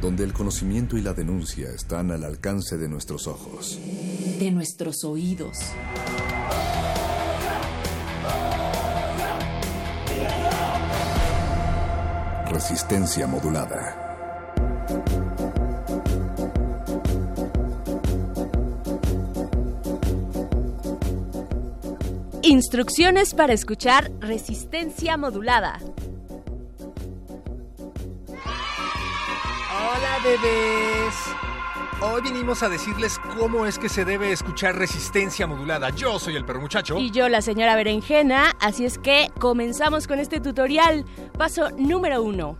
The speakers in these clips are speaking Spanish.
Donde el conocimiento y la denuncia están al alcance de nuestros ojos. De nuestros oídos. Resistencia modulada. Instrucciones para escuchar resistencia modulada. Hola bebés. Hoy vinimos a decirles cómo es que se debe escuchar resistencia modulada. Yo soy el perro muchacho. Y yo la señora Berenjena, así es que comenzamos con este tutorial. Paso número uno.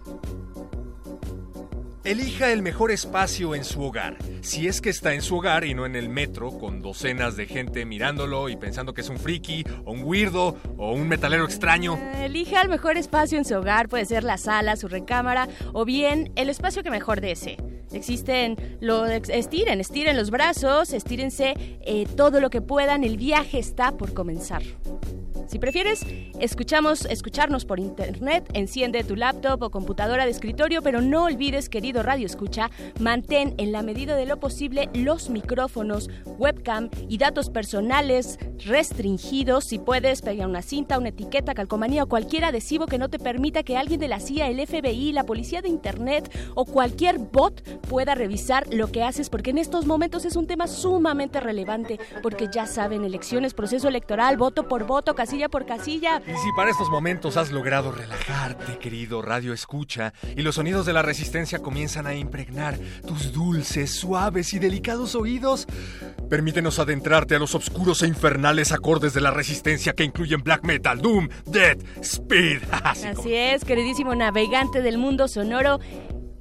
Elija el mejor espacio en su hogar. Si es que está en su hogar y no en el metro, con docenas de gente mirándolo y pensando que es un friki, o un weirdo, o un metalero extraño. Eh, elija el mejor espacio en su hogar, puede ser la sala, su recámara, o bien el espacio que mejor desee. Existen, lo, estiren, estiren los brazos, estírense eh, todo lo que puedan, el viaje está por comenzar. Si prefieres, escuchamos, escucharnos por internet, enciende tu laptop o computadora de escritorio, pero no olvides, querido Radio Escucha, mantén en la medida de lo posible los micrófonos, webcam y datos personales restringidos. Si puedes, pega una cinta, una etiqueta, calcomanía o cualquier adhesivo que no te permita que alguien de la CIA, el FBI, la policía de internet o cualquier bot pueda revisar lo que haces, porque en estos momentos es un tema sumamente relevante, porque ya saben, elecciones, proceso electoral, voto por voto, casi por casilla. Y si para estos momentos has logrado relajarte, querido Radio Escucha, y los sonidos de la resistencia comienzan a impregnar tus dulces, suaves y delicados oídos, permítenos adentrarte a los oscuros e infernales acordes de la resistencia que incluyen black metal, doom, death, speed. Así es, queridísimo navegante del mundo sonoro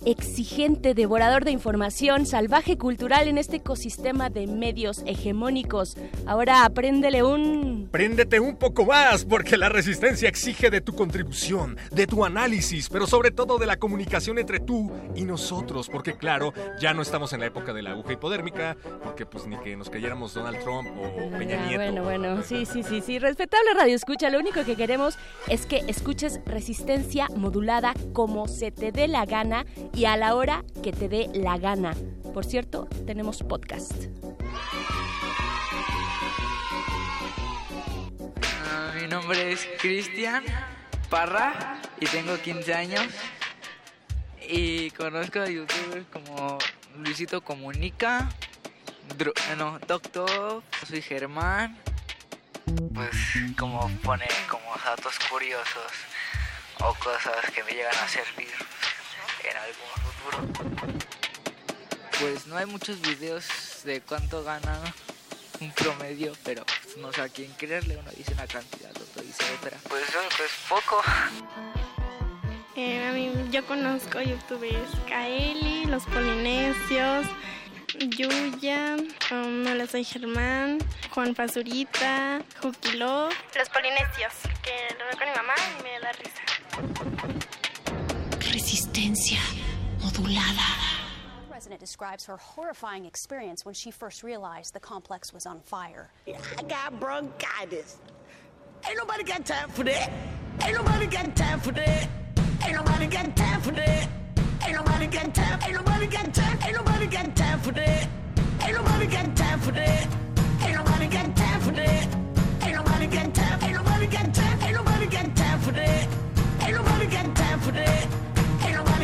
exigente, devorador de información, salvaje cultural en este ecosistema de medios hegemónicos. Ahora apréndele un... Préndete un poco más, porque la resistencia exige de tu contribución, de tu análisis, pero sobre todo de la comunicación entre tú y nosotros, porque claro, ya no estamos en la época de la aguja hipodérmica, porque pues ni que nos cayéramos Donald Trump o Peña Nieto. Bueno, bueno, sí, sí, sí, sí. Respetable radio escucha, lo único que queremos es que escuches resistencia modulada como se te dé la gana y a la hora que te dé la gana. Por cierto, tenemos podcast. Ah, mi nombre es Cristian Parra y tengo 15 años y conozco a youtubers como Luisito Comunica, eh, no, Doctor, soy Germán, pues como pone como datos curiosos o cosas que me llegan a servir en algún futuro. Pues no hay muchos videos de cuánto gana un promedio, pero no sé a quién creerle. Uno dice una cantidad, otro dice otra. Pues, pues poco. Eh, a mí, yo conozco youtubers Kaeli, Los Polinesios, Yuya, um, Hola Soy Germán, Juan Pazurita, Juquilo. Los Polinesios, que lo veo con mi mamá y me da risa. Resistencia modulada. The resident describes her horrifying experience when she first realized the complex was on fire. I got bronchitis. Ain't nobody got time for that. Ain't nobody got time for that. Ain't nobody got time for that. Ain't nobody got time. Ain't nobody got time. Ain't nobody got time for that. Ain't nobody got time for that. Ain't nobody got time for that. Ain't nobody got time. Ain't nobody got time. Ain't nobody got time for that. Ain't nobody got time for that.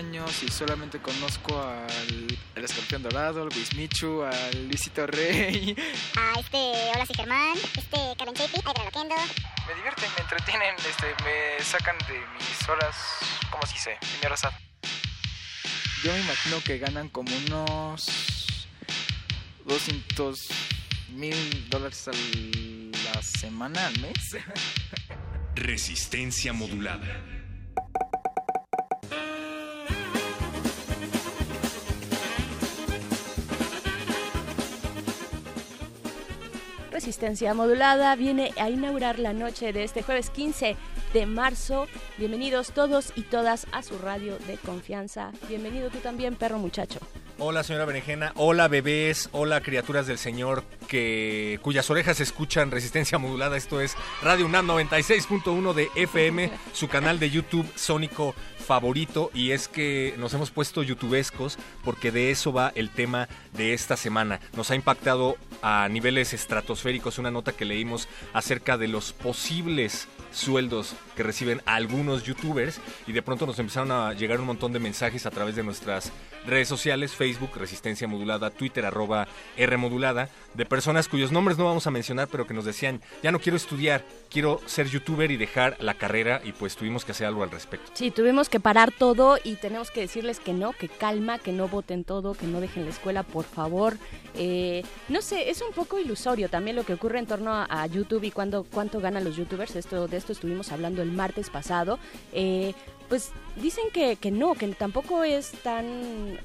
años y solamente conozco al escorpión dorado, al Wismichu, al Luisito Rey. A este, hola, soy Germán. Este, Karen Chepi, ay, Loquendo. Me divierten, me entretienen, este, me sacan de mis horas, ¿cómo se dice? De mi hora sad. Yo me imagino que ganan como unos 200 mil dólares a la semana, al mes. Resistencia modulada. Resistencia modulada viene a inaugurar la noche de este jueves 15 de marzo. Bienvenidos todos y todas a su radio de confianza. Bienvenido tú también, perro muchacho. Hola señora Berenjena, hola bebés, hola criaturas del Señor que cuyas orejas escuchan resistencia modulada. Esto es Radio UNAM 96.1 de FM, su canal de YouTube sónico favorito y es que nos hemos puesto youtubescos porque de eso va el tema de esta semana. Nos ha impactado a niveles estratosféricos una nota que leímos acerca de los posibles sueldos que reciben algunos youtubers y de pronto nos empezaron a llegar un montón de mensajes a través de nuestras redes sociales, Facebook, Resistencia Modulada, Twitter, arroba R Modulada, de personas cuyos nombres no vamos a mencionar, pero que nos decían, ya no quiero estudiar, quiero ser youtuber y dejar la carrera y pues tuvimos que hacer algo al respecto. Sí, tuvimos que parar todo y tenemos que decirles que no, que calma, que no voten todo, que no dejen la escuela, por favor. Eh, no sé, es un poco ilusorio también lo que ocurre en torno a, YouTube y cuándo, cuánto ganan los youtubers. Esto, de esto estuvimos hablando el martes pasado. Eh, pues dicen que, que no, que tampoco es tan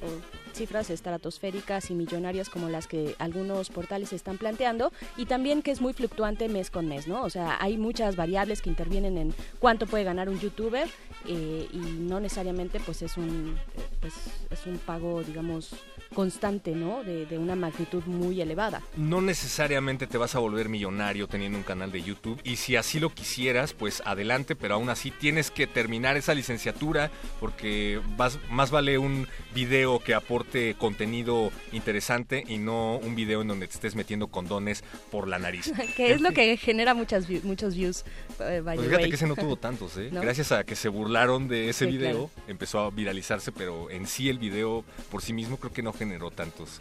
cifras estratosféricas y millonarias como las que algunos portales están planteando y también que es muy fluctuante mes con mes, ¿no? O sea, hay muchas variables que intervienen en cuánto puede ganar un youtuber eh, y no necesariamente pues es un eh, pues es un pago digamos constante, ¿no? De, de, una magnitud muy elevada. No necesariamente te vas a volver millonario teniendo un canal de YouTube y si así lo quisieras, pues adelante, pero aún así tienes que terminar esa licenciatura porque vas, más vale un video que aporte contenido interesante y no un video en donde te estés metiendo condones por la nariz. que es lo que genera muchas muchos views. Uh, pues fíjate que ese no tuvo tantos, ¿eh? ¿No? Gracias a que se burlaron de ese sí, video, claro. empezó a viralizarse, pero en sí el video por sí mismo creo que no generó tantos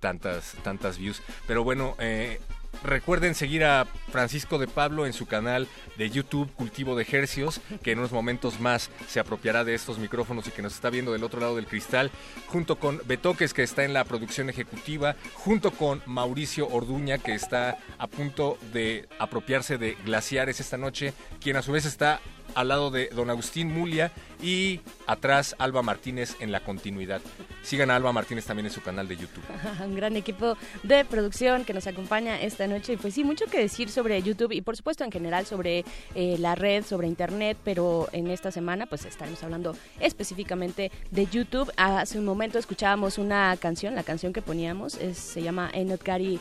tantas tantas views. Pero bueno eh, Recuerden seguir a Francisco de Pablo en su canal de YouTube Cultivo de Hercios, que en unos momentos más se apropiará de estos micrófonos y que nos está viendo del otro lado del cristal, junto con Betoques, que está en la producción ejecutiva, junto con Mauricio Orduña, que está a punto de apropiarse de Glaciares esta noche, quien a su vez está al lado de don Agustín Mulia y atrás Alba Martínez en la continuidad. Sigan a Alba Martínez también en su canal de YouTube. Un gran equipo de producción que nos acompaña esta noche. Y pues sí, mucho que decir sobre YouTube y por supuesto en general sobre eh, la red, sobre Internet, pero en esta semana pues estaremos hablando específicamente de YouTube. Hace un momento escuchábamos una canción, la canción que poníamos es, se llama Ain't, Got,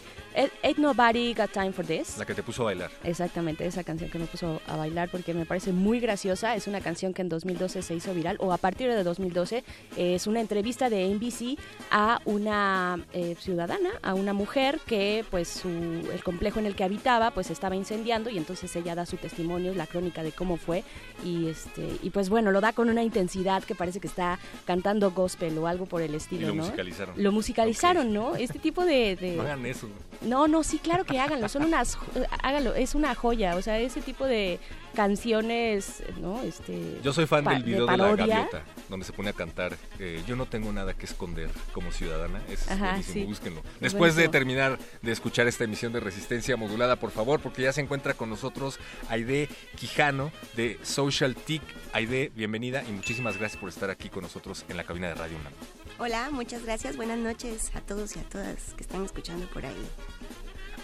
Ain't Nobody Got Time For This. La que te puso a bailar. Exactamente, esa canción que me puso a bailar porque me parece muy graciosa. Es una canción que en 2012 se hizo viral, o a partir de 2012, eh, es una entrevista de NBC a una eh, ciudadana, a una mujer que pues su, el complejo en el que habitaba pues estaba incendiando y entonces ella da su testimonio, la crónica de cómo fue y este y pues bueno, lo da con una intensidad que parece que está cantando gospel o algo por el estilo, y lo ¿no? musicalizaron. Lo musicalizaron, okay. ¿no? Este tipo de, de... No hagan eso. No, no, sí, claro que háganlo, son unas háganlo, es una joya, o sea, ese tipo de canciones, ¿no? Este, Yo soy fan del video de, de, la gaviota, donde se pone a cantar eh, Yo no tengo nada que esconder como ciudadana. Es buenísimo, sí. búsquenlo. Después buenísimo. de terminar de escuchar esta emisión de Resistencia Modulada, por favor, porque ya se encuentra con nosotros Aide Quijano de Social TIC. Aide, bienvenida y muchísimas gracias por estar aquí con nosotros en la cabina de Radio UNAM. Hola, muchas gracias. Buenas noches a todos y a todas que están escuchando por ahí.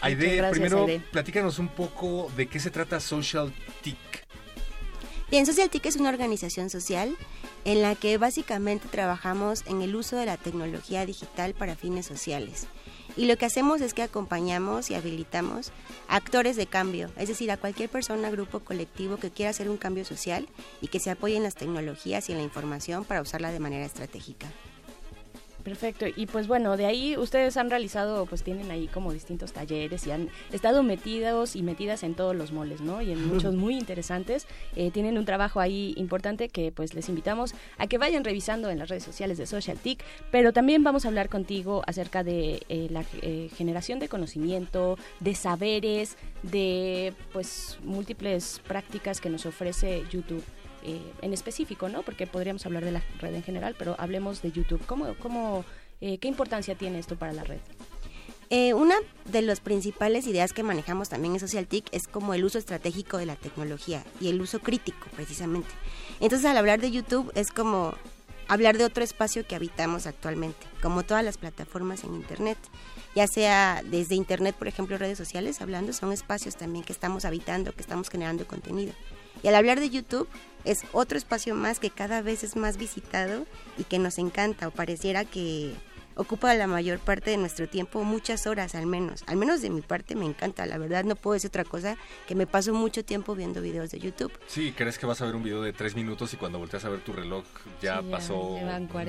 Aide, primero platícanos un poco de qué se trata Social TIC. Bien, Social TIC es una organización social en la que básicamente trabajamos en el uso de la tecnología digital para fines sociales. Y lo que hacemos es que acompañamos y habilitamos a actores de cambio, es decir, a cualquier persona, grupo, colectivo que quiera hacer un cambio social y que se apoye en las tecnologías y en la información para usarla de manera estratégica. Perfecto. Y pues bueno, de ahí ustedes han realizado, pues tienen ahí como distintos talleres y han estado metidos y metidas en todos los moles, ¿no? Y en muchos muy interesantes. Eh, tienen un trabajo ahí importante que pues les invitamos a que vayan revisando en las redes sociales de Social TIC, pero también vamos a hablar contigo acerca de eh, la eh, generación de conocimiento, de saberes, de pues múltiples prácticas que nos ofrece YouTube. Eh, en específico, ¿no? Porque podríamos hablar de la red en general, pero hablemos de YouTube. ¿Cómo, cómo, eh, ¿Qué importancia tiene esto para la red? Eh, una de las principales ideas que manejamos también en SocialTIC es como el uso estratégico de la tecnología y el uso crítico, precisamente. Entonces, al hablar de YouTube es como hablar de otro espacio que habitamos actualmente, como todas las plataformas en Internet, ya sea desde Internet, por ejemplo, redes sociales, hablando, son espacios también que estamos habitando, que estamos generando contenido. Y al hablar de YouTube, es otro espacio más que cada vez es más visitado y que nos encanta o pareciera que ocupa la mayor parte de nuestro tiempo, muchas horas al menos. Al menos de mi parte me encanta, la verdad no puedo decir otra cosa que me paso mucho tiempo viendo videos de YouTube. Sí, crees que vas a ver un video de tres minutos y cuando volteas a ver tu reloj ya pasó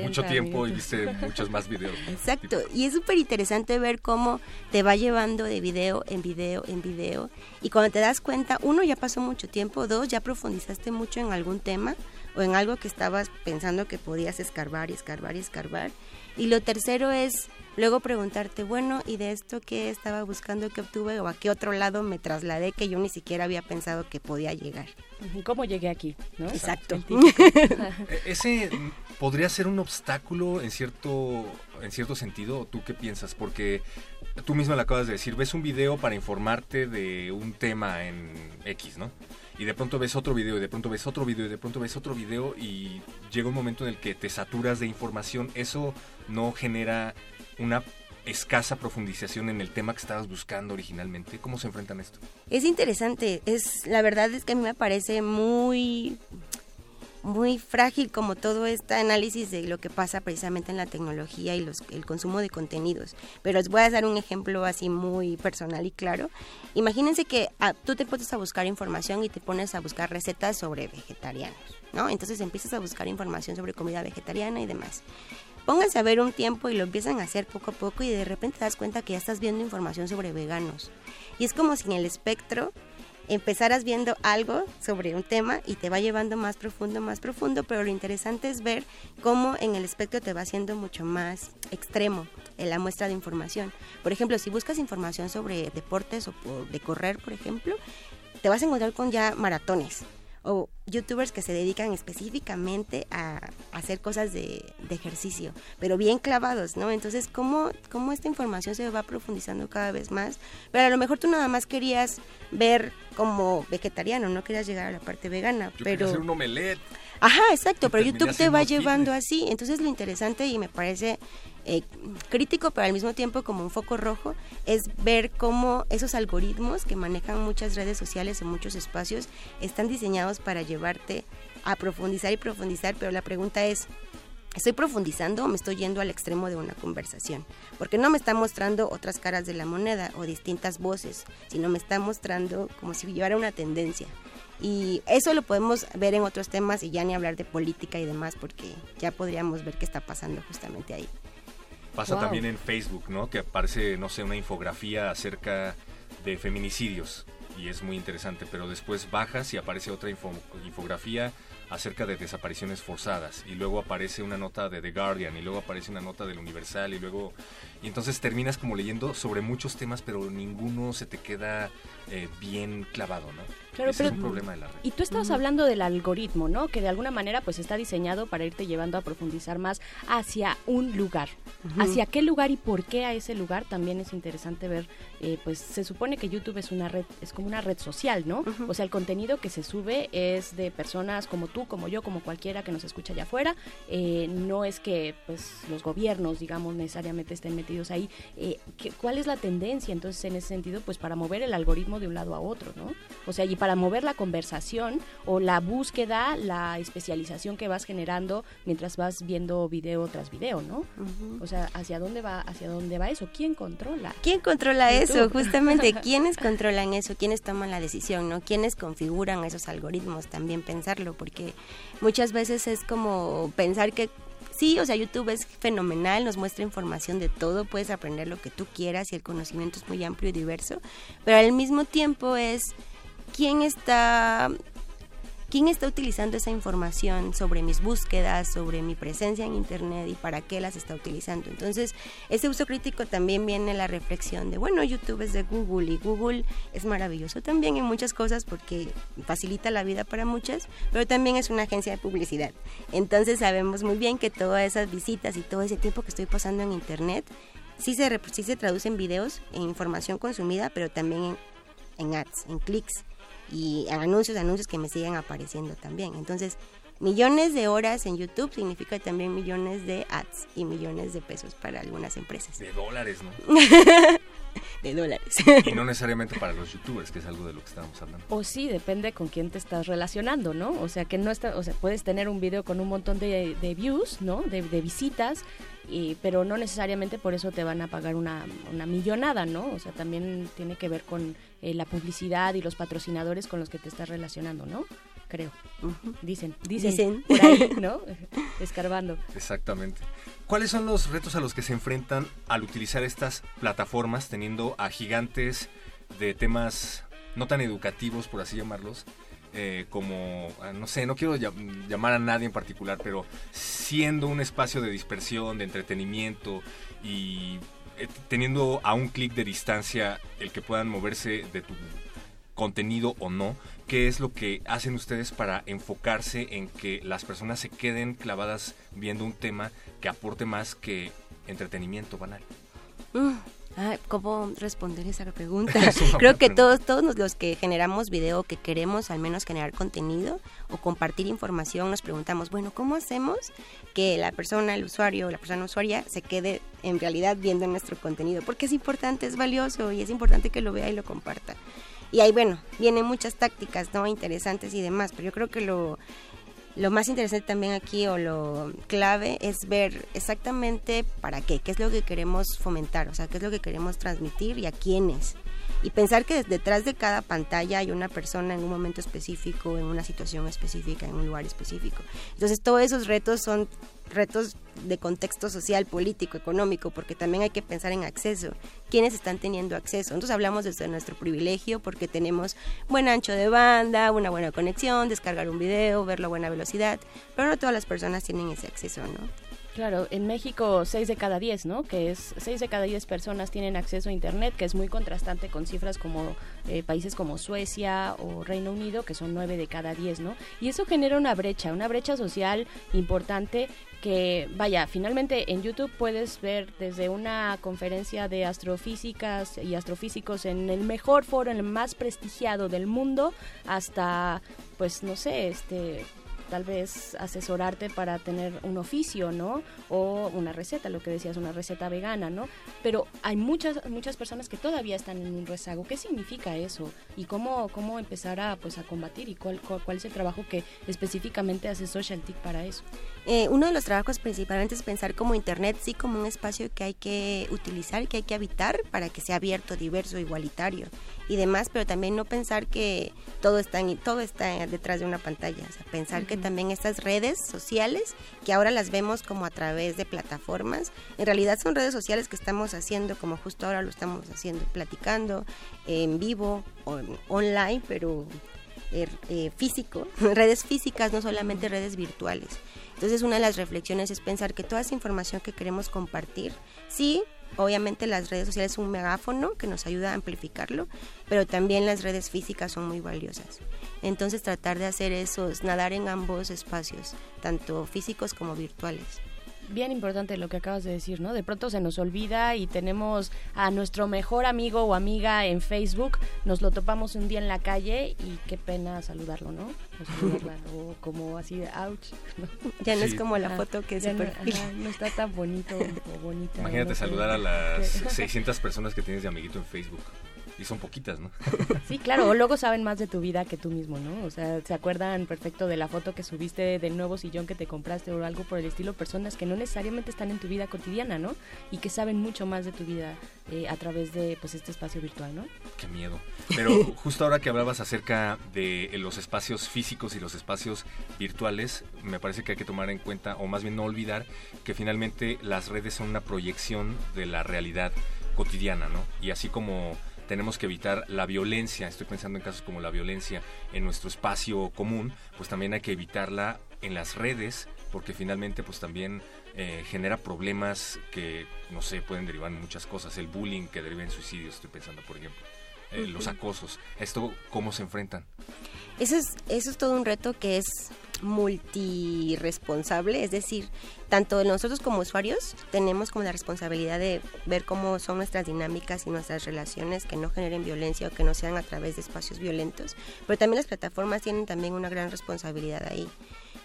mucho tiempo y viste muchos más videos. Exacto, y es súper interesante ver cómo te va llevando de video en video en video y cuando te das cuenta, uno ya pasó mucho tiempo, dos ya profundizaste mucho en algún tema o en algo que estabas pensando que podías escarbar y escarbar y escarbar y lo tercero es luego preguntarte, bueno, ¿y de esto qué estaba buscando, que obtuve o a qué otro lado me trasladé que yo ni siquiera había pensado que podía llegar? ¿Cómo llegué aquí? Exacto. E-, ese podría ser un obstáculo en cierto, en cierto sentido, ¿tú qué piensas? Porque tú misma lo acabas de decir, ves un video para informarte de un tema en X, ¿no? y de pronto ves otro video y de pronto ves otro video y de pronto ves otro video y llega un momento en el que te saturas de información, eso no genera una escasa profundización en el tema que estabas buscando originalmente. ¿Cómo se enfrentan esto? Es interesante, es la verdad es que a mí me parece muy muy frágil como todo este análisis de lo que pasa precisamente en la tecnología y el consumo de contenidos. Pero les voy a dar un ejemplo así muy personal y claro. Imagínense que ah, tú te pones a buscar información y te pones a buscar recetas sobre vegetarianos, ¿no? Entonces empiezas a buscar información sobre comida vegetariana y demás. Pónganse a ver un tiempo y lo empiezan a hacer poco a poco y de repente te das cuenta que ya estás viendo información sobre veganos. Y es como si en el espectro empezarás viendo algo sobre un tema y te va llevando más profundo, más profundo, pero lo interesante es ver cómo en el espectro te va haciendo mucho más extremo en la muestra de información. Por ejemplo, si buscas información sobre deportes o de correr, por ejemplo, te vas a encontrar con ya maratones o youtubers que se dedican específicamente a, hacer cosas de, ejercicio, pero bien clavados, ¿no? Entonces, ¿cómo, ¿cómo esta información se va profundizando cada vez más? Pero a lo mejor tú nada más querías ver como vegetariano, no querías llegar a la parte vegana. Yo pero... hacer un omelette. Ajá, exacto, pero YouTube te va llevando así. Entonces, lo interesante y me parece eh, crítico, pero al mismo tiempo como un foco rojo, es ver cómo esos algoritmos que manejan muchas redes sociales en muchos espacios están diseñados para llevarte a profundizar y profundizar, pero la pregunta es, ¿estoy profundizando o me estoy yendo al extremo de una conversación? Porque no me está mostrando otras caras de la moneda o distintas voces, sino me está mostrando como si llevara una tendencia. Y eso lo podemos ver en otros temas y ya ni hablar de política y demás, porque ya podríamos ver qué está pasando justamente ahí. Pasa también en Facebook, ¿no? Que aparece, no sé, una infografía acerca de feminicidios y es muy interesante, pero después bajas y aparece otra infografía acerca de desapariciones forzadas y luego aparece una nota de The Guardian y luego aparece una nota del Universal y luego y entonces terminas como leyendo sobre muchos temas pero ninguno se te queda eh, bien clavado, ¿no? Claro, es un problema de la red. Y tú estabas hablando del algoritmo, ¿no? Que de alguna manera pues está diseñado para irte llevando a profundizar más hacia un lugar. Hacia qué lugar y por qué a ese lugar también es interesante ver, eh, pues se supone que YouTube es una red, es como como una red social, ¿no? O sea, el contenido que se sube es de personas como tú, como yo, como cualquiera que nos escucha allá afuera. Eh, no es que pues los gobiernos, digamos, necesariamente estén metidos ahí. Eh, ¿Cuál es la tendencia entonces en ese sentido? Pues para mover el algoritmo de un lado a otro, ¿no? O sea, y para mover la conversación o la búsqueda, la especialización que vas generando mientras vas viendo video tras video, ¿no? O sea, ¿hacia dónde va, hacia dónde va eso? ¿Quién controla? ¿Quién controla eso? Justamente, ¿quiénes controlan eso? ¿Quiénes toman la decisión, no? ¿Quiénes configuran esos algoritmos? También pensarlo, porque muchas veces es como pensar que sí, o sea, YouTube es fenomenal, nos muestra información de todo, puedes aprender lo que tú quieras y el conocimiento es muy amplio y diverso, pero al mismo tiempo es quién está quién está utilizando esa información sobre mis búsquedas, sobre mi presencia en Internet y para qué las está utilizando. Entonces, ese uso crítico también viene la reflexión de, bueno, YouTube es de Google y Google es maravilloso también en muchas cosas porque facilita la vida para muchas, pero también es una agencia de publicidad. Entonces, sabemos muy bien que todas esas visitas y todo ese tiempo que estoy pasando en Internet, sí se, sí se traduce en videos, en información consumida, pero también en, en ads, en clics y anuncios, anuncios que me siguen apareciendo también. Entonces, millones de horas en YouTube significa también millones de ads y millones de pesos para algunas empresas. De dólares, ¿no? de dólares. y no necesariamente para los youtubers, que es algo de lo que estábamos hablando. O sí, depende con quién te estás relacionando, ¿no? O sea, que no está, o sea, puedes tener un video con un montón de, views, ¿no? De, de visitas, y, pero no necesariamente por eso te van a pagar una, una millonada, ¿no? O sea, también tiene que ver con eh, la publicidad y los patrocinadores con los que te estás relacionando, ¿no? Creo. Dicen, dicen, por ahí, ¿no? Escarbando. Exactamente. ¿Cuáles son los retos a los que se enfrentan al utilizar estas plataformas teniendo a gigantes de temas no tan educativos, por así llamarlos, eh, como, ah, no sé, no quiero llamar a nadie en particular, pero siendo un espacio de dispersión, de entretenimiento y eh, teniendo a un clic de distancia el que puedan moverse de tu contenido o no, ¿qué es lo que hacen ustedes para enfocarse en que las personas se queden clavadas viendo un tema que aporte más que entretenimiento banal? Mm. ¿Cómo responder esa pregunta? Creo que todos, todos los que generamos video, que queremos al menos generar contenido o compartir información, nos preguntamos, bueno, ¿cómo hacemos que la persona, el usuario, la persona usuaria se quede en realidad viendo nuestro contenido? Porque es importante, es valioso y es importante que lo vea y lo comparta. Y ahí, bueno, vienen muchas tácticas, ¿no? Interesantes y demás, pero yo creo que lo lo más interesante también aquí o lo clave es ver exactamente para qué, qué es lo que queremos fomentar, o sea, qué es lo que queremos transmitir y a quiénes. Y pensar que detrás de cada pantalla hay una persona en un momento específico, en una situación específica, en un lugar específico. Entonces todos esos retos son retos de contexto social, político, económico, porque también hay que pensar en acceso. ¿Quiénes están teniendo acceso? Entonces hablamos desde nuestro privilegio porque tenemos buen ancho de banda, una buena conexión, descargar un video, verlo a buena velocidad, pero no todas las personas tienen ese acceso, ¿no? Claro, en México 6 de cada 10, ¿no? Que es 6 de cada 10 personas tienen acceso a Internet, que es muy contrastante con cifras como eh, países como Suecia o Reino Unido, que son 9 de cada 10, ¿no? Y eso genera una brecha, una brecha social importante que, vaya, finalmente en YouTube puedes ver desde una conferencia de astrofísicas y astrofísicos en el mejor foro, en el más prestigiado del mundo, hasta, pues, no sé, este tal vez asesorarte para tener un oficio, ¿no? O una receta, lo que decías, una receta vegana, ¿no? Pero hay muchas muchas personas que todavía están en un rezago. ¿Qué significa eso? ¿Y cómo, cómo empezar a, pues, a combatir? ¿Y cuál, cuál, es el trabajo que específicamente hace Social TIC para eso? Eh, uno de los trabajos principalmente es pensar como Internet, sí, como un espacio que hay que utilizar, que hay que habitar para que sea abierto, diverso, igualitario y demás, pero también no pensar que todo está, en, todo está detrás de una pantalla, o sea, pensar que también estas redes sociales, que ahora las vemos como a través de plataformas, en realidad son redes sociales que estamos haciendo, como justo ahora lo estamos haciendo, platicando en vivo, o online, pero eh, eh, físico, redes físicas, no solamente redes virtuales. Entonces una de las reflexiones es pensar que toda esa información que queremos compartir, sí, Obviamente las redes sociales son un megáfono que nos ayuda a amplificarlo, pero también las redes físicas son muy valiosas. Entonces tratar de hacer eso, nadar en ambos espacios, tanto físicos como virtuales. Bien importante lo que acabas de decir, ¿no? De pronto se nos olvida y tenemos a nuestro mejor amigo o amiga en Facebook, nos lo topamos un día en la calle y qué pena saludarlo, ¿no? O, o como así de ouch. Ya no es como la foto que se no, no, está tan bonito o bonita. Imagínate no saludar a las 600 personas que tienes de amiguito en Facebook. Y son poquitas, ¿no? Sí, claro, o luego saben más de tu vida que tú mismo, ¿no? O sea, se acuerdan perfecto de la foto que subiste del nuevo sillón que te compraste o algo por el estilo, personas que no necesariamente están en tu vida cotidiana, ¿no? Y que saben mucho más de tu vida eh, a través de pues este espacio virtual, ¿no? Qué miedo. Pero justo ahora que hablabas acerca de los espacios físicos y los espacios virtuales, me parece que hay que tomar en cuenta, o más bien no olvidar, que finalmente las redes son una proyección de la realidad cotidiana, ¿no? Y así como tenemos que evitar la violencia, estoy pensando en casos como la violencia en nuestro espacio común, pues también hay que evitarla en las redes, porque finalmente pues también eh, genera problemas que, no sé, pueden derivar en muchas cosas, el bullying que deriva en suicidios, estoy pensando, por ejemplo. Eh, los acosos, ¿esto cómo se enfrentan? Eso es, eso es todo un reto que es multiresponsable, es decir, tanto nosotros como usuarios tenemos como la responsabilidad de ver cómo son nuestras dinámicas y nuestras relaciones que no generen violencia o que no sean a través de espacios violentos, pero también las plataformas tienen también una gran responsabilidad ahí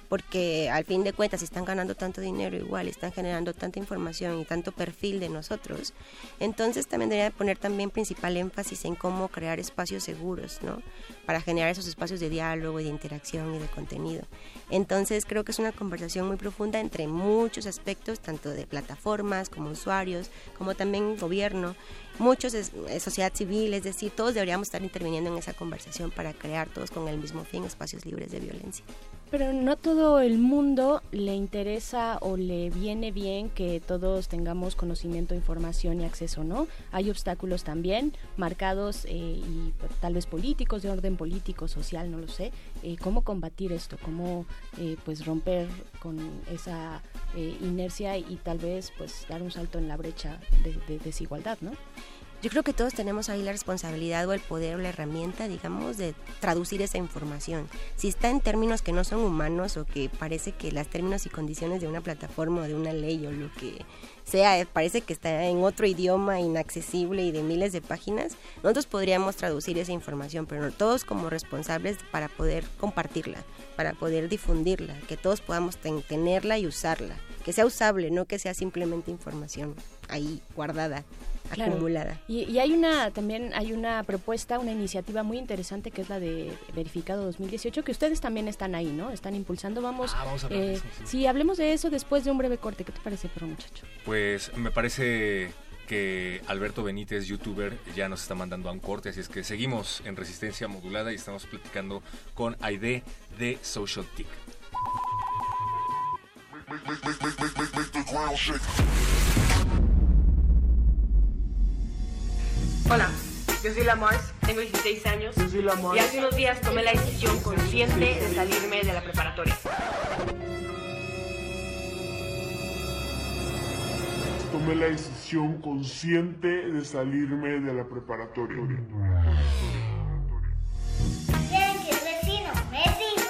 porque al fin de cuentas están ganando tanto dinero igual, están generando tanta información y tanto perfil de nosotros, entonces también debería poner también principal énfasis en cómo crear espacios seguros, ¿no? Para generar esos espacios de diálogo y de interacción y de contenido. Entonces creo que es una conversación muy profunda entre muchos aspectos, tanto de plataformas como usuarios, como también gobierno, muchos es, es sociedad civil, es decir, todos deberíamos estar interviniendo en esa conversación para crear todos con el mismo fin espacios libres de violencia. Pero no todo el mundo le interesa o le viene bien que todos tengamos conocimiento, información y acceso, ¿no? Hay obstáculos también marcados eh, y tal vez políticos, de orden político, social, no lo sé. Eh, ¿Cómo combatir esto? ¿Cómo eh, pues romper con esa eh, inercia y tal vez pues dar un salto en la brecha de, de desigualdad, ¿no? Yo creo que todos tenemos ahí la responsabilidad o el poder o la herramienta, digamos, de traducir esa información. Si está en términos que no son humanos o que parece que las términos y condiciones de una plataforma o de una ley o lo que sea, eh, parece que está en otro idioma inaccesible y de miles de páginas, nosotros podríamos traducir esa información, pero todos como responsables para poder compartirla, para poder difundirla, que todos podamos ten tenerla y usarla, que sea usable, no que sea simplemente información ahí guardada Claro. acumulada. Y, y hay una también hay una propuesta, una iniciativa muy interesante que es la de Verificado 2018 que ustedes también están ahí, ¿no? Están impulsando. Vamos. Ah, vamos a eh, eso, sí. sí, hablemos de eso después de un breve corte. ¿Qué te parece, pero muchacho? Pues me parece que Alberto Benítez, youtuber, ya nos está mandando a un corte, así es que seguimos en Resistencia Modulada y estamos platicando con Aide de Social Tick. Hola, yo soy la Mars, tengo 16 años y hace unos días tomé la decisión consciente de salirme de la preparatoria. Tomé la decisión consciente de salirme de la preparatoria. ¿Quieren que el vecino me dijo?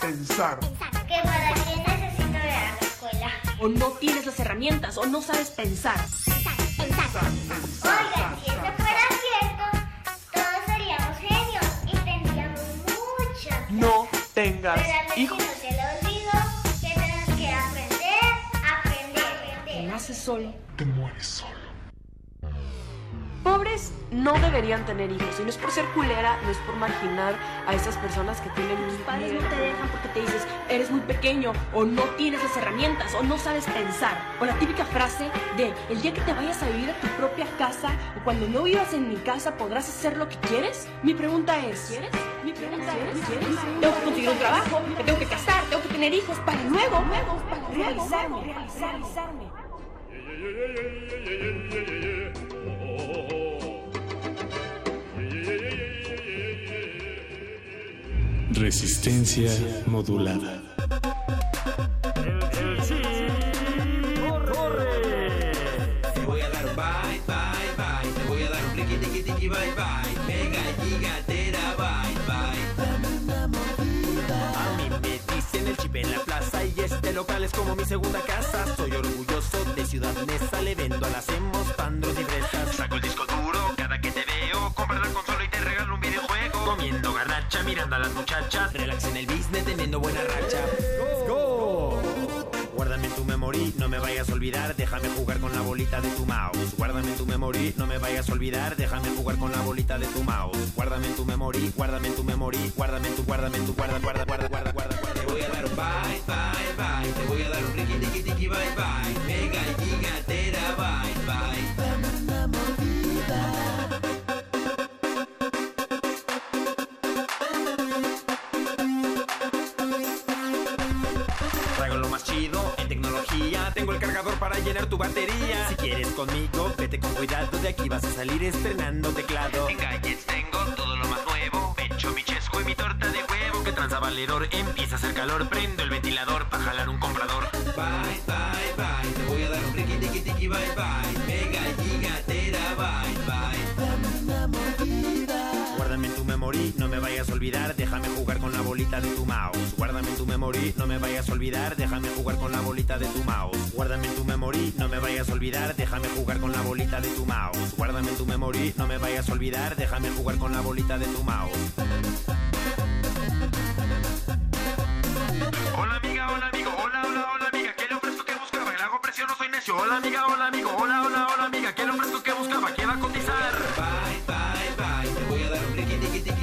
Pensar. Que para O no tienes las herramientas o no sabes pensar. Oigan, si eso fuera cierto, todos seríamos genios y tendríamos mucho. No tengas Pero al hijos. se le olvidó que tenemos que aprender, aprender, Te aprender. naces solo. Te mueres solo. Pobres no deberían tener hijos y no es por ser culera, no es por marginar a esas personas que tienen Tus padres no te dejan porque te dices, eres muy pequeño o no tienes las herramientas o no sabes pensar. O la típica frase de, el día que te vayas a vivir a tu propia casa o cuando no vivas en mi casa podrás hacer lo que quieres. Mi pregunta es, ¿quieres? Mi pregunta es, ¿quieres? Tengo que conseguir un trabajo, me tengo que casar, tengo que tener hijos para luego, luego, para realizarme, realizarme. El chip en la plaza y este local es como mi segunda casa. Soy orgulloso de Ciudad Neza, le vendo a las hemos pandros y fresas. Saco el disco duro cada que te veo, la consola Comiendo garnacha, mirando a las muchachas, relax en el business, teniendo buena racha. ¡Go! Guárdame en tu memory, no me vayas a olvidar, déjame jugar con la bolita de tu mouse. Guárdame en tu memory, no me vayas a olvidar, déjame jugar con la bolita de tu mouse. Guárdame en tu memory, guárdame en tu memory, guárdame en tu, guárdame en tu, guarda, guarda, guarda, guarda, guarda, guarda. Te voy a dar un bye, bye, bye. Te voy a dar un riqui, tiki, tiki, bye, bye. Mega Tengo el cargador para llenar tu batería. Si quieres conmigo, vete con cuidado. De aquí vas a salir estrenando teclado. En gadgets tengo todo lo más nuevo. Pecho, mi chesco y mi torta de huevo. Que tranza valedor, empieza a hacer calor. Prendo el ventilador para jalar un comprador. Bye, bye, bye. Te voy a dar un riqui, tiki, tiki, bye, bye. No me vayas a olvidar, déjame jugar con la bolita de tu mouse. Guárdame en tu memory, no me vayas a olvidar, déjame jugar con la bolita de tu mouse. Guárdame en tu memory, no me vayas a olvidar, déjame jugar con la bolita de tu mouse. Guárdame en tu memory, no me vayas a olvidar, déjame jugar con la bolita de tu mouse. Hola amiga, hola amigo, hola, hola, hola amiga, ¿qué le ofrezco que buscaba? Le hago precio, no soy necio. Hola amiga, hola amigo, hola, hola, hola amiga, ¿qué le ofrezco que buscaba? ¿Qué va a cotizar?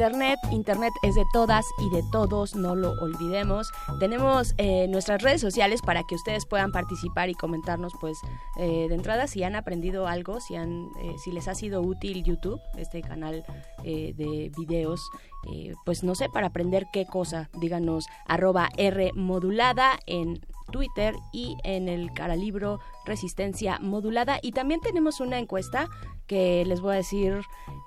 Internet, Internet es de todas y de todos, no lo olvidemos. Tenemos eh, nuestras redes sociales para que ustedes puedan participar y comentarnos, pues, eh, de entrada si han aprendido algo, si han, eh, si les ha sido útil YouTube, este canal de videos, pues no sé, para aprender qué cosa. Díganos arroba R en Twitter y en el caralibro Resistencia Modulada. Y también tenemos una encuesta que les voy a decir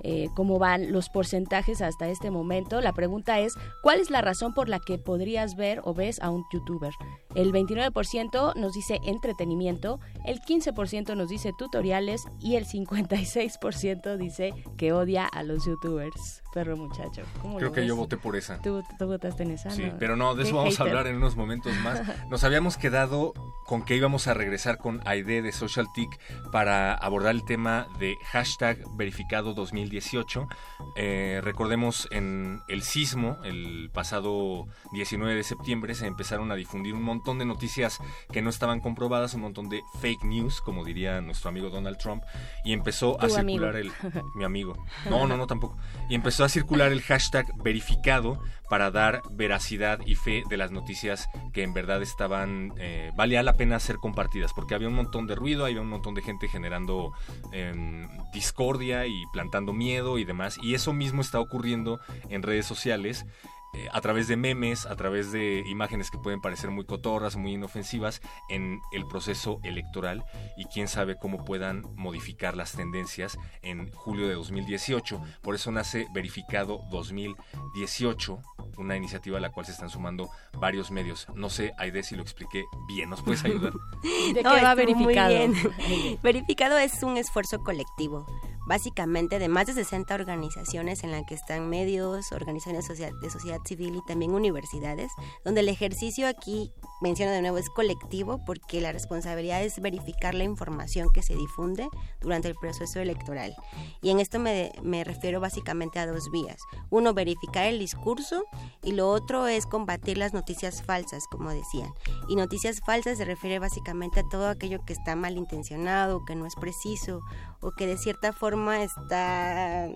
eh, cómo van los porcentajes hasta este momento. La pregunta es, ¿cuál es la razón por la que podrías ver o ves a un youtuber? El 29% nos dice entretenimiento, el 15% nos dice tutoriales y el 56% dice que odia a los youtubers. Perro muchacho. ¿cómo Creo que ves? yo voté por esa. ¿Tú, tú votaste en esa? Sí, ¿no? pero no, de eso vamos a hablar en unos momentos más. Nos habíamos quedado con que íbamos a regresar con Aide de Social Tick para abordar el tema de hashtag verificado 2018. Eh, recordemos en el sismo, el pasado 19 de septiembre, se empezaron a difundir un montón de noticias que no estaban comprobadas, un montón de fake news, como diría nuestro amigo Donald Trump, y empezó a circular amigo. el... Mi amigo. No, no, no, tampoco. Y empezó a circular el hashtag verificado para dar veracidad y fe de las noticias que en verdad estaban, eh, valía la pena ser compartidas, porque había un montón de ruido, había un montón de gente generando em, discordia y plantando miedo y demás, y eso mismo está ocurriendo en redes sociales. Eh, a través de memes, a través de imágenes que pueden parecer muy cotorras, muy inofensivas en el proceso electoral y quién sabe cómo puedan modificar las tendencias en julio de 2018. Por eso nace Verificado 2018, una iniciativa a la cual se están sumando varios medios. No sé, Aide, si lo expliqué bien, ¿nos puedes ayudar? ¿De No, va estuvo muy verificado? bien. verificado es un esfuerzo colectivo, básicamente de más de 60 organizaciones en las que están medios, organizaciones de sociedad civil y también universidades, donde el ejercicio aquí, menciono de nuevo, es colectivo porque la responsabilidad es verificar la información que se difunde durante el proceso electoral. Y en esto me, me refiero básicamente a dos vías. Uno, verificar el discurso y lo otro es combatir las noticias falsas, como decían. Y noticias falsas se refiere básicamente a todo aquello que está malintencionado, que no es preciso o que de cierta forma forma está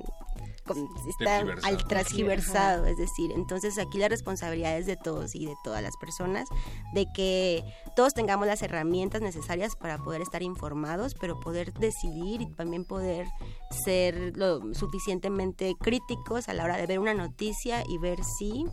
está al transgiversado, es decir, entonces aquí la responsabilidad es de todos y de todas las personas, de que todos tengamos las herramientas necesarias para poder estar informados, pero poder decidir y también poder ser lo suficientemente críticos a la hora de ver una noticia y ver si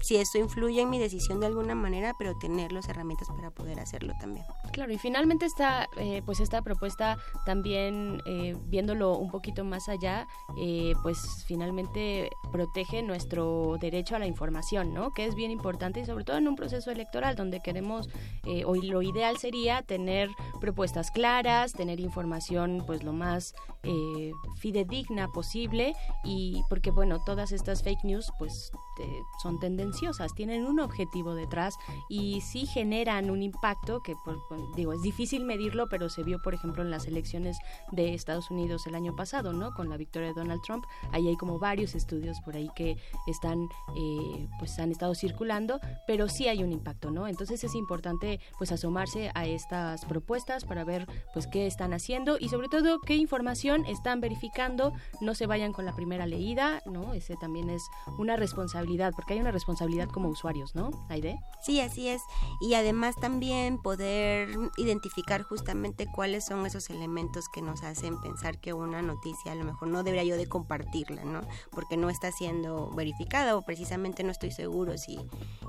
si eso influye en mi decisión de alguna manera, pero tener las herramientas para poder hacerlo también. Claro, y finalmente esta, eh, pues esta propuesta también, eh, viéndolo un poquito más allá, eh, pues finalmente protege nuestro derecho a la información, ¿no? Que es bien importante y sobre todo en un proceso electoral donde queremos, eh, o lo ideal sería tener propuestas claras, tener información pues lo más eh, fidedigna posible y porque bueno, todas estas fake news pues te- son tendenciosas, tienen un objetivo detrás y sí generan un impacto que por- digo es difícil medirlo, pero se vio por ejemplo en las elecciones de Estados Unidos el año pasado, ¿no? Con la victoria de Donald Trump, ahí hay como varios estudios por ahí que están eh, pues han estado circulando, pero sí hay un impacto, ¿no? Entonces es importante pues asomarse a estas propuestas para ver pues qué están haciendo y sobre todo qué información están verificando, no se vayan con la primera leída, ¿no? Ese también es una responsabilidad, porque hay una responsabilidad como usuarios, ¿no? Aide. Sí, así es. Y además también poder identificar justamente cuáles son esos elementos que nos hacen pensar que una noticia a lo mejor no debería yo de compartirla, ¿no? Porque no está siendo verificada o precisamente no estoy seguro si,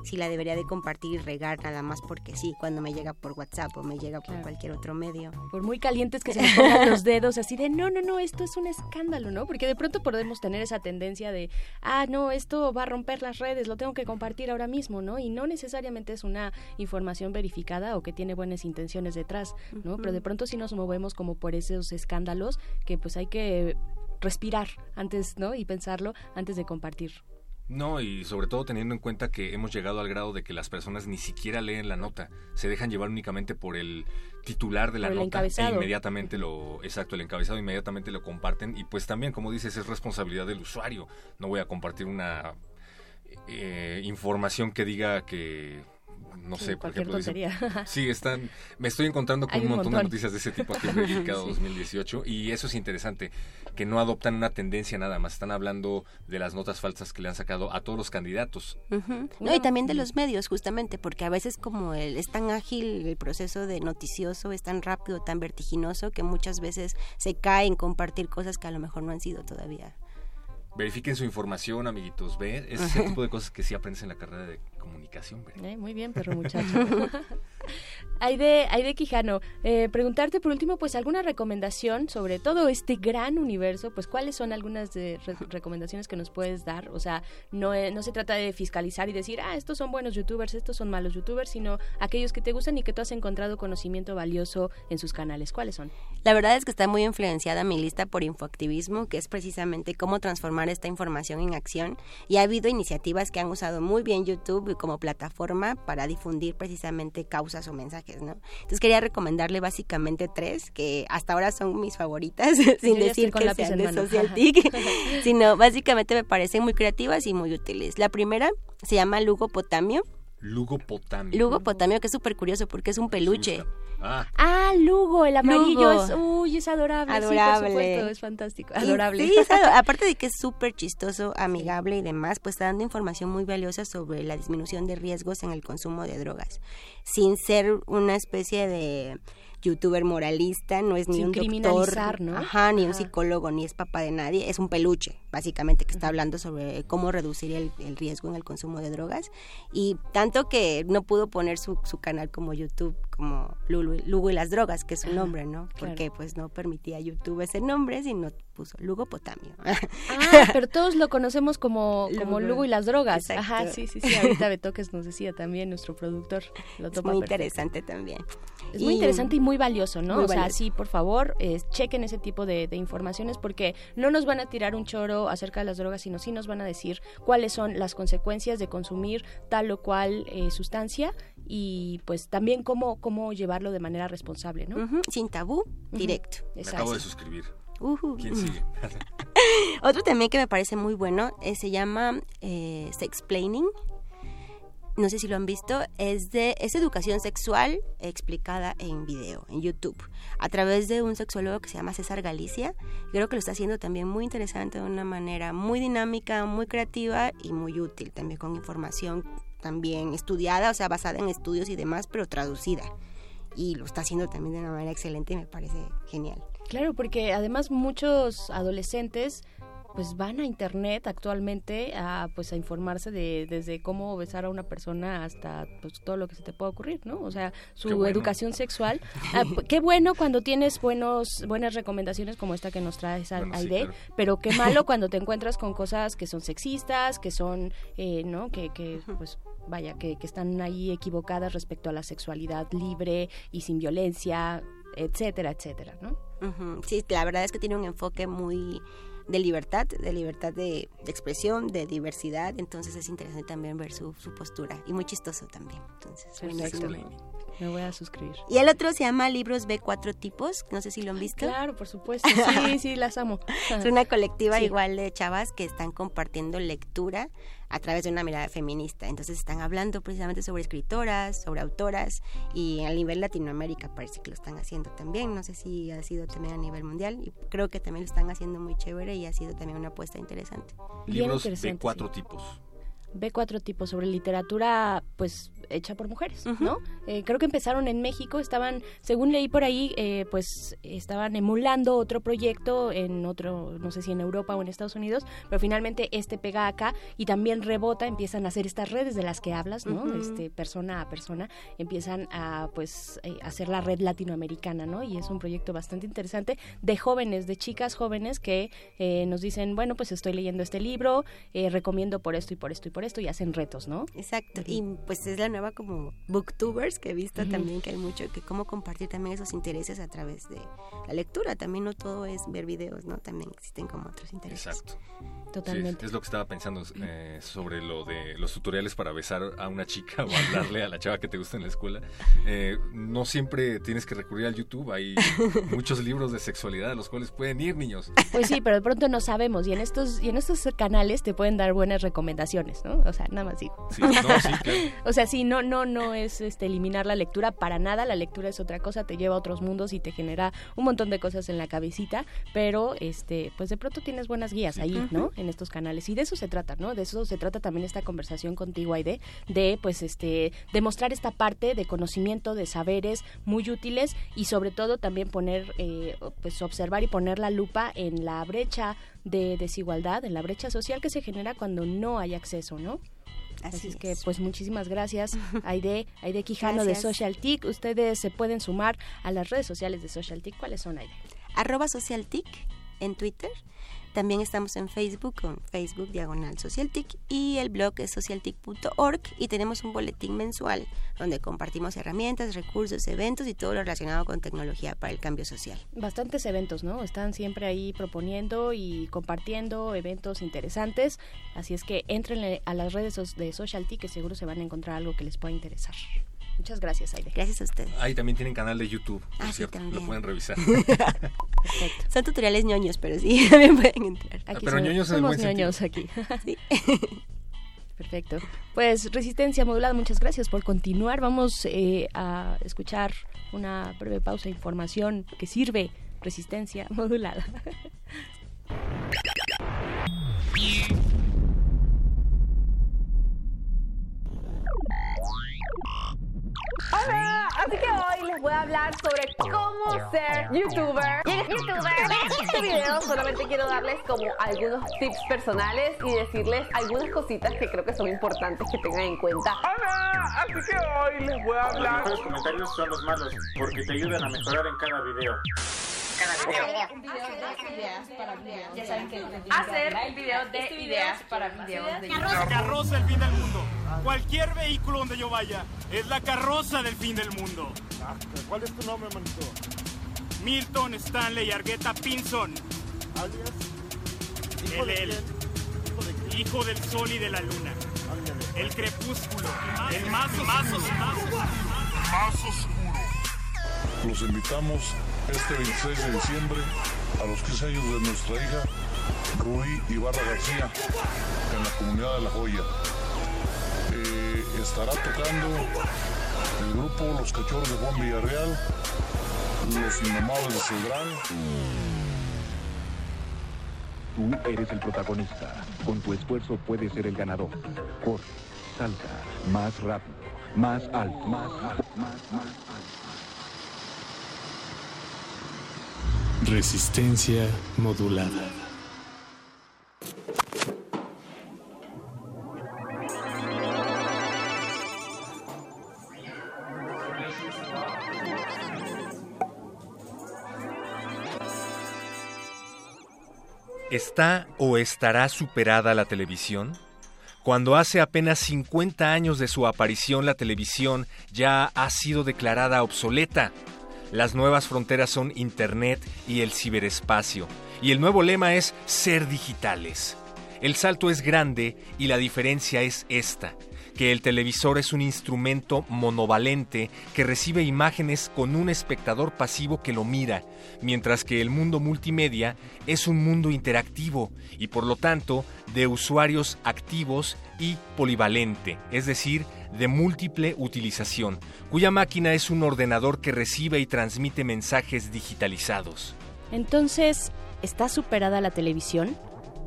si la debería de compartir y regar nada más porque sí, cuando me llega por WhatsApp o me llega por cualquier otro medio. Por muy calientes que se me pongan los dedos, así de no, no, no, esto es un escándalo, ¿no? Porque de pronto podemos tener esa tendencia de, ah, no, esto va a romper las redes, lo tengo que compartir ahora mismo, ¿no? Y no necesariamente es una información verificada o que tiene buenas intenciones detrás, ¿no? Pero de pronto sí nos movemos como por esos escándalos que pues hay que respirar antes, ¿no? Y pensarlo antes de compartir. No, y sobre todo teniendo en cuenta que hemos llegado al grado de que las personas ni siquiera leen la nota, se dejan llevar únicamente por el titular de la Por nota encabezado. e inmediatamente lo, exacto, el encabezado inmediatamente lo comparten y pues también, como dices, es responsabilidad del usuario. No voy a compartir una eh, información que diga que no Sí, sé, por ejemplo, dicen- sí, están, me estoy encontrando con un un montón, de noticias de ese tipo aquí en Verificado Sí. 2018 y eso es interesante, que no adoptan una tendencia nada más, están hablando de las notas falsas que le han sacado a todos los candidatos. No, y también de los medios, justamente, porque a veces como el, es tan ágil el proceso de noticioso, es tan rápido, tan vertiginoso, que muchas veces se cae en compartir cosas que a lo mejor no han sido todavía. Verifiquen su información, amiguitos. Ve, ese es el tipo de cosas que sí aprendes en la carrera de comunicación. ¿verdad? Eh, muy bien, perro muchacho. Aide, Aide Quijano, eh, preguntarte por último, pues alguna recomendación sobre todo este gran universo, pues cuáles son algunas de re- recomendaciones que nos puedes dar. O sea, no, eh, no se trata de fiscalizar y decir, ah, estos son buenos youtubers, estos son malos youtubers, sino aquellos que te gustan y que tú has encontrado conocimiento valioso en sus canales. ¿Cuáles son? La verdad es que está muy influenciada mi lista por infoactivismo, que es precisamente cómo transformar esta información en acción. Y ha habido iniciativas que han usado muy bien YouTube como plataforma para difundir precisamente causas o mensajes, ¿no? Entonces quería recomendarle básicamente tres, que hasta ahora son mis favoritas, sin decir con que sean de. Social Tic, sino básicamente me parecen muy creativas y muy útiles. La primera se llama Lugo Potamio. Lugopotamio. Lugo Potamio, que es súper curioso porque es un peluche. Ah, Ah, Lugo, el amarillo, Lugo. es, uy, es adorable. sí, por Adorable. supuesto, es fantástico. Y Adorable. sí, es aparte de que es súper chistoso, amigable y demás, pues está dando información muy valiosa sobre la disminución de riesgos en el consumo de drogas. Sin ser una especie de youtuber moralista, no es ni Sin un doctor, ¿no? ajá, ni un psicólogo, ni es papá de nadie, es un peluche, básicamente, que está hablando sobre cómo reducir el, el riesgo en el consumo de drogas. Y tanto que no pudo poner su, su canal como YouTube, como Lulu- Lugo y las drogas, que es su nombre, ¿no? claro. Porque pues no permitía YouTube ese nombre, sino puso Lugopotamio. Ah, pero todos lo conocemos como, como Lugo. Lugo y las drogas. Exacto. Ajá, sí, sí, sí. Ahorita Betoques nos decía también, nuestro productor. Lo Es topa muy perfecto. interesante también. Es muy interesante y muy valioso, ¿no? Muy o sea, valioso. sí, por favor, eh, chequen ese tipo de, de informaciones porque no nos van a tirar un choro acerca de las drogas, sino sí nos van a decir cuáles son las consecuencias de consumir tal o cual eh, sustancia y pues también cómo, cómo llevarlo de manera responsable, ¿no? Sin tabú, directo. me acabo de suscribir. Ujú. ¿Quién sigue? Otro también que me parece muy bueno eh, se llama eh, Sexplaining. no sé si lo han visto, es de es educación sexual explicada en video, en YouTube, a través de un sexólogo que se llama César Galicia. Creo que lo está haciendo también muy interesante de una manera muy dinámica, muy creativa y muy útil, también con información también estudiada, o sea, basada en estudios y demás, pero traducida. Y lo está haciendo también de una manera excelente y me parece genial. Claro, porque además muchos adolescentes pues van a internet actualmente a pues a informarse de desde cómo besar a una persona hasta pues todo lo que se te pueda ocurrir, ¿no? O sea, su bueno. educación sexual. Ah, qué bueno cuando tienes buenos buenas recomendaciones como esta que nos traes a- Bueno, sí, Aide, claro. pero qué malo cuando te encuentras con cosas que son sexistas, que son eh, ¿no? Que, que pues vaya, que, que están ahí equivocadas respecto a la sexualidad libre y sin violencia, etcétera, etcétera, ¿no? Ujú, Sí, la verdad es que tiene un enfoque muy de libertad, de libertad de, de expresión, de diversidad, entonces es interesante también ver su, su postura y muy chistoso también. Entonces, Perfecto. Me voy a suscribir. Y el otro se llama Libros B4 Tipos, no sé si lo han visto. Claro, por supuesto. Sí, sí, las amo. Es una colectiva Sí. igual de chavas que están compartiendo lectura a través de una mirada feminista. Entonces están hablando precisamente sobre escritoras, sobre autoras y a nivel Latinoamérica parece que lo están haciendo también. No sé si ha sido también a nivel mundial y creo que también lo están haciendo muy chévere y ha sido también una apuesta interesante. Libros de cuatro tipos. Ve cuatro tipos sobre literatura, pues hecha por mujeres, ¿no? Eh, creo que empezaron en México, estaban, según leí por ahí, eh, pues estaban emulando otro proyecto en otro, no sé si en Europa o en Estados Unidos, pero finalmente este pega acá y también rebota, empiezan a hacer estas redes de las que hablas, ¿no? Este persona a persona, empiezan a pues eh, hacer la red latinoamericana, ¿no? Y es un proyecto bastante interesante de jóvenes, de chicas jóvenes que eh, nos dicen, bueno, pues estoy leyendo este libro, eh, recomiendo por esto y por esto y por esto y hacen retos, ¿no? Exacto, y pues es la nueva como booktubers que he visto Ujú. también que hay mucho que cómo compartir también esos intereses a través de la lectura, también no todo es ver videos, ¿no? También existen como otros intereses. Exacto. Totalmente. Sí, es lo que estaba pensando eh, sobre lo de los tutoriales para besar a una chica o hablarle a la chava que te gusta en la escuela. Eh, no siempre tienes que recurrir al YouTube. Hay muchos libros de sexualidad a los cuales pueden ir niños. Pues sí, pero de pronto no sabemos y en estos y en estos canales te pueden dar buenas recomendaciones, ¿no? O sea, nada más digo. Sí, no, sí, claro. O sea, sí, no no no es este eliminar la lectura para nada, la lectura es otra cosa, te lleva a otros mundos y te genera un montón de cosas en la cabecita, pero este pues de pronto tienes buenas guías ahí, ¿no? En estos canales y de eso se trata, ¿no? De eso se trata también esta conversación contigo Aide, de pues este demostrar esta parte de conocimiento, de saberes muy útiles y sobre todo también poner eh, pues observar y poner la lupa en la brecha de desigualdad, en la brecha social que se genera cuando no hay acceso, ¿no? Así, es que, pues muchísimas gracias, Aide, Aide Quijano Gracias. de Social TIC. Ustedes se pueden sumar a las redes sociales de Social TIC. ¿Cuáles son, Aide? arroba socialtic en Twitter. También estamos en Facebook con Facebook Diagonal Socialtic y el blog es socialtic.org y tenemos un boletín mensual donde compartimos herramientas, recursos, eventos y todo lo relacionado con tecnología para el cambio social. Bastantes eventos, ¿no? Están siempre ahí proponiendo y compartiendo eventos interesantes. Así es que entren a las redes de Social TIC que seguro se van a encontrar algo que les pueda interesar. Muchas gracias, Aide. Gracias a ustedes. Ahí también tienen canal de YouTube, por Ah, sí, cierto, también. lo pueden revisar. Son tutoriales ñoños, pero sí, también pueden entrar. Aquí Pero somos- ñoños en el somos ñoños aquí. Perfecto. Pues Resistencia Modulada, muchas gracias por continuar. Vamos eh, a escuchar una breve pausa de información que sirve Resistencia Modulada. Hola, así que hoy les voy a hablar sobre cómo ser youtuber. Y en este, en este video solamente quiero darles como algunos tips personales y decirles algunas cositas que creo que son importantes que tengan en cuenta. Hola, así que hoy les voy a hablar. Los comentarios son los malos, porque te ayudan a mejorar en cada video. Ya saben que hacer un video de ideas para videos de La carroza del fin del mundo. Cualquier vehículo donde yo vaya es la carroza del fin del mundo. ¿Cuál es tu nombre, manito? Milton Stanley Argueta Pinson. ¿Hijo de El, el hijo del sol y de la luna. El crepúsculo. El más, más, más oscuro. Los invitamos este 26 de diciembre a los 15 años de nuestra hija Rui Ibarra García en la comunidad de La Joya. Eh, estará tocando el grupo Los Cachorros de Juan Villarreal, Los Inamables de Cedrán. Tú eres el protagonista. Con tu esfuerzo puedes ser el ganador. Corre, salta, más rápido, más alto, más alto, más, más alto. Resistencia modulada. ¿Está o estará superada la televisión? Cuando hace apenas 50 años de su aparición la televisión ya ha sido declarada obsoleta. Las nuevas fronteras son Internet y el ciberespacio. Y el nuevo lema es ser digitales. El salto es grande y la diferencia es esta que el televisor es un instrumento monovalente que recibe imágenes con un espectador pasivo que lo mira, mientras que el mundo multimedia es un mundo interactivo y por lo tanto de usuarios activos y polivalente, es decir, de múltiple utilización, cuya máquina es un ordenador que recibe y transmite mensajes digitalizados. Entonces, ¿está superada la televisión?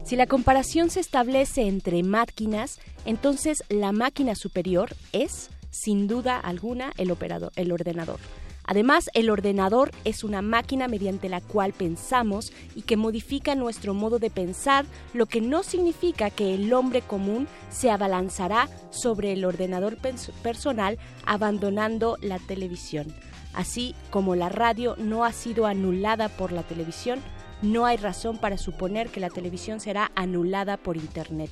Si la comparación se establece entre máquinas, entonces la máquina superior es, sin duda alguna, el, operador, el ordenador. Además, el ordenador es una máquina mediante la cual pensamos y que modifica nuestro modo de pensar, lo que no significa que el hombre común se abalanzará sobre el ordenador personal abandonando la televisión. Así como la radio no ha sido anulada por la televisión, no hay razón para suponer que la televisión será anulada por Internet,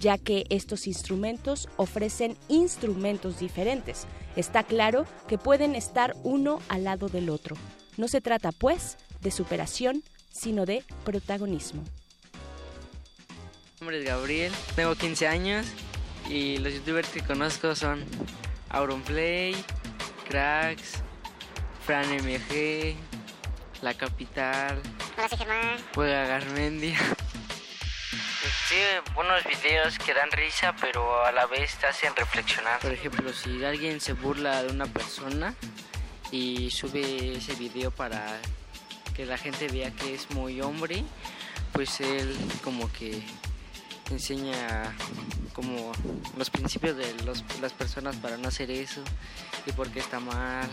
ya que estos instrumentos ofrecen instrumentos diferentes. Está claro que pueden estar uno al lado del otro. No se trata, pues, de superación, sino de protagonismo. Mi nombre es Gabriel, tengo 15 años y los youtubers que conozco son Auronplay, Cracks, Fran MG, La Capital, Hola, soy Germán. Juega Garmendia. Sí, buenos videos que dan risa, pero a la vez te hacen reflexionar. Por ejemplo, si alguien se burla de una persona y sube ese video para que la gente vea que es muy hombre, pues él como que enseña como los principios de los- las personas para no hacer eso y por qué está mal.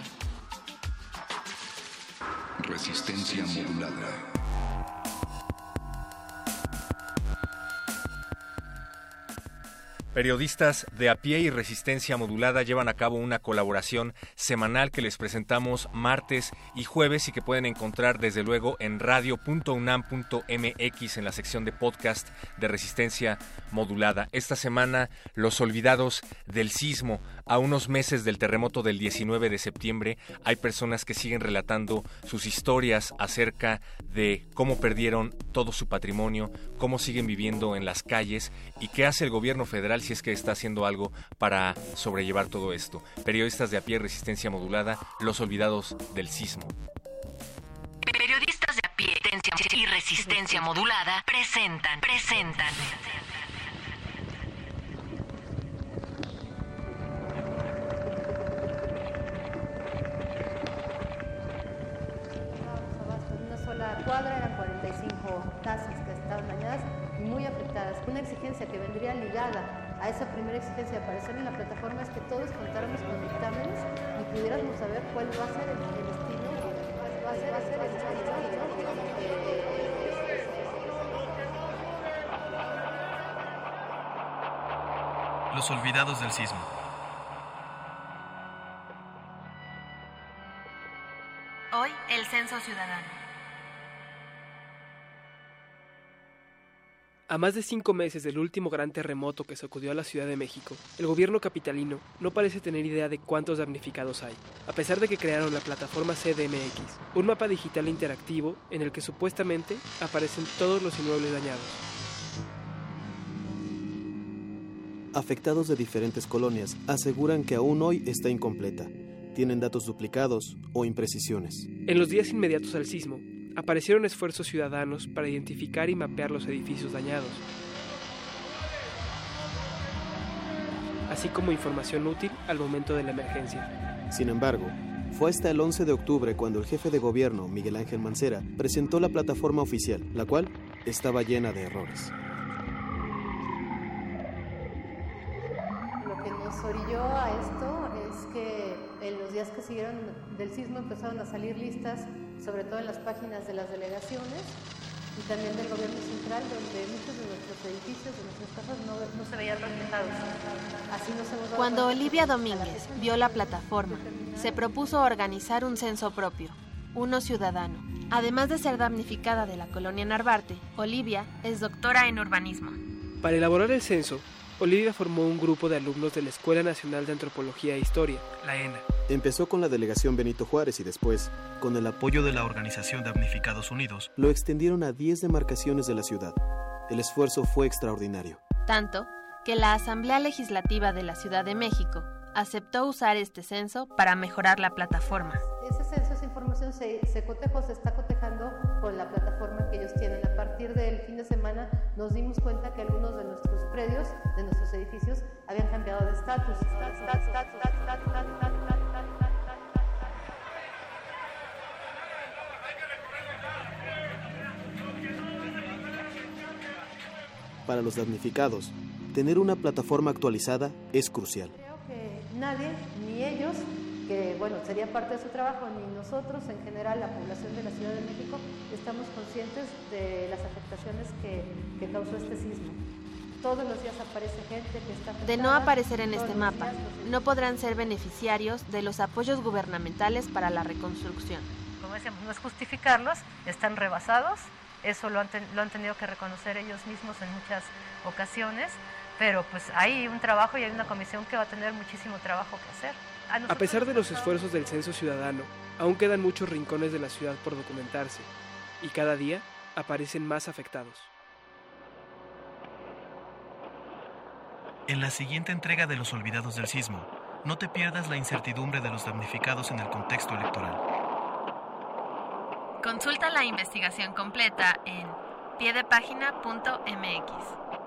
Resistencia modulada. Periodistas de a pie y resistencia modulada llevan a cabo una colaboración semanal que les presentamos martes y jueves y que pueden encontrar desde luego en radio.unam.mx en la sección de podcast de resistencia modulada. Esta semana, Los Olvidados del Sismo. A unos meses del terremoto del 19 de septiembre, hay personas que siguen relatando sus historias acerca de cómo perdieron todo su patrimonio, cómo siguen viviendo en las calles y qué hace el gobierno federal si es que está haciendo algo para sobrellevar todo esto. Periodistas de a pie, resistencia modulada, los olvidados del sismo. Periodistas de a pie y resistencia modulada presentan, presentan. A esa primera exigencia de aparecer en la plataforma es que todos contáramos con dictámenes y pudiéramos saber cuál va a ser el, el estilo, va a ser, va a ser el Los olvidados del sismo. Hoy, el censo ciudadano. A más de cinco meses del último gran terremoto que sacudió a la Ciudad de México, el gobierno capitalino no parece tener idea de cuántos damnificados hay, a pesar de que crearon la plataforma CDMX, un mapa digital interactivo en el que supuestamente aparecen todos los inmuebles dañados. Afectados de diferentes colonias aseguran que aún hoy está incompleta. Tienen datos duplicados o imprecisiones. En los días inmediatos al sismo, aparecieron esfuerzos ciudadanos para identificar y mapear los edificios dañados. así como información útil al momento de la emergencia. Sin embargo, fue hasta el 11 de octubre cuando el jefe de gobierno, Miguel Ángel Mancera, presentó la plataforma oficial, la cual estaba llena de errores. Lo que nos orilló a esto es que en los días que siguieron del sismo empezaron a salir listas, sobre todo en las páginas de las delegaciones y también del gobierno central, donde muchos de nuestros edificios, de nuestras casas no, no se veían reflejados. Así nos hemos dado Cuando. Olivia Domínguez vio la plataforma, se propuso organizar un censo propio, uno ciudadano. Además de ser damnificada de la colonia Narvarte, Olivia es doctora en urbanismo. Para elaborar el censo, Olivia formó un grupo de alumnos de la Escuela Nacional de Antropología e Historia, la ENA. Empezó con la delegación Benito Juárez y después, con el apoyo de la Organización Damnificados Unidos. lo extendieron a 10 demarcaciones de la ciudad. El esfuerzo fue extraordinario. Tanto que la Asamblea Legislativa de la Ciudad de México aceptó usar este censo para mejorar la plataforma. Ese información se, se cotejó, se está cotejando con la plataforma que ellos tienen. A partir del fin de semana nos dimos cuenta que algunos de nuestros predios, de nuestros edificios, habían cambiado de estatus. Para los damnificados, tener una plataforma actualizada es crucial. Creo que nadie, ni ellos, que bueno, sería parte de su trabajo, ni nosotros, en general, la población de la Ciudad de México, estamos conscientes de las afectaciones que, que causó este sismo. Todos los días aparece gente que está De no aparecer en este mapa, días los no podrán ser beneficiarios de los apoyos gubernamentales para la reconstrucción. como decíamos, no es justificarlos, están rebasados, eso lo han, ten- lo han tenido que reconocer ellos mismos en muchas ocasiones, pero pues hay un trabajo y hay una comisión que va a tener muchísimo trabajo que hacer. A pesar de los esfuerzos del censo ciudadano, aún quedan muchos rincones de la ciudad por documentarse, y cada día aparecen más afectados. En la siguiente entrega de Los Olvidados del Sismo, no te pierdas la incertidumbre de los damnificados en el contexto electoral. Consulta la investigación completa en piedepágina.mx.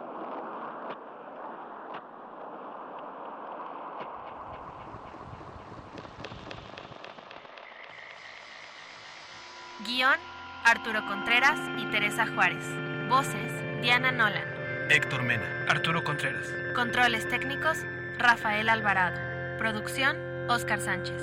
Guión, Arturo Contreras y Teresa Juárez. Voces, Diana Nolan. Héctor Mena. Arturo Contreras. Controles técnicos, Rafael Alvarado. Producción, Oscar Sánchez.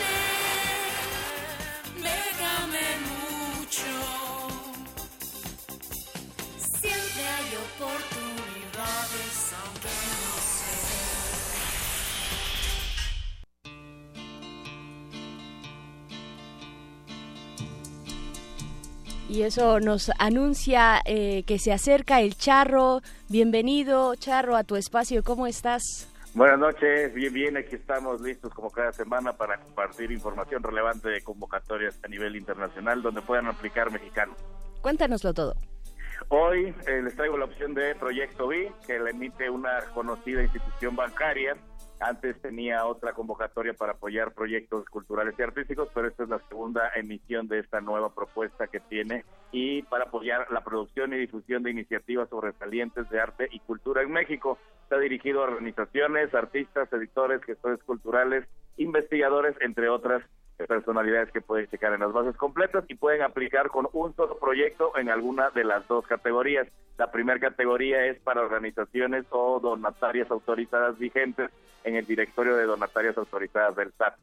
Y eso nos anuncia eh, que se acerca el Charro. Bienvenido, Charro, a tu espacio. ¿Cómo estás? Buenas noches, bien, bien, aquí estamos listos como cada semana para compartir información relevante de convocatorias a nivel internacional donde puedan aplicar mexicanos. Cuéntanoslo todo. Hoy eh, les traigo la opción de Proyecto B, que la emite una conocida institución bancaria. Antes tenía otra convocatoria para apoyar proyectos culturales y artísticos, pero esta es la segunda emisión de esta nueva propuesta que tiene y para apoyar la producción y difusión de iniciativas sobresalientes de arte y cultura en México. Está dirigido a organizaciones, artistas, editores, gestores culturales, investigadores, entre otras personalidades que pueden checar en las bases completas y pueden aplicar con un solo proyecto en alguna de las dos categorías. La primera categoría es para organizaciones o donatarias autorizadas vigentes en el directorio de donatarias autorizadas del SAT.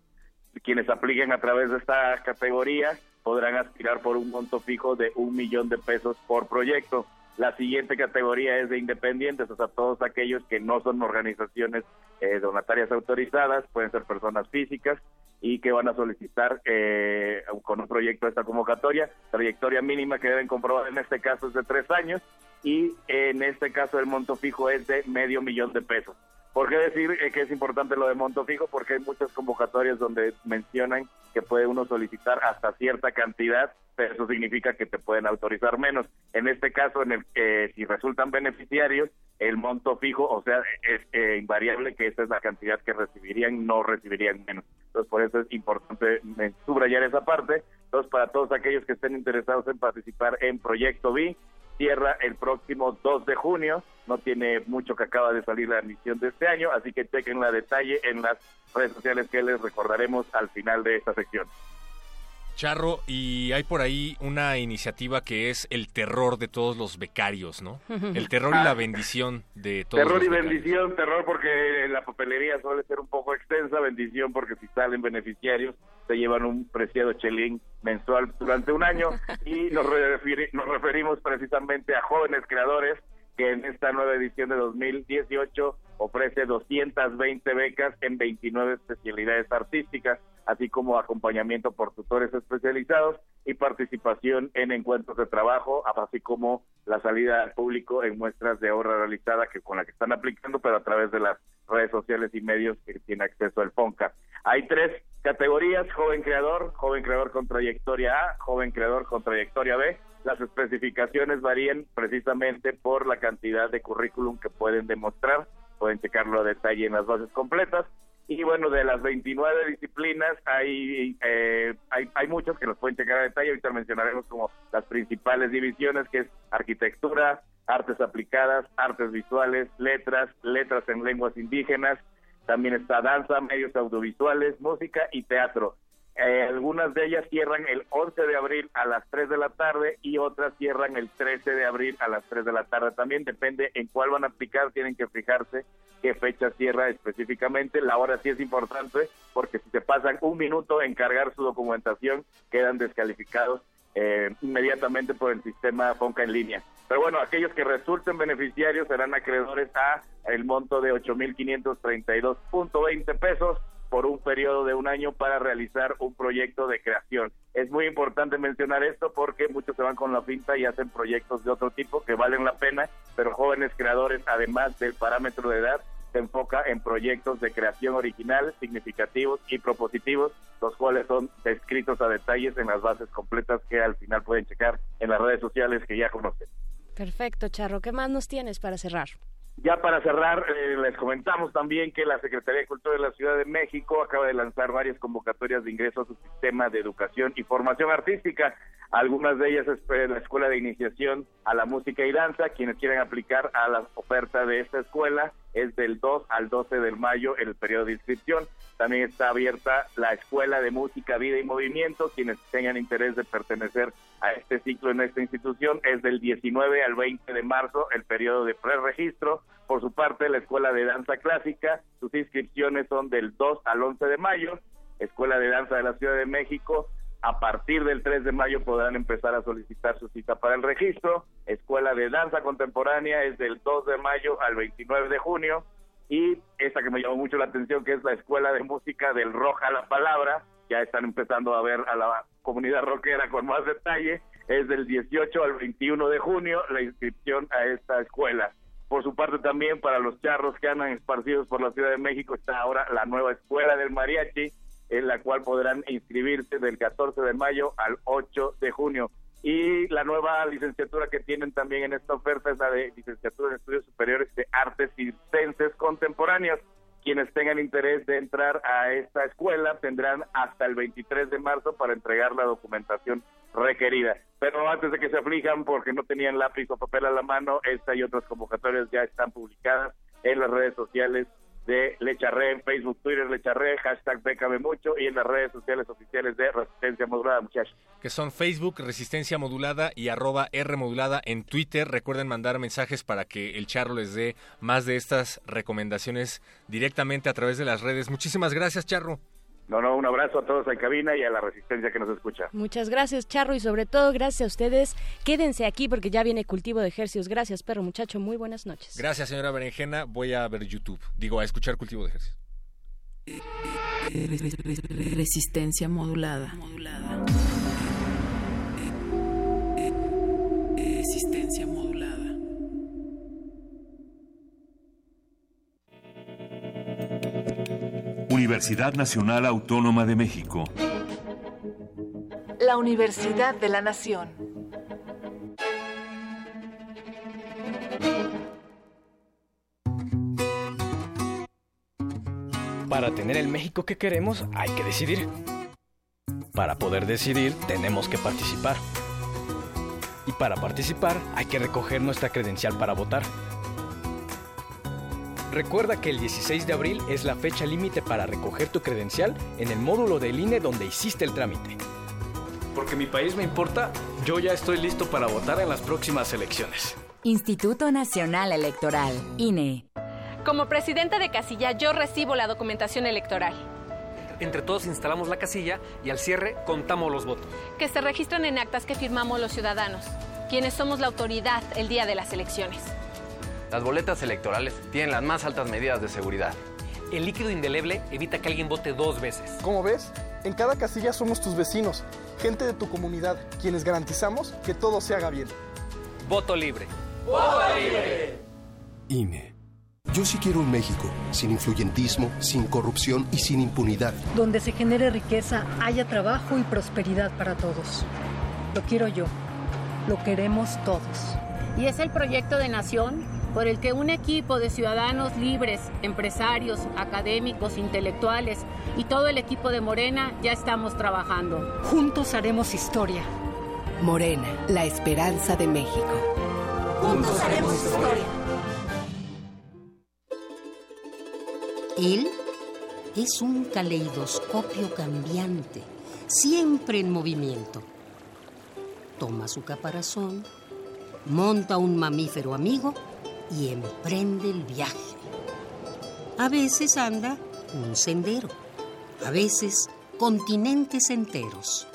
Quienes apliquen a través de esta categoría podrán aspirar por un monto fijo de un millón de pesos por proyecto. La siguiente categoría es de independientes, o sea, todos aquellos que no son organizaciones eh, donatarias autorizadas, pueden ser personas físicas y que van a solicitar eh, con un proyecto de esta convocatoria, trayectoria mínima que deben comprobar en este caso es de tres años y en este caso el monto fijo es de medio millón de pesos. ¿Por qué decir eh, que es importante lo de monto fijo? Porque hay muchas convocatorias donde mencionan que puede uno solicitar hasta cierta cantidad, pero eso significa que te pueden autorizar menos. En este caso, en el que si resultan beneficiarios, el monto fijo, o sea, es eh, invariable que esa es la cantidad que recibirían, no recibirían menos. Entonces, por eso es importante eh, subrayar esa parte. Entonces, para todos aquellos que estén interesados en participar en Proyecto B, cierra el próximo 2 de junio. No tiene mucho que acaba de salir la emisión de este año, así que chequen la detalle en las redes sociales que les recordaremos al final de esta sección. Charro, y hay por ahí una iniciativa que es el terror de todos los becarios, ¿no? El terror y la bendición de todos Terror los y becarios. bendición, terror porque la papelería suele ser un poco extensa, bendición porque si salen beneficiarios se llevan un preciado chelín mensual durante un año y nos, nos referimos precisamente a jóvenes creadores que en esta nueva edición de 2018 ofrece 220 becas en 29 especialidades artísticas, así como acompañamiento por tutores especializados y participación en encuentros de trabajo, así como la salida al público en muestras de obra realizada que con la que están aplicando, pero a través de las redes sociales y medios que tiene acceso al FONCA. Hay tres categorías, joven creador, joven creador con trayectoria A, joven creador con trayectoria B. Las especificaciones varían precisamente por la cantidad de currículum que pueden demostrar, pueden checarlo a detalle en las bases completas. Y bueno, de las 29 disciplinas hay, eh, hay, hay muchas que los pueden checar a detalle. Ahorita mencionaremos como las principales divisiones, que es arquitectura, artes aplicadas, artes visuales, letras, letras en lenguas indígenas. También está danza, medios audiovisuales, música y teatro. Eh, algunas de ellas cierran el 11 de abril a las 3 de la tarde y otras cierran el 13 de abril a las 3 de la tarde. También depende en cuál van a aplicar, tienen que fijarse qué fecha cierra específicamente. La hora sí es importante porque si se pasan un minuto en cargar su documentación, quedan descalificados eh, inmediatamente por el sistema FONCA en línea. Pero bueno, aquellos que resulten beneficiarios serán acreedores a el monto de 8.532.20 pesos por un periodo de un año para realizar un proyecto de creación. Es muy importante mencionar esto porque muchos se van con la pinta y hacen proyectos de otro tipo que valen la pena, pero jóvenes creadores, además del parámetro de edad, se enfoca en proyectos de creación original, significativos y propositivos, los cuales son descritos a detalles en las bases completas que al final pueden checar en las redes sociales que ya conocen. Perfecto, Charro. ¿Qué más nos tienes para cerrar? Ya para cerrar, eh, les comentamos también que la Secretaría de Cultura de la Ciudad de México acaba de lanzar varias convocatorias de ingreso a su sistema de educación y formación artística. Algunas de ellas es la Escuela de Iniciación a la Música y Danza. Quienes quieren aplicar a la oferta de esta escuela es del 2 al 12 de mayo el periodo de inscripción. También está abierta la Escuela de Música, Vida y Movimiento. Quienes tengan interés de pertenecer a este ciclo en esta institución es del 19 al 20 de marzo el periodo de preregistro. Por su parte, la Escuela de Danza Clásica, sus inscripciones son del 2 al 11 de mayo. Escuela de Danza de la Ciudad de México, a partir del 3 de mayo podrán empezar a solicitar su cita para el registro. Escuela de Danza Contemporánea es del 2 de mayo al 29 de junio. Y esta que me llamó mucho la atención, que es la Escuela de Música del Roja la Palabra, ya están empezando a ver a la comunidad rockera con más detalle, es del 18 al 21 de junio la inscripción a esta escuela. Por su parte también para los charros que andan esparcidos por la Ciudad de México está ahora la nueva Escuela del Mariachi, en la cual podrán inscribirse del 14 de mayo al 8 de junio. Y la nueva licenciatura que tienen también en esta oferta es la de licenciatura en estudios superiores de artes circenses contemporáneas. Quienes tengan interés de entrar a esta escuela tendrán hasta el 23 de marzo para entregar la documentación requerida. Pero antes de que se aflijan porque no tenían lápiz o papel a la mano, esta y otras convocatorias ya están publicadas en las redes sociales de Lecharre, en Facebook, Twitter, Lecharre, hashtag Bécame Mucho y en las redes sociales oficiales de Resistencia Modulada, muchachos. que son Facebook Resistencia Modulada y arroba R Modulada en Twitter. Recuerden mandar mensajes para que el Charro les dé más de estas recomendaciones directamente a través de las redes. Muchísimas gracias, Charro. No, no, un abrazo a todos en cabina y a la Resistencia que nos escucha. Muchas gracias, Charro, y sobre todo gracias a ustedes. Quédense aquí porque ya viene cultivo de ejercicios. Gracias, perro muchacho. Muy buenas noches. Gracias, señora Berenjena. Voy a ver YouTube. Digo, a escuchar Cultivo de Ejercicios. Resistencia modulada. Resistencia modulada. Universidad Nacional Autónoma de México. La Universidad de la Nación. Para tener el México que queremos hay que decidir. Para poder decidir tenemos que participar. Y para participar hay que recoger nuestra credencial para votar. Recuerda que el 16 de abril es la fecha límite para recoger tu credencial en el módulo del INE donde hiciste el trámite. Porque mi país me importa, yo ya estoy listo para votar en las próximas elecciones. Instituto Nacional Electoral, INE. Como presidente de casilla, yo recibo la documentación electoral. Entre todos instalamos la casilla y al cierre contamos los votos. Que se registran en actas que firmamos los ciudadanos, quienes somos la autoridad el día de las elecciones. Las boletas electorales tienen las más altas medidas de seguridad. El líquido indeleble evita que alguien vote dos veces. Como ves, en cada casilla somos tus vecinos, gente de tu comunidad, quienes garantizamos que todo se haga bien. Voto libre. ¡Voto libre! INE. Yo sí quiero un México sin influyentismo, sin corrupción y sin impunidad. Donde se genere riqueza, haya trabajo y prosperidad para todos. Lo quiero yo. Lo queremos todos. Y es el proyecto de nación por el que un equipo de ciudadanos libres, empresarios, académicos, intelectuales y todo el equipo de Morena ya estamos trabajando. Juntos haremos historia. Morena, la esperanza de México. Juntos haremos historia. Él es un caleidoscopio cambiante, siempre en movimiento. Toma su caparazón, monta un mamífero amigo y emprende el viaje. A veces anda un sendero, a veces continentes enteros.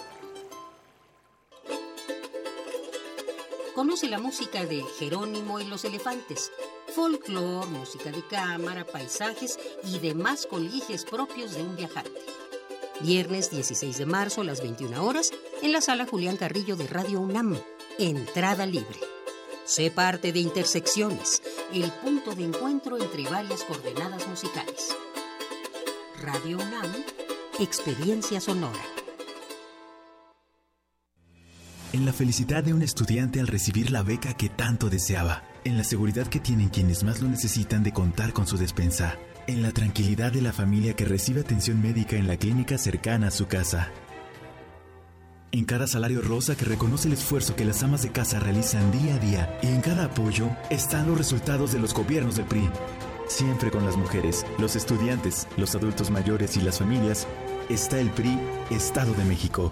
Conoce la música de Jerónimo y los elefantes, folclore, música de cámara, paisajes y demás coliges propios de un viajante. Viernes 16 de marzo a las 21 horas en la sala Julián Carrillo de Radio UNAM. Entrada libre. Sé parte de Intersecciones, el punto de encuentro entre varias coordenadas musicales. Radio UNAM, experiencia sonora. En la felicidad de un estudiante al recibir la beca que tanto deseaba, en la seguridad que tienen quienes más lo necesitan de contar con su despensa, en la tranquilidad de la familia que recibe atención médica en la clínica cercana a su casa. En cada salario rosa que reconoce el esfuerzo que las amas de casa realizan día a día y en cada apoyo están los resultados de los gobiernos del PRI. Siempre con las mujeres, los estudiantes, los adultos mayores y las familias, está el PRI Estado de México.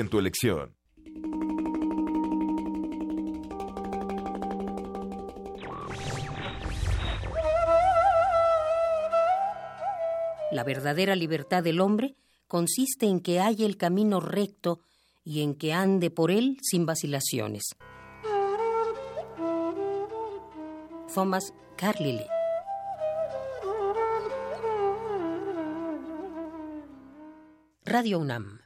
en tu elección. La verdadera libertad del hombre consiste en que haya el camino recto y en que ande por él sin vacilaciones. Thomas Carlyle Radio UNAM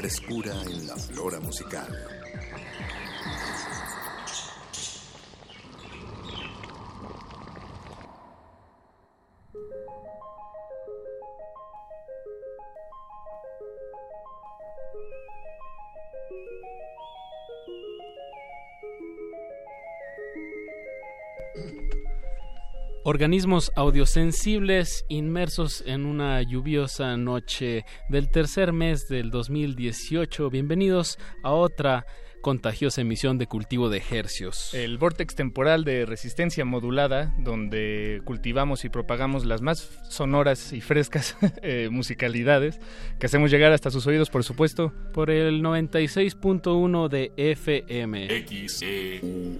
Frescura en la flora musical. Organismos audiosensibles inmersos en una lluviosa noche del tercer mes del 2018. Bienvenidos a otra contagiosa emisión de cultivo de hercios. El vortex temporal de resistencia modulada, donde cultivamos y propagamos las más sonoras y frescas eh, musicalidades que hacemos llegar hasta sus oídos, por supuesto. Por el 96.1 de FM. XEUM.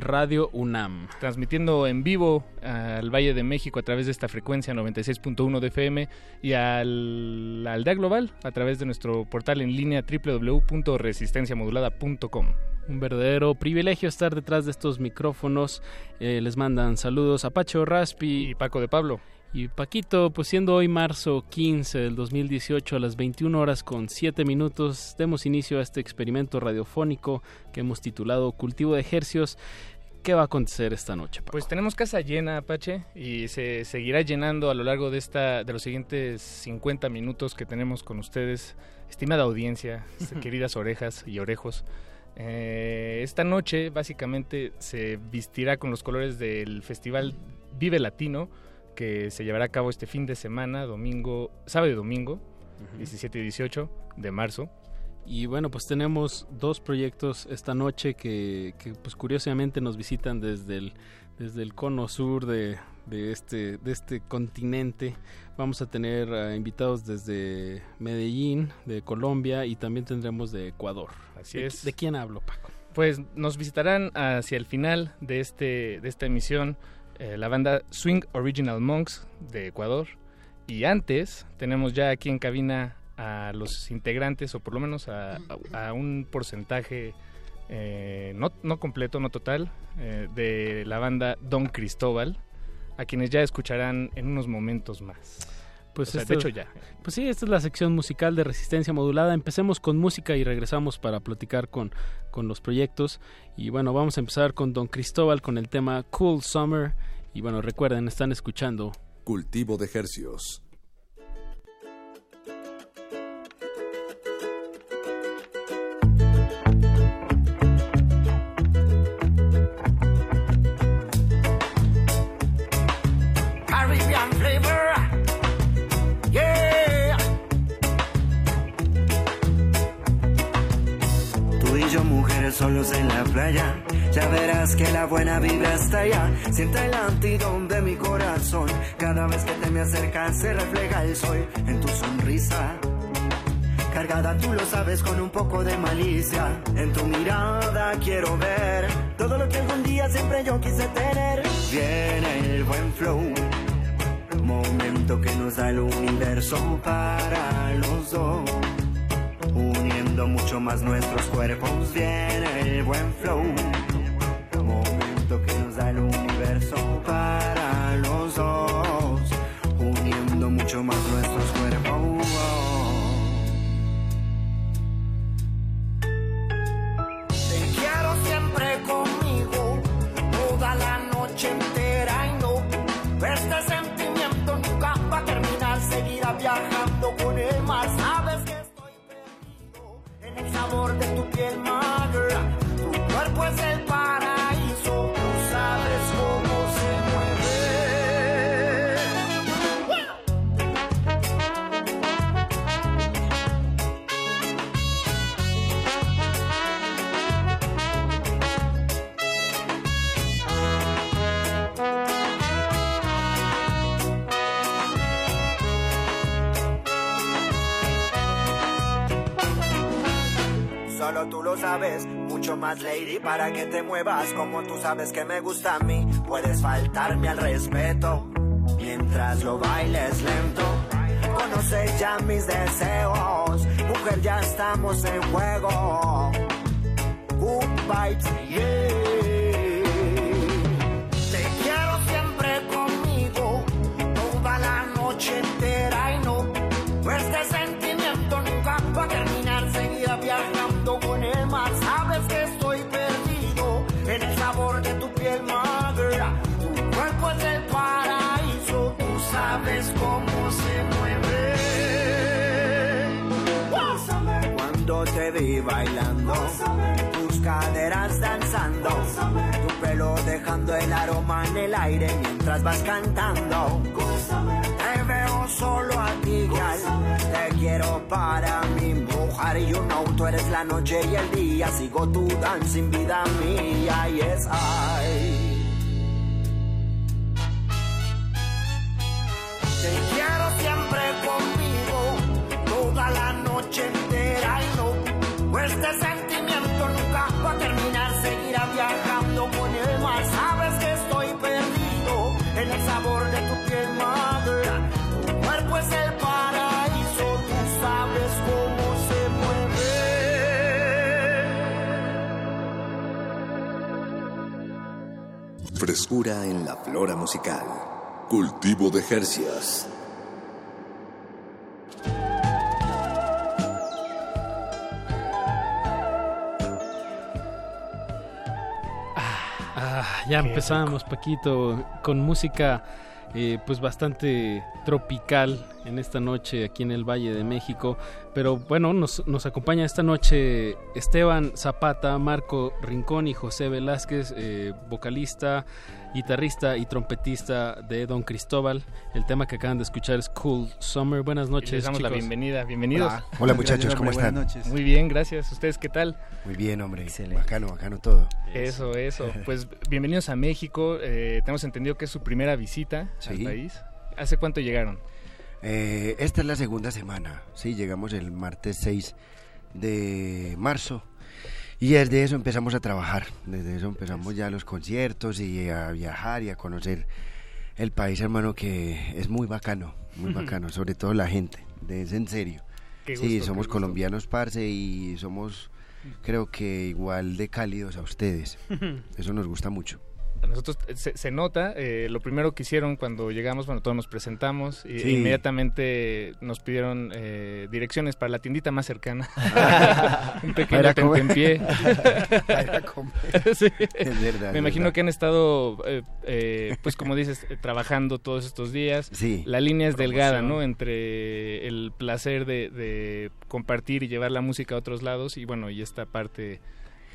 Radio UNAM. Transmitiendo en vivo al Valle de México a través de esta frecuencia 96.1 de FM y al, la aldea global a través de nuestro portal en línea www.resistenciamodulada.com un verdadero privilegio estar detrás de estos micrófonos. Eh, les mandan saludos a Pacho Raspi y Paco de Pablo. Y Paquito, pues siendo hoy marzo 15 del 2018 a las 21 horas con 7 minutos, demos inicio a este experimento radiofónico que hemos titulado Cultivo de Ejercios. ¿Qué va a acontecer esta noche? Paco? Pues tenemos casa llena, Apache, y se seguirá llenando a lo largo de esta de los siguientes 50 minutos que tenemos con ustedes, estimada audiencia, queridas orejas y orejos. Eh, esta noche básicamente se vestirá con los colores del Festival Vive Latino, que se llevará a cabo este fin de semana, domingo, sábado y domingo, 17 y 18 de marzo. Y bueno, pues tenemos dos proyectos esta noche que, que pues curiosamente nos visitan desde el, desde el cono sur de, de, este, de este continente. Vamos a tener uh, invitados desde Medellín, de Colombia y también tendremos de Ecuador. Así ¿De, es. ¿De quién hablo, Paco? Pues nos visitarán hacia el final de, este, de esta emisión eh, la banda Swing Original Monks de Ecuador. Y antes tenemos ya aquí en cabina a los integrantes, o por lo menos a, a, a un porcentaje eh, no, no, completo, no total, eh, de la banda Don Cristóbal, a quienes ya escucharán en unos momentos más. Pues o sea, esta, de hecho ya. Pues sí, esta es la sección musical de resistencia modulada. Empecemos con música y regresamos para platicar con, con los proyectos. Y bueno, vamos a empezar con Don Cristóbal con el tema Cool Summer. Y bueno, recuerden, están escuchando Cultivo de Hercios. Solos en la playa. Ya verás que la buena vibra está allá. Sienta el antidón de mi corazón. Cada vez que te me acercas se refleja el sol en tu sonrisa. Cargada, tú lo sabes, con un poco de malicia. En tu mirada quiero ver todo lo que algún día siempre yo quise tener. Viene el buen flow. Momento que nos da el universo para los dos. Mucho más nuestros cuerpos. Viene el buen flow. Sabor de tu piel, mother. Tu cuerpo es el paraíso, sabes, mucho más lady para que te muevas como tú sabes que me gusta a mí. Puedes faltarme al respeto mientras lo bailes lento. Conoces ya mis deseos, mujer, ya estamos en juego. Good vibes, yeah. Te vi bailando, tus caderas danzando, tu pelo dejando el aroma en el aire mientras vas cantando. Te veo solo a ti. Te quiero para mi mujer. y un auto eres la noche y el día. Sigo tu dancing, vida mía. Yes, I. Te quiero siempre conmigo, toda la noche y. Este sentimiento nunca va a terminar, seguirá viajando con el mar. Sabes que estoy perdido en el sabor de tu piel, madre. Tu cuerpo es el paraíso, tú sabes cómo se mueve. Frescura en la flora musical. Cultivo de Jercias. Ya empezamos, Paquito, con música eh, pues bastante tropical en esta noche aquí en el Valle de México. Pero bueno, nos, nos acompaña esta noche Esteban Zapata, Marco Rincón y José Velázquez, eh, vocalista, guitarrista y trompetista de Don Cristóbal. El tema que acaban de escuchar es Cool Summer. Buenas noches. Les damos la bienvenida. Bienvenidos. Hola, Hola muchachos, ¿cómo están? Buenas noches. Muy bien, gracias. ¿Ustedes qué tal? Muy bien, hombre. Excelente. Bacano, bacano todo. Eso, eso. Pues bienvenidos a México. Eh, tenemos entendido que es su primera visita sí. al país. ¿Hace cuánto llegaron? Eh, esta es la segunda semana, sí, llegamos el martes 6 de marzo y desde eso empezamos a trabajar, desde eso empezamos ya los conciertos y a viajar y a conocer el país, hermano, que es muy bacano, muy bacano, sobre todo la gente, es en serio. Gusto, sí, somos colombianos, parce, y somos creo que igual de cálidos a ustedes, eso nos gusta mucho a nosotros se, se nota, eh, lo primero que hicieron cuando llegamos, bueno, todos nos presentamos y Sí. inmediatamente nos pidieron eh, direcciones para la tiendita más cercana. Un pequeño tentempié. Sí. Es verdad, Me imagino verdad. que han estado, eh, eh, pues como dices, eh, trabajando todos estos días. Sí. La línea es delgada. ¿no? Entre el placer de, de compartir y llevar la música a otros lados y bueno, y esta parte...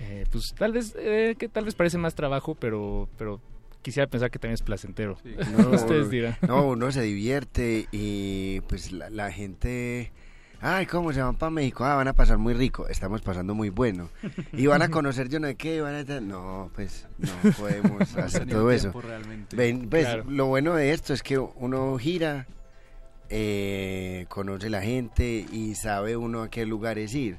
Eh, pues tal vez eh, que tal vez parece más trabajo, pero pero quisiera pensar que también es placentero. No, Ustedes dirán. No, uno se divierte y pues la, la gente... Ay, ¿cómo se van para México? Ah, van a pasar muy rico. Estamos pasando muy bueno. Y van a conocer yo no sé qué. Van a... No, pues no podemos hacer todo eso. Ven, pues, Claro. Lo bueno de esto es que uno gira, eh, conoce la gente y sabe uno a qué lugares ir.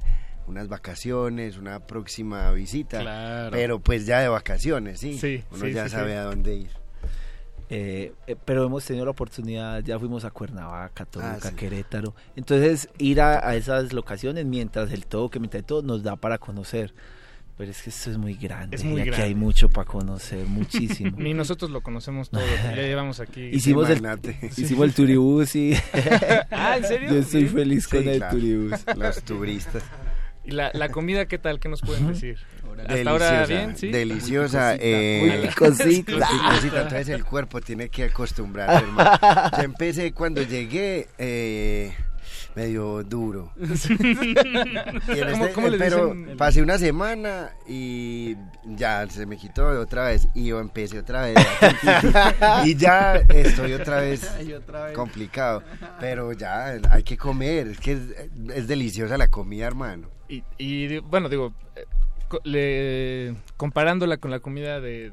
Unas vacaciones, una próxima visita. Claro. Pero pues ya de vacaciones, ¿sí? Sí, uno sí, ya sí, sabe sí. a dónde ir. Eh, eh, pero hemos tenido la oportunidad, ya fuimos a Cuernavaca, Toluca, Ah, sí. Querétaro. Entonces, ir a, a esas locaciones mientras el toque, mientras todo, nos da para conocer. Pero es que esto es muy grande. Es muy y aquí grande. hay mucho para conocer, muchísimo. Ni nosotros lo conocemos todo, ya llevamos aquí. Hicimos el, hicimos el turibús y... Ah, ¿en serio? Yo estoy Sí. feliz con Sí, el claro. turibús. Los turistas. ¿Y la, la comida qué tal? ¿Qué nos pueden decir? Hasta Deliciosa, ahora bien, ¿sí? deliciosa. Muy eh, picosita. muy picosita, Entonces el cuerpo tiene que acostumbrarse, hermano. Yo empecé cuando llegué eh, medio duro. Y en ¿Cómo- este- cómo pero dicen? pasé una semana y ya se me quitó otra vez y yo empecé otra vez. y ya estoy otra vez Y otra vez. complicado. Pero ya hay que comer, es que es, es deliciosa la comida, hermano. Y, y, bueno, digo, eh, le- comparándola con la comida de,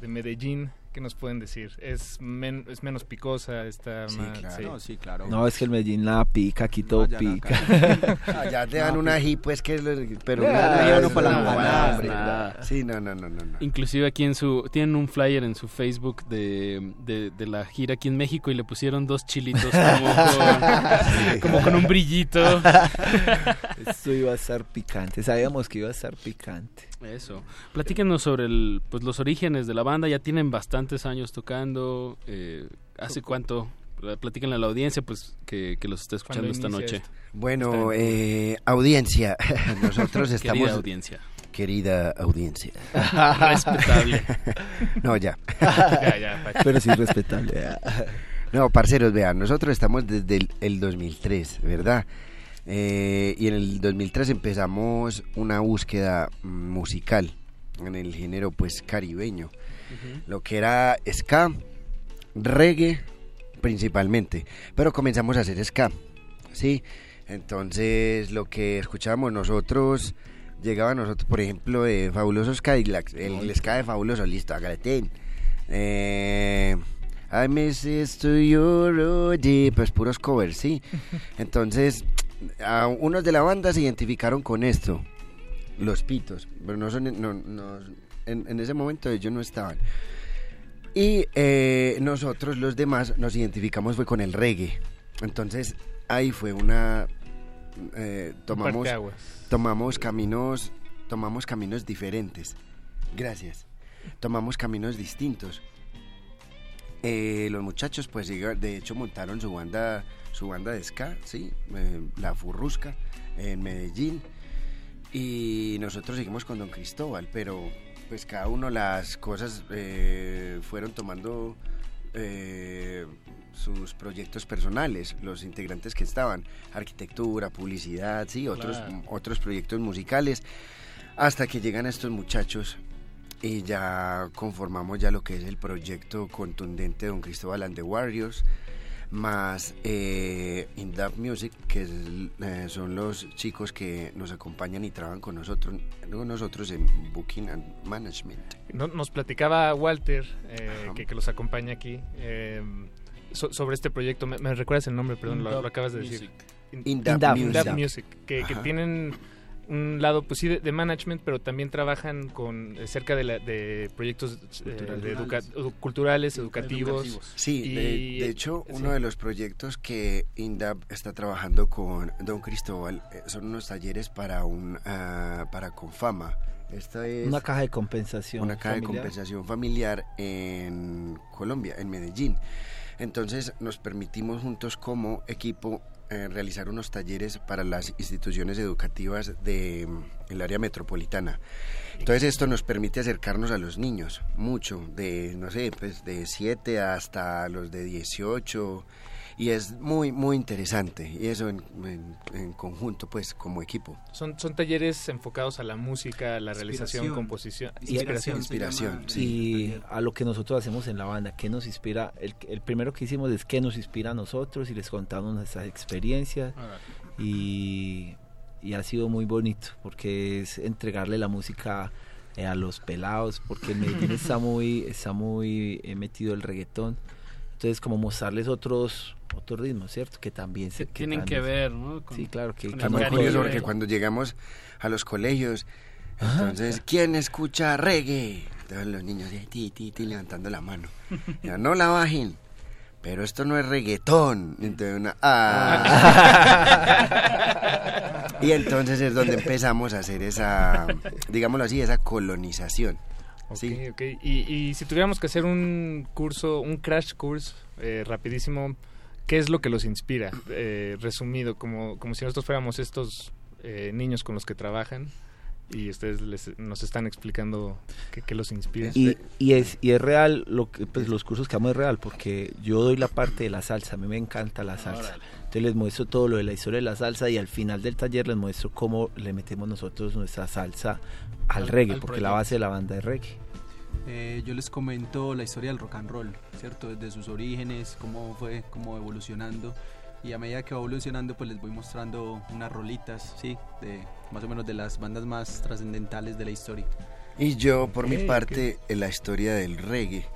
de Medellín, ¿qué nos pueden decir? ¿Es, men- es menos picosa? Está Sí, más, claro. No, sí, claro. No, es que el Medellín nada pica, aquí todo allá no, pica. Allá te dan No, un pues- ají, pues que... lo- Pero Ah, no, ya no, no para la nada. Sí, no, no, no, no. no. Inclusive aquí en su tienen un flyer en su Facebook de, de, de la gira aquí en México y le pusieron dos chilitos como con, como con un brillito. Esto iba a estar picante, sabíamos que iba a estar picante. Eso. Platíquenos sobre el, pues los orígenes de la banda. Ya tienen bastantes años tocando. eh, ¿Hace cuánto? Platíquenle a la audiencia, pues que, que los está escuchando ¿Cuándo esta noche. esto? Bueno, eh, audiencia, nosotros estamos... Querida audiencia. Querida audiencia. Respetable. No, ya. Ya, ya, Pacho. Pero sí respetable. No, parceros, vean, nosotros estamos desde el, el 2003, ¿verdad? Eh, y en el 2003 empezamos una búsqueda musical en el género pues caribeño, lo que era ska, reggae principalmente, pero comenzamos a hacer ska, ¿sí? Entonces lo que escuchábamos nosotros llegaba a nosotros, por ejemplo, de Fabulosos Cadillacs, el, el ska de Fabuloso, listo, Agaletén. Eh, I miss this to you, pues puros covers, ¿sí? Entonces, a unos de la banda se identificaron con esto, los pitos, pero no son, no, no, en, en ese momento ellos no estaban. Y eh, nosotros los demás nos identificamos fue con el reggae. Entonces ahí fue una eh, tomamos caminos tomamos caminos diferentes. Gracias. Tomamos caminos distintos. Eh, los muchachos pues de hecho montaron su banda su banda de ska, sí, eh, la Furrusca en Medellín. Y nosotros seguimos con Don Cristóbal, pero pues cada uno las cosas eh, fueron tomando sus proyectos personales, los integrantes que estaban, arquitectura, publicidad, sí, otros, Claro. otros proyectos musicales, hasta que llegan estos muchachos y ya conformamos ya lo que es el proyecto contundente de Don Cristóbal and the Warriors, más eh, In That Music, que es eh, son los chicos que nos acompañan y trabajan con nosotros, con nosotros en Booking and Management. No- nos platicaba Walter, eh, que, que los acompaña aquí, eh, so- sobre este proyecto. ¿Me, me recuerdas el nombre? Perdón, lo, acabas de decir. Music. In- Music. Music, que, que tienen un lado, pues sí, de, de management, pero también trabajan con eh, cerca de, la- de proyectos eh, de educa- edu- culturales, educativos. Sí, y- de, de hecho, sí. uno de los proyectos que INDAP está trabajando con Don Cristóbal eh, son unos talleres para un ah, para Confama. Esta es Una caja de compensación. una caja de compensación familiar en Colombia, en Medellín. Entonces nos permitimos juntos como equipo eh, realizar unos talleres para las instituciones educativas del área metropolitana. Entonces esto nos permite acercarnos a los niños mucho, de no sé, pues de 7 hasta los de 18 y es muy muy interesante y eso en, en- en conjunto pues como equipo. Son, son talleres enfocados a la música, a la realización, composición, Y- inspiración. Inspiración, sí. Y a lo que nosotros hacemos en la banda, ¿qué nos inspira? El, el primero que hicimos es qué nos inspira a nosotros y les contamos nuestras experiencias y, y ha sido muy bonito porque es entregarle la música eh, a los pelados porque en Medellín está muy, está muy eh, metido el reggaetón. Entonces como mostrarles otros otros ritmos, ¿cierto? Que también se tienen que ver, ¿no? Con- sí, claro, que, con que el Es muy curioso porque cuando llegamos a los colegios, entonces, ¿quién escucha reggae? Todos los niños ti, ti, ti, levantando la mano. Ya, no la bajen, pero esto no es reggaetón. Entonces, una, ah. y entonces es donde empezamos a hacer esa, digámoslo así, esa colonización. Sí. Ok, ok. Y, y si tuviéramos que hacer un curso, un crash course eh, rapidísimo, ¿qué es lo que los inspira? Eh, resumido, como, como si nosotros fuéramos estos eh, niños con los que trabajan y ustedes les- nos están explicando qué, qué los inspira. Y, y es y es real lo que pues los cursos que damos es real porque yo doy la parte de la salsa, a mí me encanta la salsa. Entonces les muestro todo lo de la historia de la salsa y al final del taller les muestro cómo le metemos nosotros nuestra salsa al, Al- reggae, al porque proyecto. la base de la banda es reggae. Eh, yo les comento la historia del rock and roll, ¿cierto? Desde sus orígenes, cómo fue, cómo evolucionando. Y a medida que va evolucionando, pues les voy mostrando unas rolitas, ¿sí? De más o menos de las bandas más trascendentales de la historia. Y yo, por mi Ok, parte, en la historia del reggae,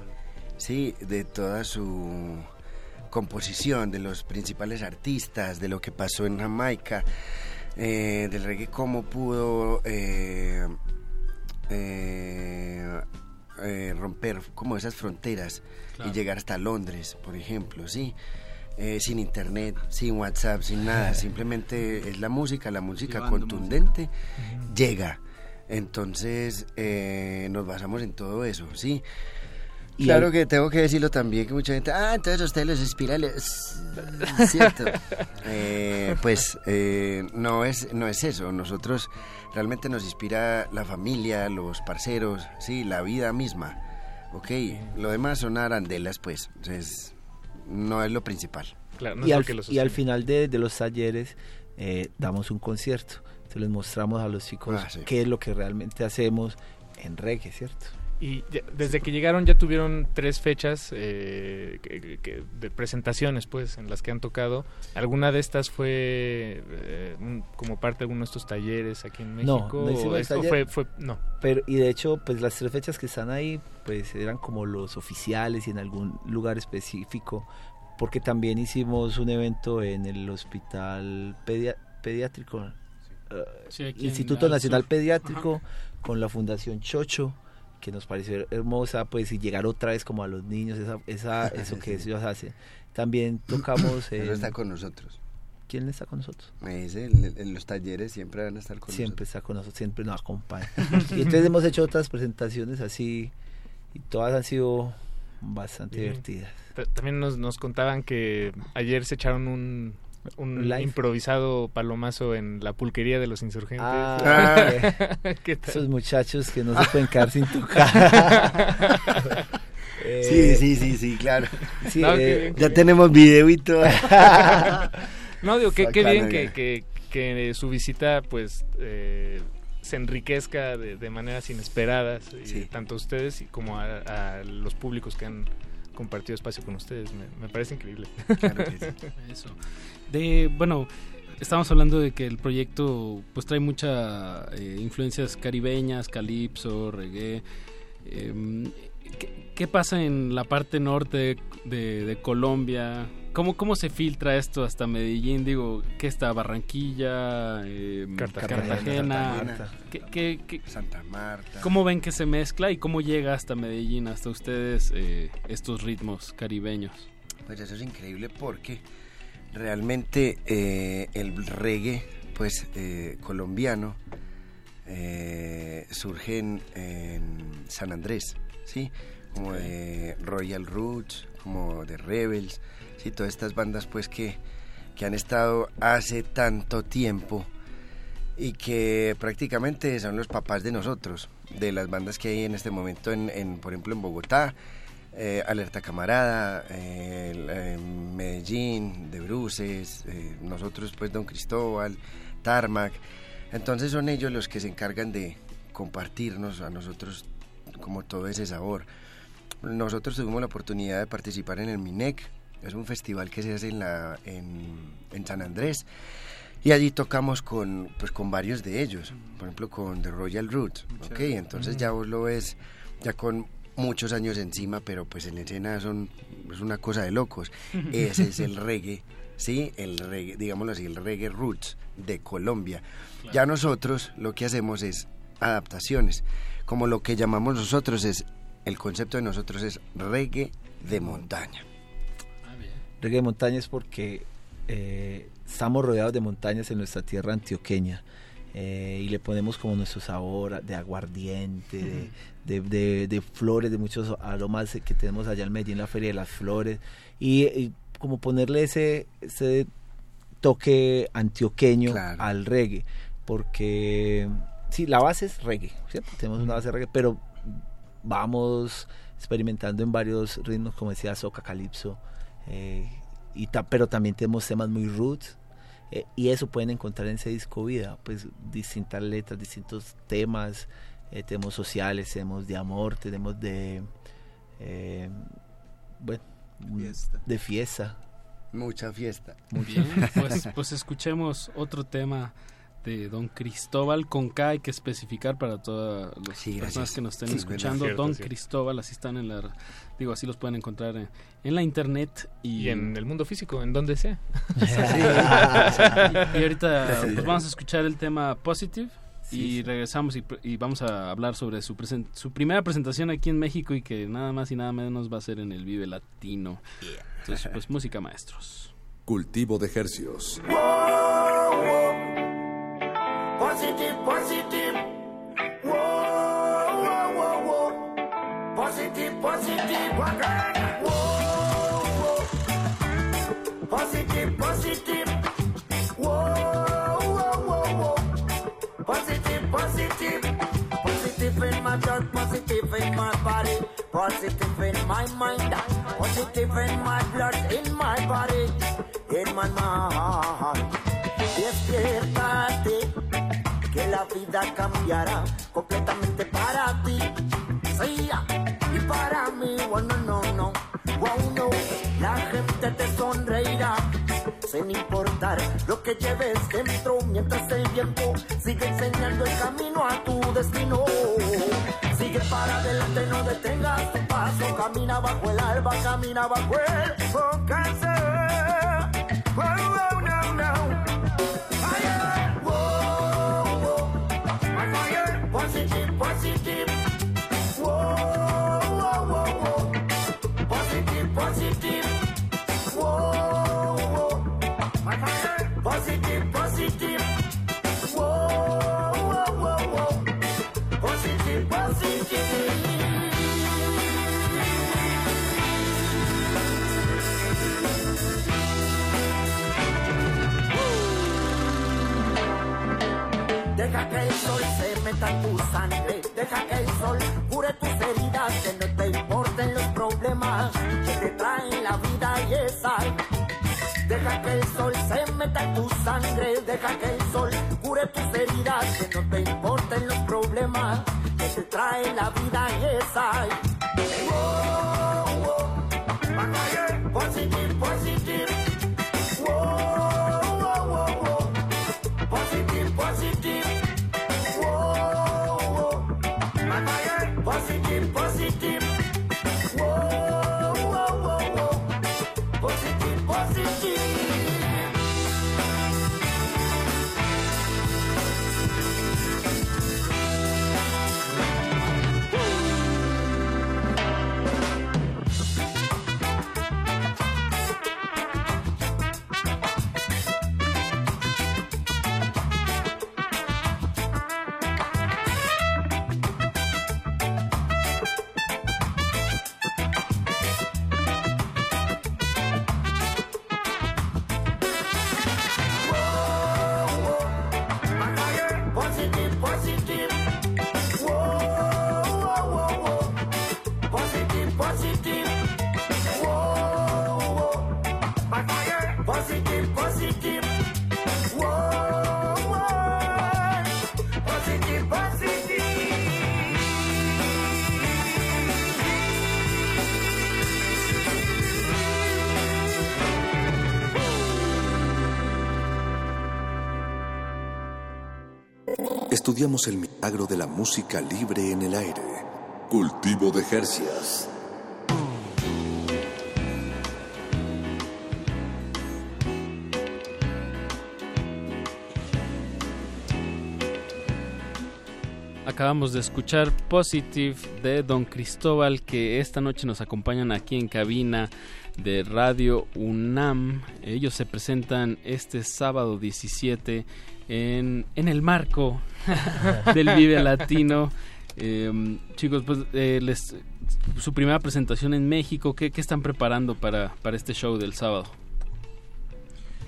sí, de toda su composición, de los principales artistas, de lo que pasó en Jamaica, eh, del reggae, cómo pudo eh, eh, romper como esas fronteras Claro. y llegar hasta Londres, por ejemplo, sí. Eh, sin internet, sin WhatsApp, sin nada, simplemente es la música, la música Llevando contundente llega. Entonces eh, nos basamos en todo eso, ¿sí? Y claro que tengo que decirlo también, que mucha gente, ah, entonces a ustedes les inspira, les... ¿cierto? Eh, pues eh, no, es, no es eso, nosotros realmente nos inspira la familia, los parceros, sí, la vida misma, ¿ok? Lo demás son arandelas, pues, es, no es lo principal. Claro, no y, es lo al, que lo y al final de, de los talleres eh, damos un concierto. Entonces les mostramos a los chicos Ah, sí. qué es lo que realmente hacemos en reggae, ¿cierto? Y ya- desde que llegaron ya tuvieron tres fechas eh, que- que- de presentaciones, pues, en las que han tocado. ¿Alguna de estas fue eh, un- como parte de alguno de estos talleres aquí en No, México? no hicimos ¿O el esto taller. fue, fue- no. Pero, y de hecho, pues las tres fechas que están ahí, pues eran como los oficiales y en algún lugar específico, porque también hicimos un evento en el hospital pedia- pediátrico, eh, Sí, Instituto al Nacional sur. Pediátrico, con la Fundación Chocho, que nos pareció hermosa, pues y llegar otra vez como a los niños, esa, esa, eso que ellos hacen. También tocamos... En- está con nosotros. ¿Quién está con nosotros? Ese, el- en los talleres siempre van a estar con siempre está con nosotros, siempre nos acompaña. y entonces hemos hecho otras presentaciones así y todas han sido bastante Bien. divertidas. Ta- También nos, nos contaban que ayer se echaron un, un improvisado palomazo en la pulquería de los insurgentes. Ah, ¿Qué tal? esos muchachos que no se pueden quedar sin tocar. Sí, sí, sí, sí, claro. Sí, No, qué eh, ya bien. tenemos video y todo. No, digo, qué, qué bien que, bien. que, que su visita pues eh, se enriquezca de, de maneras inesperadas, y tanto a ustedes y como a, a los públicos que han compartido espacio con ustedes. Me, me parece increíble. Eso. De, bueno, estamos hablando de que el proyecto pues trae muchas influencias caribeñas, calipso, reggae. Em, ¿qué, qué pasa en la parte norte de, de Colombia? ¿Cómo, ¿Cómo se filtra esto hasta Medellín? Digo, ¿qué está? ¿Barranquilla? em, Cartagena, Cartagena. Santa Marta. ¿Qué- qué- qué- Santa Marta. ¿Cómo ven que se mezcla y cómo llega hasta Medellín, hasta ustedes, eh, estos ritmos caribeños? Pues eso es increíble porque realmente eh, el reggae, pues eh, colombiano, eh, surge en, en San Andrés, ¿sí? Como de Royal Roots, como de Rebels, ¿sí? Todas estas bandas pues que, que han estado hace tanto tiempo y que prácticamente son los papás de nosotros, de las bandas que hay en este momento, en, en, por ejemplo en Bogotá, eh, Alerta Camarada, eh, eh, Medellín, de Bruces, eh, nosotros pues Don Cristóbal, Tarmac, entonces son ellos los que se encargan de compartirnos a nosotros como todo ese sabor. Nosotros tuvimos la oportunidad de participar en el MINEC, es un festival que se hace en, la, en, en San Andrés, y allí tocamos con, pues, con varios de ellos, por ejemplo con The Royal Roots, ¿ok? Entonces ya vos lo ves ya con muchos años encima, pero pues en escena son, es una cosa de locos. Ese es el reggae, ¿sí? El reggae, digámoslo así, el reggae roots de Colombia. Ya nosotros lo que hacemos es adaptaciones, como lo que llamamos nosotros es, el concepto de nosotros es reggae de montaña. Reggae de montaña es porque eh, estamos rodeados de montañas en nuestra tierra antioqueña eh, y le ponemos como nuestro sabor de aguardiente, de, de, de- de flores, de muchos aromas que tenemos allá en Medellín, la Feria de las Flores, y, y como ponerle ese, ese toque antioqueño al reggae, porque sí, la base es reggae, ¿cierto? Tenemos una base de reggae, pero vamos experimentando en varios ritmos, como decía, soca, calipso, eh, y ta- pero también tenemos temas muy roots, eh, y eso pueden encontrar en ese disco vida, pues distintas letras, distintos temas, eh, tenemos sociales, tenemos de amor, tenemos de, eh, bueno, de fiesta. Mucha fiesta. Bien, pues, pues escuchemos otro tema de Don Cristóbal con K, hay que especificar para todas las personas gracias. que nos estén Sí, escuchando. cierto, Don. Cristóbal, así están en la. Digo, así los pueden encontrar en, en la internet y, Y en el mundo físico, en donde sea. Sí. y, y ahorita pues, vamos a escuchar el tema Positive Sí, y regresamos y, vamos a hablar sobre su, presen- su primera presentación aquí en México y que nada más y nada menos va a ser en el Vive Latino. Entonces, pues música maestros. Cultivo de hercios. Positive, positive. Whoa, whoa, whoa, whoa. Positive, positive. Whoa, whoa. Positive, positive. Whoa, whoa, whoa. Positive, positive. Positive in my blood, positive in my body. Positive in my mind. Positive in my blood, in my body. In my mind. Yes, cambiará completamente para ti. Sí, y para mí, bueno, no, no, wow, no, la gente te sonreirá sin importar lo que lleves dentro mientras el tiempo sigue enseñando el camino a tu destino. Sigue para adelante, no detengas tu paso, camina bajo el alba, camina bajo el ocaso. Deja que el sol se meta en tu sangre, deja que el sol cure tus heridas, que no te importen los problemas que te traen la vida y esa. Deja que el sol se meta en tu sangre, deja que el sol cure tus heridas, que no te importen los problemas que te traen la vida y esa. Whoa, whoa. Macaye, Positive, positive. Estudiamos el milagro de la música libre en el aire. Cultivo de Jercias. Acabamos de escuchar Positive de Don Cristóbal que esta noche nos acompañan aquí en cabina de Radio UNAM. Ellos se presentan este sábado 17 en, en el marco del Vive Latino. Eh, chicos, pues eh, les, su primera presentación en México, ¿qué, qué están preparando para, para este show del sábado?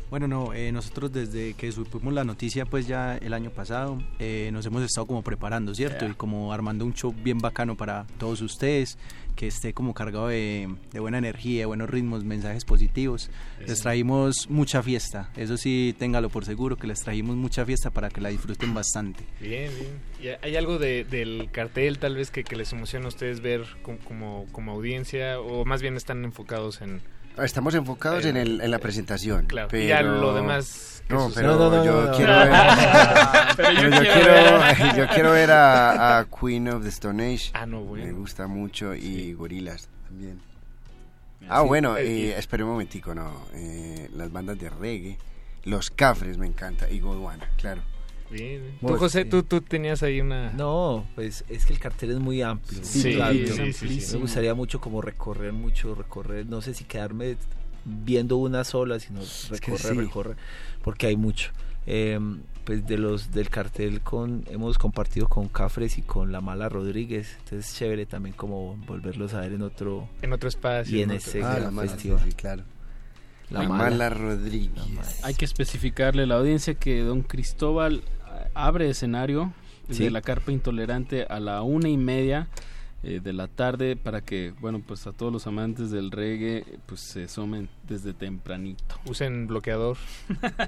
Bueno, no, eh, nosotros desde que supimos la noticia, pues ya el año pasado, eh, nos hemos estado como preparando, ¿cierto? Y como armando un show bien bacano para todos ustedes, que esté como cargado de, de buena energía, de buenos ritmos, mensajes positivos. Les traímos mucha fiesta, eso sí, téngalo por seguro, que les trajimos mucha fiesta para que la disfruten bastante. Bien, bien. ¿Y hay algo de, del cartel tal vez que, que les emociona a ustedes ver como, como, como audiencia o más bien están enfocados en... Estamos enfocados en, el, en la presentación. Claro, pero... ya lo demás... No, pero No, no, no, yo, no, no. quiero ver, Pero yo pero yo quiero ver. yo quiero ver a, a Queen of the Stone Age. Ah, no, bueno. Me gusta mucho y Gorilas también. Sí, Ah, bueno, eh, eh, y- espera un momentico, no. eh, las bandas de reggae, los Cafres me encanta y Godwana, claro. Bien, Tú, José, sí. tú, tú tenías ahí una... No, pues es que el cartel es muy amplio. Sí, muy claro, sí, sí, sí. Me gustaría mucho como recorrer mucho, recorrer, no sé si quedarme viendo una sola, sino que recorrer, sí. recorrer, porque hay mucho. Eh, pues de los del cartel con hemos compartido con Cafres y con La Mala Rodríguez, entonces es chévere también como volverlos a ver en otro En otro espacio. y en en ese Ah, gran La Mala, festival. sí, claro. La La, Mala. Mala Rodríguez. Hay que especificarle a la audiencia que Don Cristóbal abre escenario Sí. de la Carpa Intolerante a la una y media eh, de la tarde para que, bueno, pues a todos los amantes del reggae, pues se asomen desde tempranito. Usen bloqueador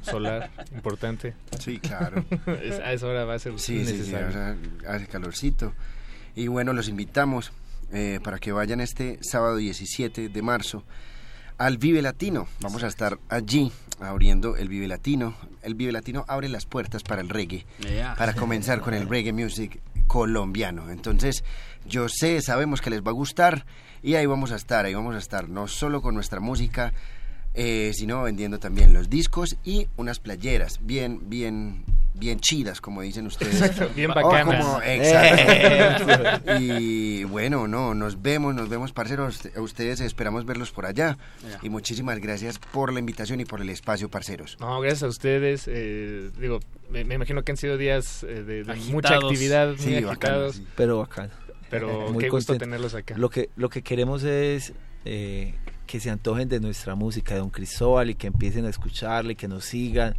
solar, importante. Sí, claro. a esa hora va a ser sí, necesario. Sí, sí, hace calorcito. Y bueno, los invitamos eh, para que vayan este sábado 17 de marzo al Vive Latino. Vamos a estar allí abriendo el Vive Latino. El Vive Latino abre las puertas para el reggae, para comenzar con el reggae music colombiano. Entonces, yo sé, sabemos que les va a gustar y ahí vamos a estar, ahí vamos a estar, no solo con nuestra música, eh, sino vendiendo también los discos y unas playeras bien, bien, bien chidas, como dicen ustedes. bien bacanas. exacto. y bueno, no, nos vemos, nos vemos, parceros. Ustedes esperamos verlos por allá. Y muchísimas gracias por la invitación y por el espacio, parceros. No, gracias a ustedes. Eh, digo, me, imagino que han sido días eh, de, mucha actividad, muy agitados. Pero bacán. Pero muy qué gusto tenerlos acá. Lo que, lo que queremos es eh, que se antojen de nuestra música, de Don Cristóbal, y que empiecen a escucharle, que nos sigan,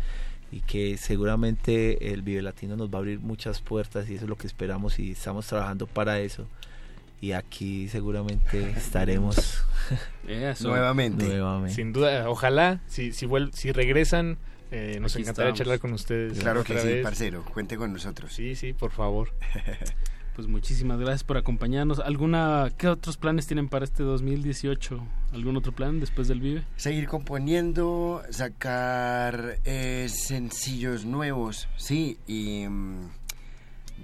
y que seguramente el Vive Latino nos va a abrir muchas puertas, y eso es lo que esperamos, y estamos trabajando para eso. Y aquí seguramente estaremos nuevamente. Sin duda, ojalá, si, si, si regresan, eh, nos encantaría charlar con ustedes. Claro que sí, parcero, cuente con nosotros. Sí, sí, por favor. Pues muchísimas gracias por acompañarnos. ¿Alguna, qué otros planes tienen para este 2018? ¿Algún otro plan después del Vive? Seguir componiendo, sacar eh, sencillos nuevos, sí, y mm,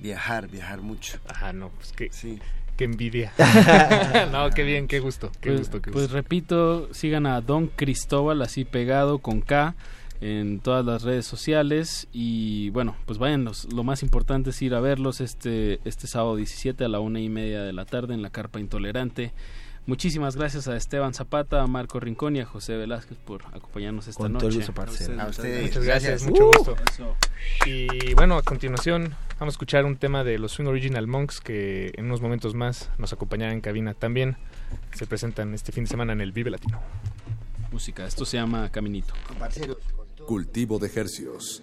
viajar, viajar mucho. Ajá, no, pues que sí. Qué envidia. no, qué bien, qué gusto, qué pues, gusto, qué pues gusto. Pues repito, sigan a Don Cristóbal así pegado con K en todas las redes sociales y bueno pues vayan lo más importante es ir a verlos este este sábado 17 a la una y media de la tarde en la carpa intolerante Muchísimas gracias a Esteban Zapata, a Marco Rincón y a José Velázquez por acompañarnos esta noche. a ustedes. Muchas gracias, mucho gusto. Y bueno, a continuación vamos a escuchar un tema de los Swing Original Monks que en unos momentos más nos acompañará en cabina también. Se presentan este fin de semana en el Vive Latino. Música, esto se llama Caminito. Cultivo de ejercicios.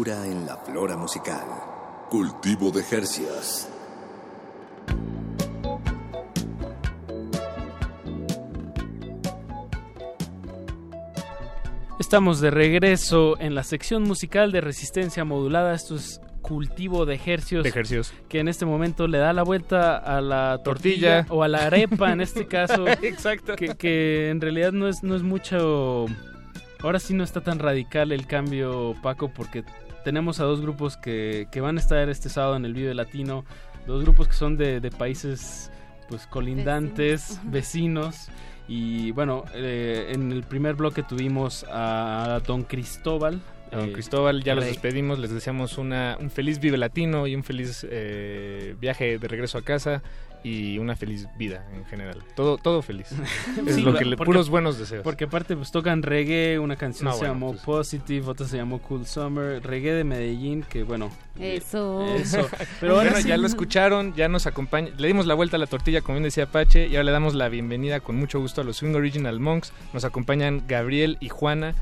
Frescura en la flora musical. Cultivo de Jercias. Estamos de regreso en la sección musical de resistencia modulada. Esto es cultivo de ejercios. De ejercios. Que en este momento le da la vuelta a la tortilla, Tortilla. o a la arepa en este caso. Exacto. Que, que en realidad no es, no es mucho. Ahora sí no está tan radical el cambio, Paco, porque tenemos a dos grupos que, que van a estar este sábado en el Vive Latino. Dos grupos que son de, de países pues colindantes, vecinos. Y bueno, eh, en el primer bloque tuvimos a Don Cristóbal. Don eh, Cristóbal, ya los despedimos, les deseamos una, un feliz Vive Latino y un feliz eh, viaje de regreso a casa y una feliz vida en general. Todo, todo feliz. es Sí, lo que le, porque- puros buenos deseos. Porque aparte pues tocan reggae, una canción No, se bueno, llamó pues- Positive, otra se llamó Cool Summer, reggae de Medellín, que bueno. Eso. Eso. Pero bueno, sí- ya lo escucharon, ya nos acompaña. Le dimos la vuelta a la tortilla, como bien decía Apache, y ahora le damos la bienvenida con mucho gusto a los Swing Original Monks. Nos acompañan Gabriel y Juana.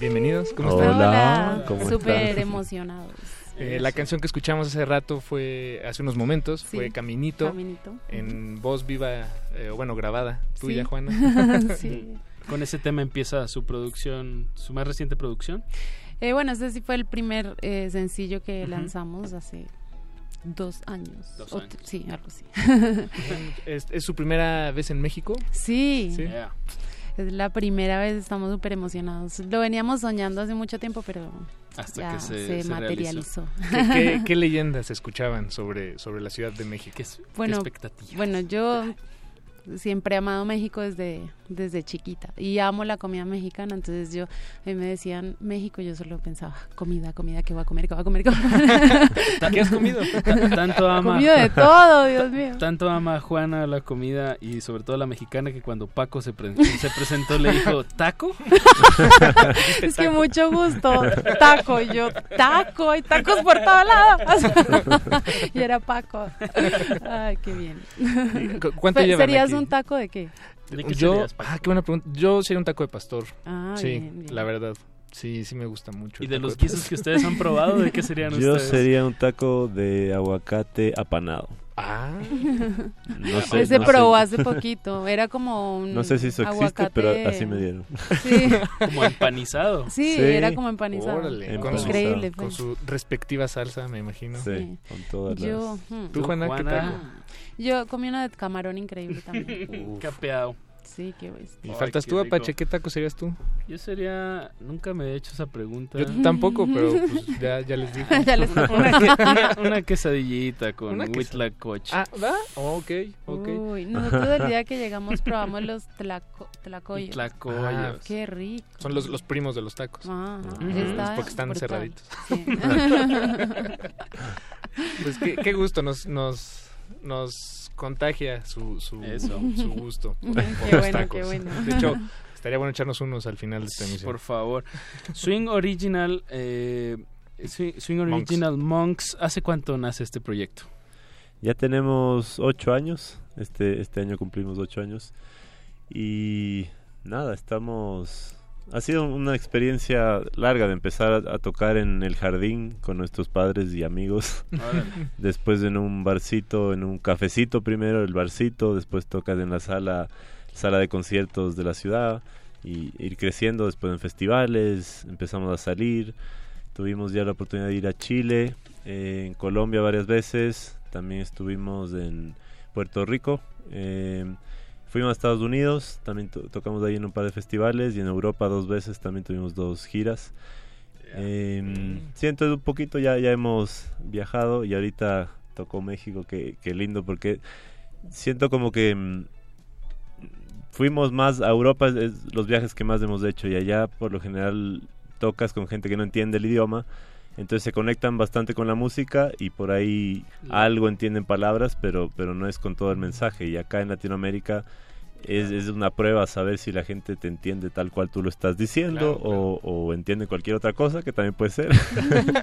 Bienvenidos, ¿cómo están? Hola, ¿cómo Súper emocionados. Eh, la canción que escuchamos hace rato fue, hace unos momentos, Sí, fue Caminito, Caminito. en voz viva, eh, bueno, grabada, tuya, Sí. Juana. Sí. Con ese tema empieza su producción, su más reciente producción. Eh, bueno, este sí fue el primer eh, sencillo que lanzamos hace dos años. Dos años. sí, algo así. ¿Es, es su primera vez en México? Sí. Sí. Es la primera vez, estamos súper emocionados. Lo veníamos soñando hace mucho tiempo, pero Hasta ya que se- se materializó. ¿Qué, qué, qué leyendas escuchaban sobre, sobre la Ciudad de México? bueno, bueno, yo siempre he amado México desde, desde chiquita y amo la comida mexicana, entonces yo a mí me decían México, yo solo pensaba comida, comida, ¿qué voy a comer? ¿Qué voy a comer? ¿Qué voy a comer? ¿Qué has comido? Ta- Tanto ama. Comido de todo, Dios mío. Tanto ama a Juana la comida y sobre todo la mexicana que cuando Paco se, pre- se presentó le dijo, ¿taco? Es que mucho gusto, taco, y yo taco, hay tacos por todos lados. y era Paco. Ay, qué bien. cu- cuánto llevan ¿Serías aquí? un taco de qué? Yo, ah, qué buena pregunta. Yo sería un taco de pastor. Ah, sí, bien, bien. la verdad. Sí, sí me gusta mucho. ¿Y de los guisos que ustedes han probado, de qué serían Yo ustedes? sería un taco de aguacate apanado. Ah. No sé, Ese no probó sé. hace poquito. Era como un. No sé si eso existe, aguacate- pero así me dieron. Sí. Como empanizado. Sí, Sí. era como empanizado. Órale, con su- Increíble. Con fue. su respectiva salsa, me imagino. Sí, con todas Yo, las... hmm. ¿Tú, Juana, qué Juana? tal? Yo comí una de camarón increíble también. Capeado. Sí, qué bestia. Y Ay, faltas tú. Apache. ¿Qué taco serías tú? Yo sería... Nunca me he hecho esa pregunta. Yo tampoco, pero pues ya, ya les dije. Ya les dije. una, una- una quesadillita con huitlacoche. Ah, ¿va? Oh, ok, ok. Uy, nosotros el día que llegamos probamos los tlaco, tlacoyos. Tlacoyos. Ah, Qué rico. Son los, los primos de los tacos. Ah, está Es porque están brutal. cerraditos. Sí. pues qué, qué gusto nos, nos, nos contagia su, su, Eso. su gusto por, Qué los bueno, tacos. qué bueno. De hecho, estaría bueno echarnos unos al final de esta emisión. Por favor. Swing Original... eh, Swing, Swing Monks. Original Monks. ¿Hace cuánto nace este proyecto? Ya tenemos ocho años, este, este año cumplimos ocho años y nada, estamos... Ha sido una experiencia larga de empezar a, a tocar en el jardín con nuestros padres y amigos, después en un barcito, en un cafecito primero, el barcito, después tocas en la sala, sala de conciertos de la ciudad y ir creciendo después en festivales, empezamos a salir, tuvimos ya la oportunidad de ir a Chile, eh, en Colombia varias veces, también estuvimos en Puerto Rico, eh, fuimos a Estados Unidos, también to- tocamos ahí en un par de festivales y en Europa dos veces también tuvimos dos giras. Eh, sí, entonces un poquito ya, ya hemos viajado y ahorita tocó México, que, que lindo porque siento como que mm, fuimos más a Europa, es, es los viajes que más hemos hecho y allá por lo general tocas con gente que no entiende el idioma, entonces se conectan bastante con la música y por ahí algo entienden palabras, pero, pero no es con todo el mensaje y acá en Latinoamérica es, es una prueba saber si la gente te entiende tal cual tú lo estás diciendo O, o entiende cualquier otra cosa, que también puede ser.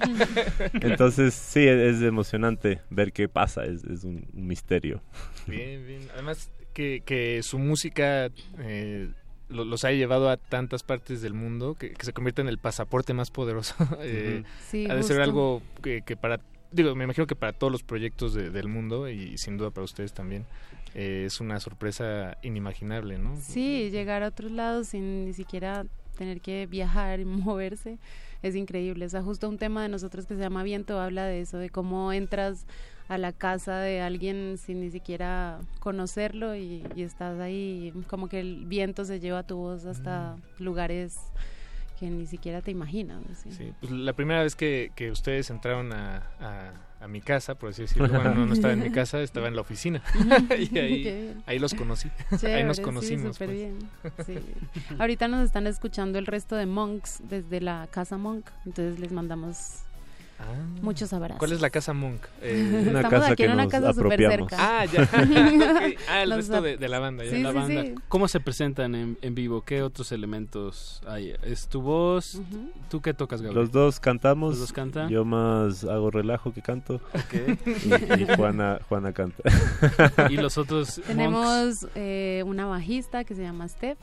Entonces sí, es, es emocionante ver qué pasa, es, es un, un misterio. Bien, bien. Además, que, que su música eh, los ha llevado a tantas partes del mundo que, se convierte en el pasaporte más poderoso. eh, ha de ser algo que, que, para, digo, me imagino que para todos los proyectos del mundo y sin duda para ustedes también, eh, es una sorpresa inimaginable, ¿no? Sí, llegar a otros lados sin ni siquiera tener que viajar y moverse es increíble. O sea, justo un tema de nosotros que se llama Viento habla de eso, de cómo entras a la casa de alguien sin ni siquiera conocerlo y, estás ahí, como que el viento se lleva tu voz hasta mm. lugares que ni siquiera te imaginas. Sí, pues la primera vez que, que ustedes entraron a a mi casa, por así decirlo. Bueno, no, estaba en mi casa, estaba en la oficina. y ahí, ahí los conocí. ahí nos conocimos. Pues. bien. Ahorita nos están escuchando el resto de monks desde la casa monk, entonces les mandamos Ah. Muchos abrazos. ¿Cuál es la casa Monk? Eh, una Estamos casa aquí en una casa súper cerca. Ah, ya. Ah, el resto de, la banda. la banda. ¿Cómo se presentan en, en, vivo? ¿Qué otros elementos hay? ¿Es tu voz? ¿Tú qué tocas, Gabriel? Los dos cantamos. ¿Los dos cantan? Yo más hago relajo que canto. Okay. Y, Juana, Juana canta. ¿Y los otros Tenemos eh, una bajista que se llama Steph.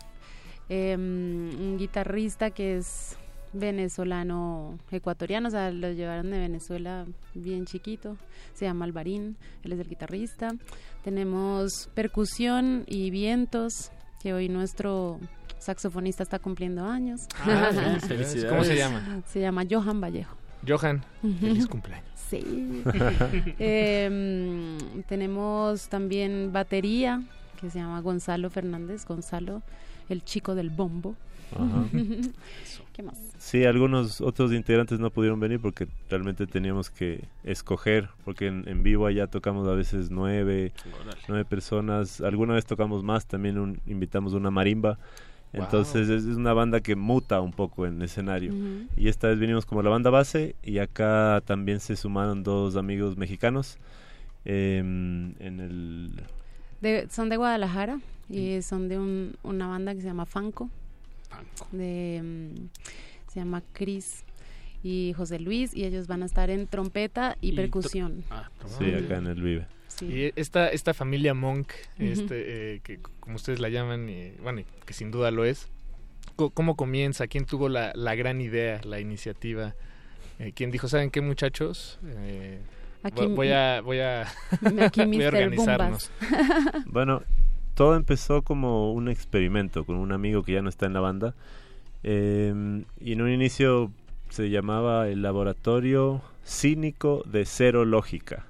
Em, un guitarrista que es venezolano ecuatoriano, o sea, lo llevaron de Venezuela bien chiquito, se llama Alvarín, él es el guitarrista. Tenemos percusión y vientos, que hoy nuestro saxofonista está cumpliendo años. Ah, ¿Cómo se llama? Se llama Johan Vallejo. Johan, feliz cumpleaños. Sí. Em, tenemos también batería, que se llama Gonzalo Fernández, Gonzalo, el chico del bombo. ¿Qué más? Sí, algunos otros integrantes no pudieron venir porque realmente teníamos que escoger, porque en, vivo allá tocamos a veces nueve, nueve personas, alguna vez tocamos más, también invitamos una marimba. Entonces es, una banda que muta un poco en escenario. Y esta vez vinimos como la banda base y acá también se sumaron dos amigos mexicanos em, en el... son de Guadalajara y son de una banda que se llama Fanco de mm, se llama Chris y José Luis y ellos van a estar en trompeta y, percusión. Ah, sí, acá en el Vive. Y esta, esta familia Monk, este, eh, que como ustedes la llaman, y, bueno, que sin duda lo es, ¿cómo comienza? ¿Quién tuvo la, la gran idea, la iniciativa? Eh, ¿Quién dijo, saben qué muchachos? Eh, voy, a, voy a, voy a organizarnos. bueno, todo empezó como un experimento con un amigo que ya no está en la banda. Em, y en un inicio se llamaba el laboratorio cínico de cero lógica.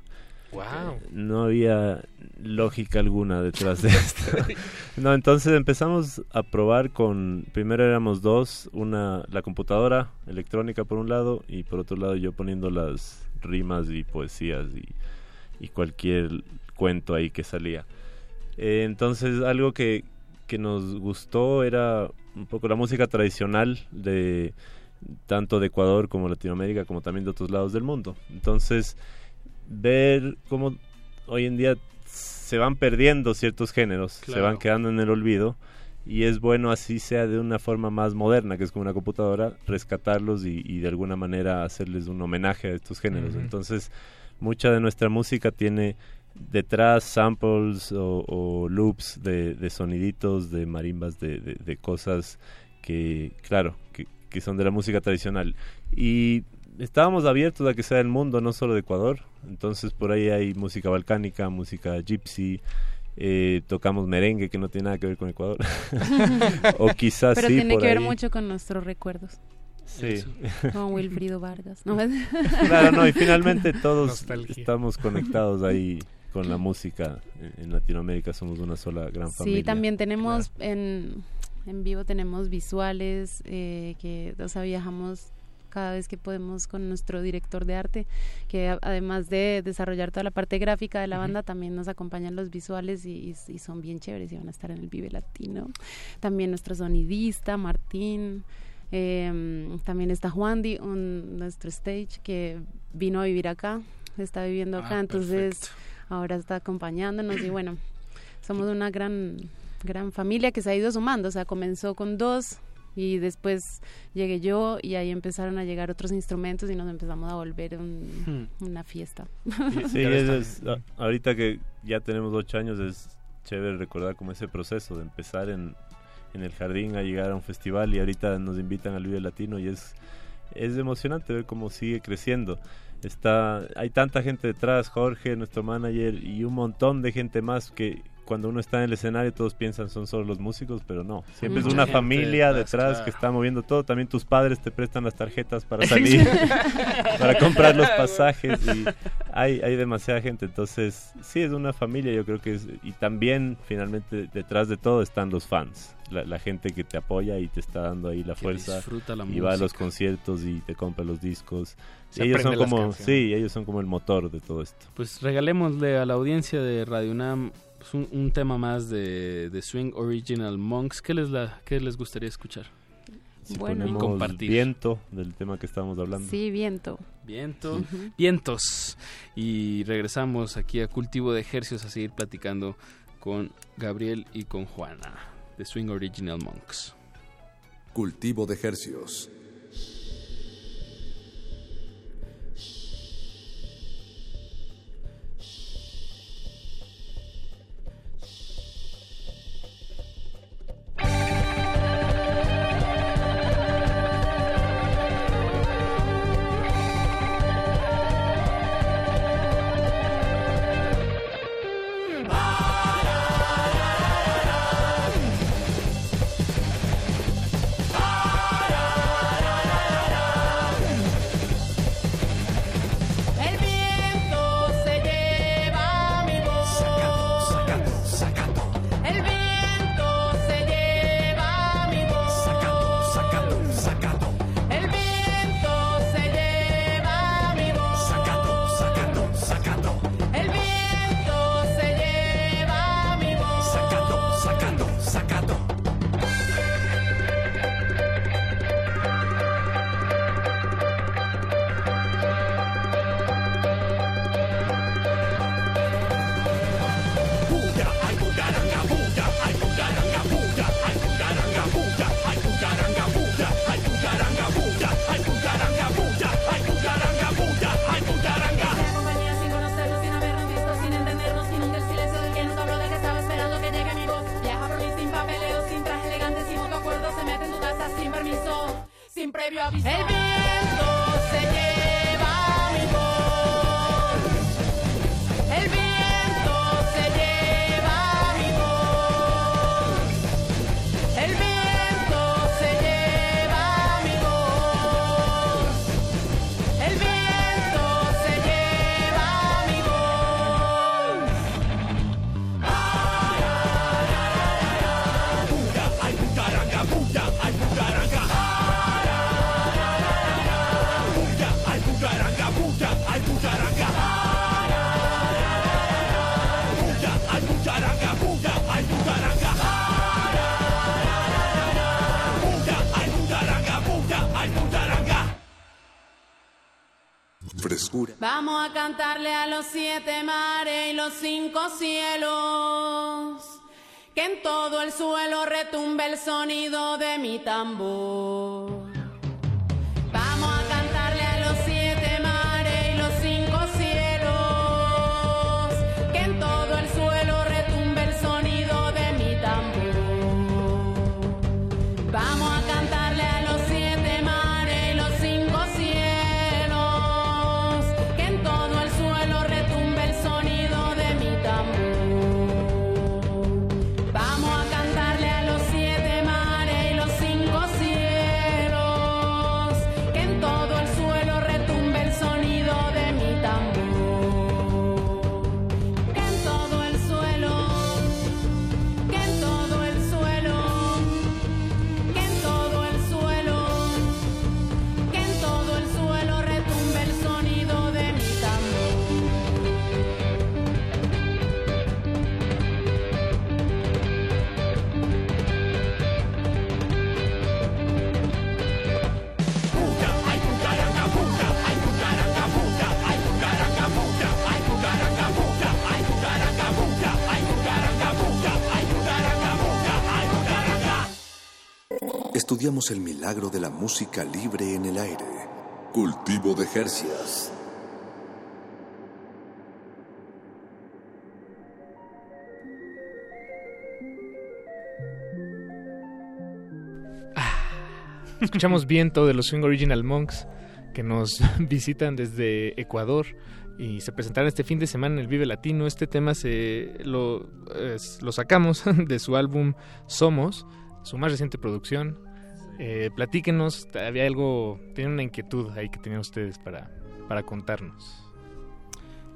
Wow. no había lógica alguna detrás de esto. no, entonces empezamos a probar con, primero éramos dos, una, la computadora electrónica por un lado y por otro lado yo poniendo las rimas y poesías y, y cualquier cuento ahí que salía. Eh, entonces algo que, que nos gustó era un poco la música tradicional de tanto de Ecuador como Latinoamérica como también de otros lados del mundo. Entonces ver cómo hoy en día se van perdiendo ciertos géneros, se van quedando en el olvido y es bueno así sea de una forma más moderna, que es como una computadora, rescatarlos y, de alguna manera hacerles un homenaje a estos géneros. Entonces mucha de nuestra música tiene detrás samples o, loops de, soniditos, de marimbas, de, cosas que, claro, que, son de la música tradicional. Y estábamos abiertos a que sea el mundo, no solo de Ecuador. Entonces por ahí hay música balcánica, música gypsy. Eh, tocamos merengue que no tiene nada que ver con Ecuador. O quizás pero tiene que ver mucho con nuestros recuerdos. Sí. Como Wilfrido Vargas. claro, no, y finalmente todos estamos conectados ahí con la música en, Latinoamérica. Somos una sola gran familia. Sí, también tenemos en, en vivo tenemos visuales eh, que, o sea, viajamos cada vez que podemos con nuestro director de arte, que además de desarrollar toda la parte gráfica de la banda, también nos acompañan los visuales y, son bien chéveres y van a estar en el Vive Latino. También nuestro sonidista, Martín. Em, también está Juan Di, un, nuestro stage que vino a vivir acá, está viviendo acá, ah, entonces ahora está acompañándonos y bueno, somos una gran, gran familia que se ha ido sumando, o sea, comenzó con dos y después llegué yo y ahí empezaron a llegar otros instrumentos y nos empezamos a volver hmm. una fiesta. Sí, es, ahorita que ya tenemos ocho años es chévere recordar como ese proceso de empezar en, en el jardín a llegar a un festival y ahorita nos invitan al Vive Latino y es, es emocionante ver cómo sigue creciendo. Está, hay tanta gente detrás, Jorge, nuestro manager, y un montón de gente más que, cuando uno está en el escenario todos piensan son solo los músicos, pero no. Siempre es una familia detrás, que está moviendo todo. También tus padres te prestan las tarjetas para salir, para comprar los pasajes y hay, hay demasiada gente. Entonces, sí, es una familia, yo creo que es... Y también, finalmente, detrás de todo están los fans. La, gente que te apoya y te está dando ahí la fuerza y va a los conciertos y te compra los discos. ellos son como, sí, ellos son como el motor de todo esto. Pues regalémosle a la audiencia de Radio UNAM pues, un, tema más de, Swing Original Monks. ¿Qué les, la, qué les gustaría escuchar? bueno, y compartir. viento del tema que estábamos hablando. Sí, viento. Viento, vientos. Y regresamos aquí a Cultivo de Ejercios a seguir platicando con Gabriel y con Juana de Swing Original Monks. Cultivo de Ejercios. baby, I'll be sorry. Hey. Vamos a cantarle a los siete mares y los cinco cielos, que en todo el suelo retumbe el sonido de mi tambor. Estudiamos el milagro de la música libre en el aire. Cultivo de Jercias. Escuchamos Viento de los Swing Original Monks que nos visitan desde Ecuador y se presentaron este fin de semana en el Vive Latino. Este tema se lo sacamos de su álbum Somos, su más reciente producción. Eh, platíquenos, había algo, tienen una inquietud ahí que tenían ustedes para, para contarnos.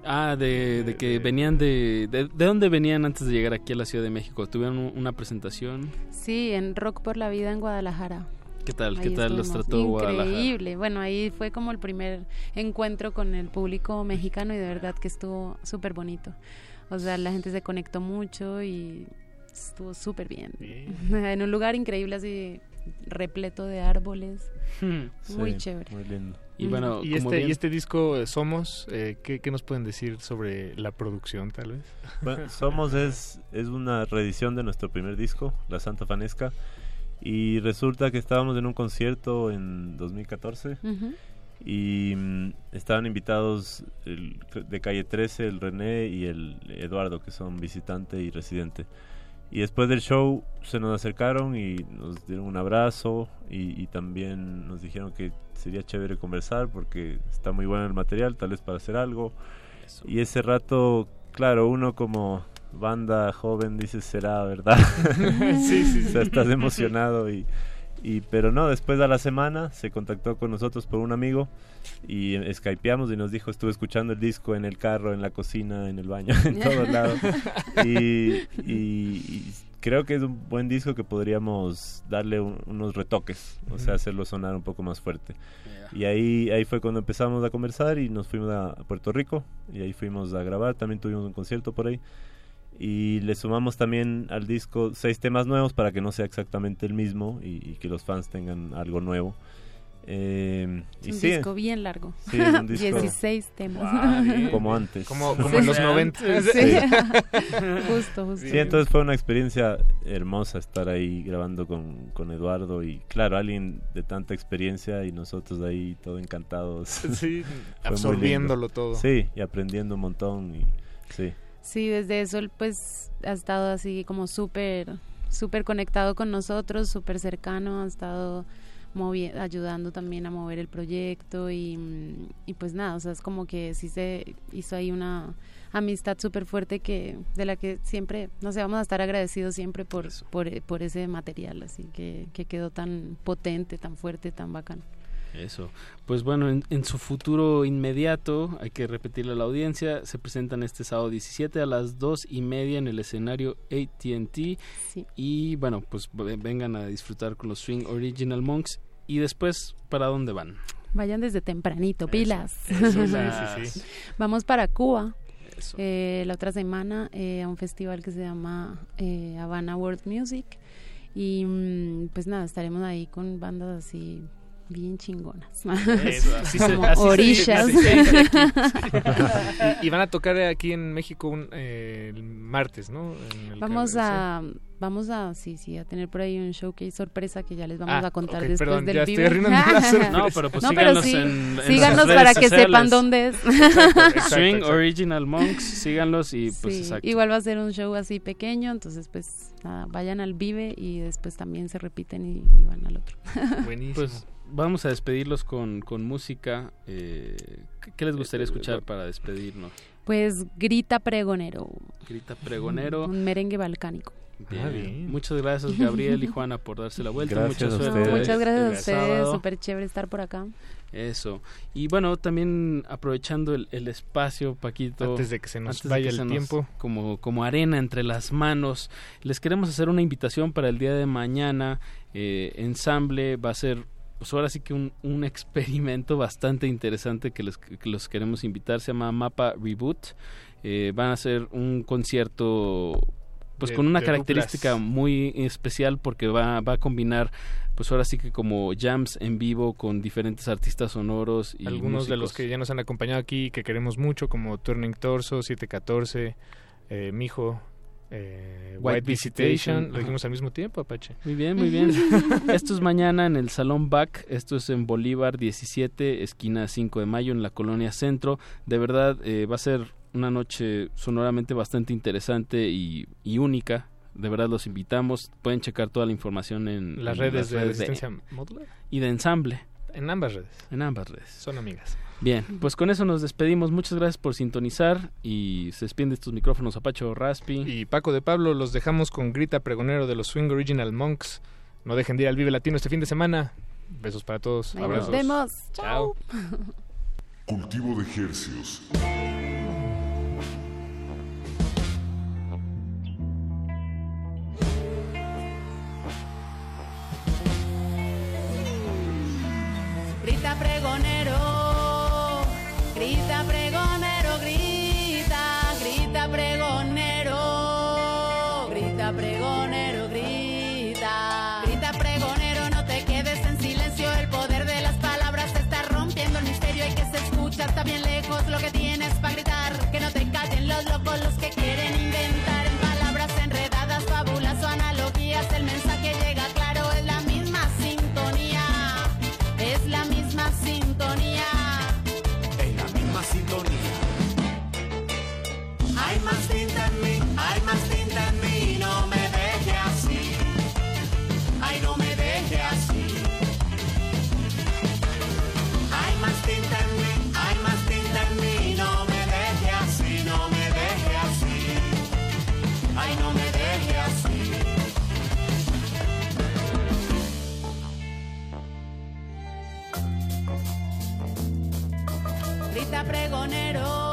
Ah, de, que venían de, de, dónde venían antes de llegar aquí a la Ciudad de México? ¿Tuvieron una presentación? Sí, en Rock por la Vida en Guadalajara. ¿Qué tal? ¿Qué tal los trató Guadalajara? Increíble. Bueno, ahí fue como el primer encuentro con el público mexicano y de verdad que estuvo súper bonito. O sea, la gente se conectó mucho y estuvo súper bien. en un lugar increíble así repleto de árboles. muy chévere. Muy lindo. Y bueno, y este, y este disco eh, Somos, eh, ¿qué, nos pueden decir sobre la producción tal vez? Bueno, Somos es, es una reedición de nuestro primer disco, La Santa Fanesca, y resulta que estábamos en un concierto en 2014 y mm, estaban invitados de Calle 13, el René y el Eduardo, que son visitante y residente. Y después del show se nos acercaron y nos dieron un abrazo y, también nos dijeron que sería chévere conversar porque está muy bueno el material, tal vez para hacer algo. Y ese rato, claro, uno como banda joven dice, será verdad. sí, sí, sí. estás emocionado y y, pero no, después de la semana se contactó con nosotros por un amigo y skypeamos y nos dijo, estuve escuchando el disco en el carro, en la cocina, en el baño, en todos lados. Y, y, creo que es un buen disco que podríamos darle unos retoques, o sea, hacerlo sonar un poco más fuerte. Y ahí, ahí fue cuando empezamos a conversar y nos fuimos a Puerto Rico y ahí fuimos a grabar, también tuvimos un concierto por ahí y le sumamos también al disco seis temas nuevos para que no sea exactamente el mismo y, que los fans tengan algo nuevo. Eh, es un disco bien largo. Sí, un disco 16 temas. como antes. Como, como en los 90. Sí. justo, justo. Sí, entonces fue una experiencia hermosa estar ahí grabando con, con Eduardo y claro, alguien de tanta experiencia y nosotros ahí todo encantados. Sí, absorbiéndolo todo. Sí, y aprendiendo un montón y sí. Sí, desde eso pues ha estado así como súper, súper conectado con nosotros, súper cercano, ha estado ayudando también a mover el proyecto y, pues nada, o sea, es como que sí se hizo ahí una amistad súper fuerte que de la que siempre, no sé, vamos a estar agradecidos siempre por, por, por ese material, así que, que quedó tan potente, tan fuerte, tan bacán. Eso. Pues bueno, en, su futuro inmediato, hay que repetirle a la audiencia, se presentan este sábado 17 a las dos y media en el escenario ATT. Y bueno, pues vengan a disfrutar con los Swing Original Monks. Y después, ¿para dónde van? Vayan desde tempranito, pilas. Vamos para Cuba. Eh, la otra semana eh, a un festival que se llama eh, Havana World Music y mm, pues nada estaremos ahí con bandas así bien chingonas. orillas. y, van a tocar aquí en México un, eh, el martes, ¿no? vamos a vamos a sí sí a tener por ahí un showcase sorpresa que ya les vamos ah, a contar después del vivo. no, pero pues síganos en, síganos para que sepan dónde es. Swing Original Monks, síganlos y pues Igual va a ser un show así pequeño, entonces pues nada, vayan al Vive y después también se repiten y, y van al otro. Buenísimo. Pues, vamos a despedirlos con, con música. Eh, ¿Qué les gustaría escuchar para despedirnos? Pues Grita Pregonero. Grita Pregonero. Un merengue balcánico. Ah, bien. Muchas gracias Gabriel y Juana por darse la vuelta. Gracias Muchas gracias a ustedes. Súper chévere estar por acá. Eso. Y bueno, también aprovechando el, el, espacio, Paquito. Antes de que se nos vaya el tiempo. Como, como arena entre las manos. Les queremos hacer una invitación para el día de mañana. Eh, ensamble va a ser pues ahora sí que un, un experimento bastante interesante que, les, los queremos invitar, se llama Mapa Reboot. Eh, van a hacer un concierto pues con una característica muy especial porque va, va a combinar pues ahora sí que como jams en vivo con diferentes artistas sonoros y algunos de los que ya nos han acompañado aquí que queremos mucho como Turning Torso 714 eh, Mijo eh, White, Visitation. Lo dijimos al mismo tiempo, Apache. Muy bien, muy bien. esto es mañana en el Salón Back. Esto es en Bolívar 17, esquina 5 de mayo, en la colonia Centro. De verdad, eh, va a ser una noche sonoramente bastante interesante y, única. De verdad los invitamos. Pueden checar toda la información en las en redes de Resistencia Modular. y de Ensamble. En ambas redes. En ambas redes. Son amigas. Bien, pues con eso nos despedimos. Muchas gracias por sintonizar y se despiden de estos micrófonos Apacho Raspi. Y Paco de Pablo los dejamos con Grita Pregonero de los Swing Original Monks. No dejen de ir al Vive Latino este fin de semana. Besos para todos. Ahí Abrazos. Nos vemos. Chao. Cultivo de ejercios. Grita pregonero, bien lejos lo que tienes para gritar, que no te callen los locos los que quieren pregonero,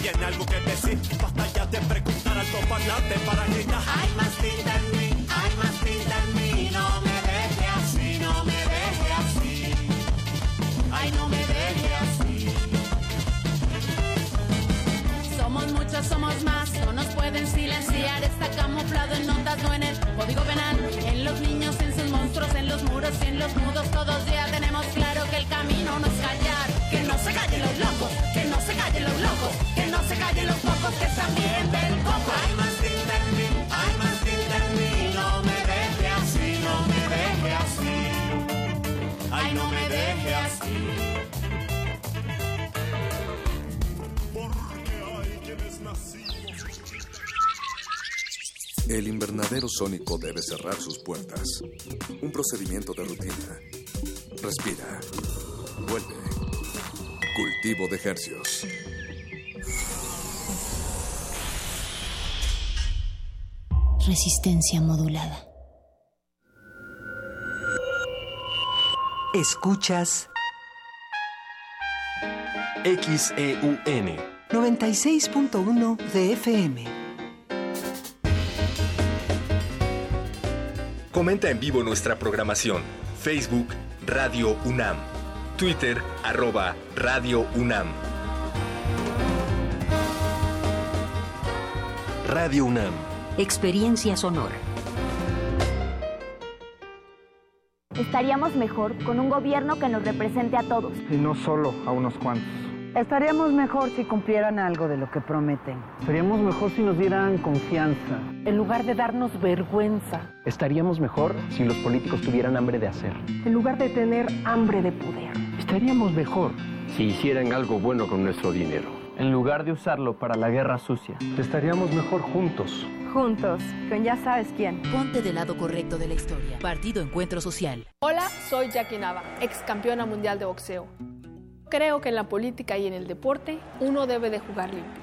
viene algo que decir, basta ya de preguntar alto parlante para gritar. Hay más tinta en mí, hay más tinta en mí. No me deje así, no me deje así. Ay, no me deje así. Somos muchos, somos más, no nos pueden silenciar. Está camuflado en notas, no en el código penal. En los niños, en sus monstruos, en los muros y en los mudos, todos ya tenemos claro que el camino no es callar. Que no se callen los locos, que no se callen los locos, se callen los pocos que están bien del coco. Hay más en mí, hay más en mí. No me deje así, no me deje así. Ay, no me deje así. Porque hay quienes nacimos. El invernadero sónico debe cerrar sus puertas. Un procedimiento de rutina. Respira. Vuelve. Cultivo de hercios. Resistencia modulada. Escuchas XEUN 96.1 de FM. Comenta en vivo nuestra programación. Facebook Radio UNAM. Twitter arroba Radio UNAM. Radio UNAM. Experiencia sonora. Estaríamos mejor con un gobierno que nos represente a todos. Y no solo a unos cuantos. Estaríamos mejor si cumplieran algo de lo que prometen. Estaríamos mejor si nos dieran confianza. En lugar de darnos vergüenza. Estaríamos mejor si los políticos tuvieran hambre de hacer. En lugar de tener hambre de poder. Estaríamos mejor si hicieran algo bueno con nuestro dinero. En lugar de usarlo para la guerra sucia. Estaríamos mejor juntos. Juntos, con ya sabes quién. Ponte del lado correcto de la historia. Partido Encuentro Social. Hola, soy Jackie Nava, ex campeona mundial de boxeo. Creo que en la política y en el deporte uno debe de jugar limpio,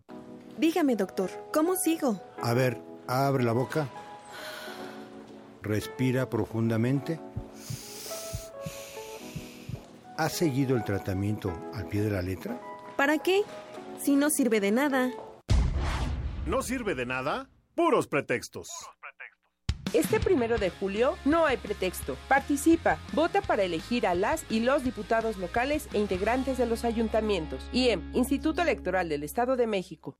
Dígame, doctor, ¿cómo sigo? A ver, abre la boca. Respira profundamente. ¿Has seguido el tratamiento al pie de la letra? ¿Para qué? Si no sirve de nada. ¿No sirve de nada? Puros pretextos. Este primero de julio no hay pretexto. Participa, vota para elegir a las y los diputados locales e integrantes de los ayuntamientos. IEM, Instituto Electoral del Estado de México.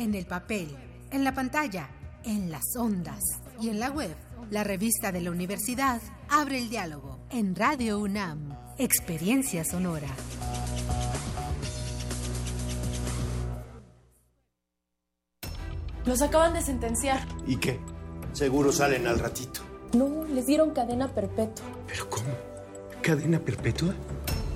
en el papel, en la pantalla, en las ondas y en la web. La revista de la universidad abre el diálogo en Radio UNAM. Experiencia sonora. Los acaban de sentenciar. ¿Y qué? Seguro salen al ratito. No, les dieron cadena perpetua. ¿Pero cómo? ¿Cadena perpetua?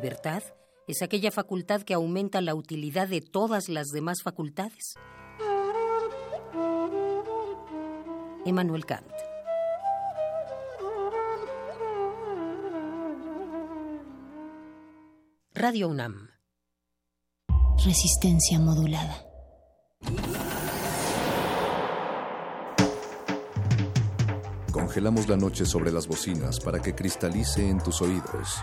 Libertad es aquella facultad que aumenta la utilidad de todas las demás facultades. Emmanuel Kant. Radio UNAM. Resistencia modulada. Congelamos la noche sobre las bocinas para que cristalice en tus oídos.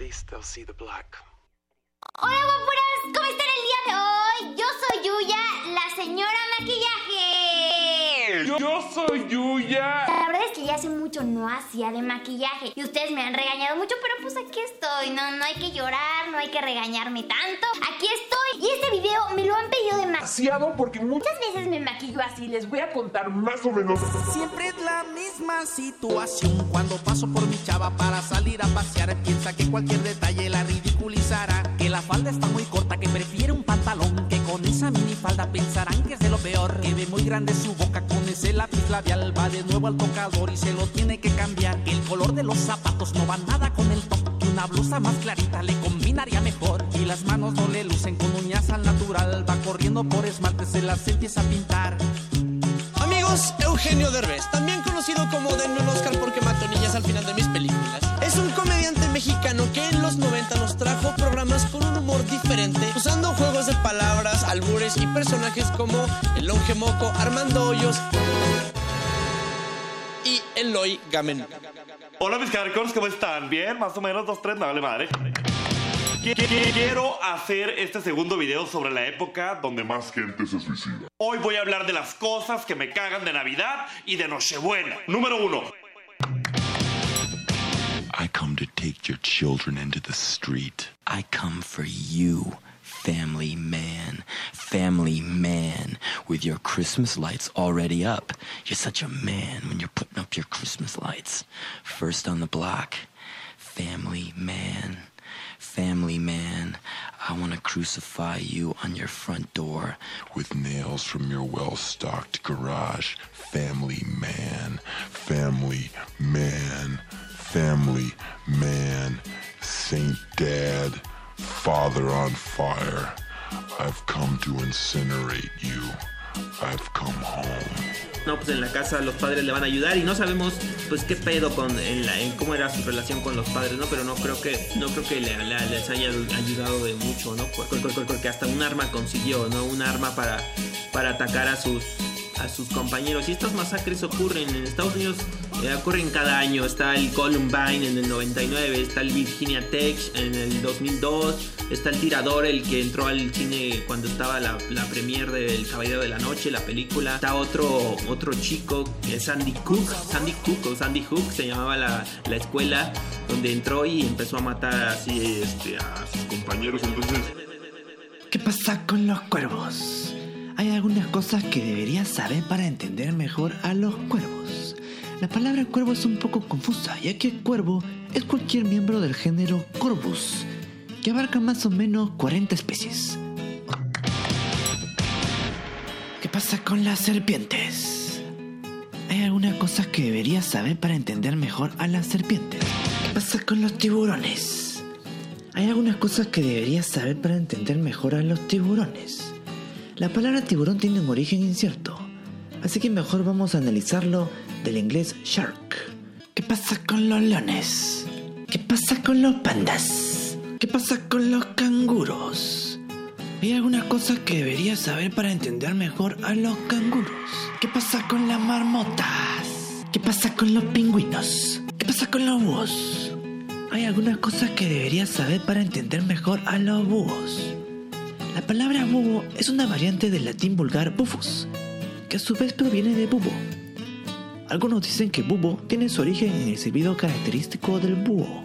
least they'll see the black. Hola guapuras, ¿cómo están el día de hoy? Yo soy Yuya, la señora maquillaje. Yo, yo soy Yuya. La verdad es que ya hace mucho no hacía de maquillaje y ustedes me han regañado mucho, pero pues aquí estoy. No, no hay que llorar, no hay que regañarme tanto. Aquí estoy y este video me lo han pedido demasiado porque muchas veces me maquillo así. Les voy a contar más o menos. Siempre es la misma situación cuando paso por mi chava para salir a pasear. Piensa que cualquier detalle la ridiculizará. Que la falda está muy corta, que prefiere un pantalón. Que con esa minifalda pensarán que es de lo peor. Que ve muy grande su boca con ese lápiz labial. Va de nuevo al tocador y se lo tiene que cambiar. Que el color de los zapatos no va nada con el top. Una blusa más clarita le combinaría mejor. Y las manos no le lucen con uñas al natural. Va corriendo por esmalte, se las empieza a pintar. Amigos, Eugenio Derbez, también conocido como Denme Oscar porque mato niñas al final de mis películas, es un comediante mexicano que en los 90 nos trajo programas con un humor diferente, usando juegos de palabras, albures y personajes como el Longe Moco, Armando Hoyos y Eloy Gamen. Hola mis carcons, ¿cómo están? ¿Bien? Más o menos, dos, tres, no vale madre. Quiero hacer este segundo video sobre la época donde más gente se suicida. Hoy voy a hablar de las cosas que me cagan de Navidad y de Nochebuena. Número uno. I come to take your children into the street. I come for you, family man. Family man, with your Christmas lights already up. You're such a man when you're putting up your Christmas lights. First on the block, family man. Family man, I want to crucify you on your front door with nails from your well stocked garage. Family man, family man, family man, Saint Dad, Father on fire. I've come to incinerate you. I've come home. No, pues en la casa los padres le van a ayudar y no sabemos pues qué pedo con en, cómo era su relación con los padres, ¿no? Pero no creo que no creo que le, le, les haya ayudado de mucho, ¿no? Porque hasta un arma consiguió, ¿no? Un arma para, para atacar a sus a sus compañeros. Y estas masacres ocurren en Estados Unidos, eh, ocurren cada año. Está el Columbine en el 99, está el Virginia Tech en el 2002, está el Tirador, el que entró al cine cuando estaba la, la premier del Caballero de la Noche, la película. Está otro, otro chico, que es Sandy Cook, Sandy Cook o Sandy Hook se llamaba la, la escuela, donde entró y empezó a matar así este, a sus compañeros. Entonces... ¿Qué pasa con los cuervos? Hay algunas cosas que deberías saber para entender mejor a los cuervos. La palabra cuervo es un poco confusa, ya que cuervo es cualquier miembro del género Corvus, que abarca más o menos 40 especies. ¿Qué pasa con las serpientes? Hay algunas cosas que deberías saber para entender mejor a las serpientes. ¿Qué pasa con los tiburones? Hay algunas cosas que deberías saber para entender mejor a los tiburones. La palabra tiburón tiene un origen incierto, así que mejor vamos a analizarlo del inglés shark. ¿Qué pasa con los leones? ¿Qué pasa con los pandas? ¿Qué pasa con los canguros? Hay algunas cosas que deberías saber para entender mejor a los canguros. ¿Qué pasa con las marmotas? ¿Qué pasa con los pingüinos? ¿Qué pasa con los búhos? Hay algunas cosas que deberías saber para entender mejor a los búhos. La palabra búho es una variante del latín vulgar bufus, que a su vez proviene de bubo. Algunos dicen que bubo tiene su origen en el silbido característico del. Búho,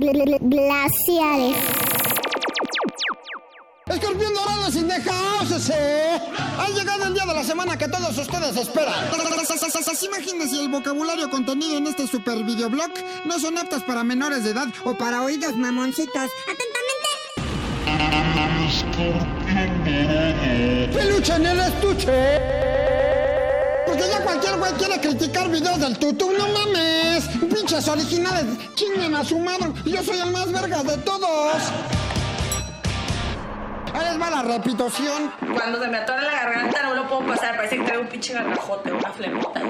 glaciares. Escorpión dorado sin dejarse. Ha llegado el día de la semana que todos ustedes esperan. Las imágenes y el vocabulario contenido en este super videoblog no son aptas para menores de edad o para oídos mamoncitos. ¡Atentamente! ¡Peluche en el estuche! Porque ya cualquier güey quiere criticar videos del tutu, no mames pinches originales. Chinguen a su madre. Yo soy el más verga de todos. Ahí les va la repetición. Cuando se me atora la garganta no lo puedo pasar. Parece que traigo un pinche garrajote, una flemota.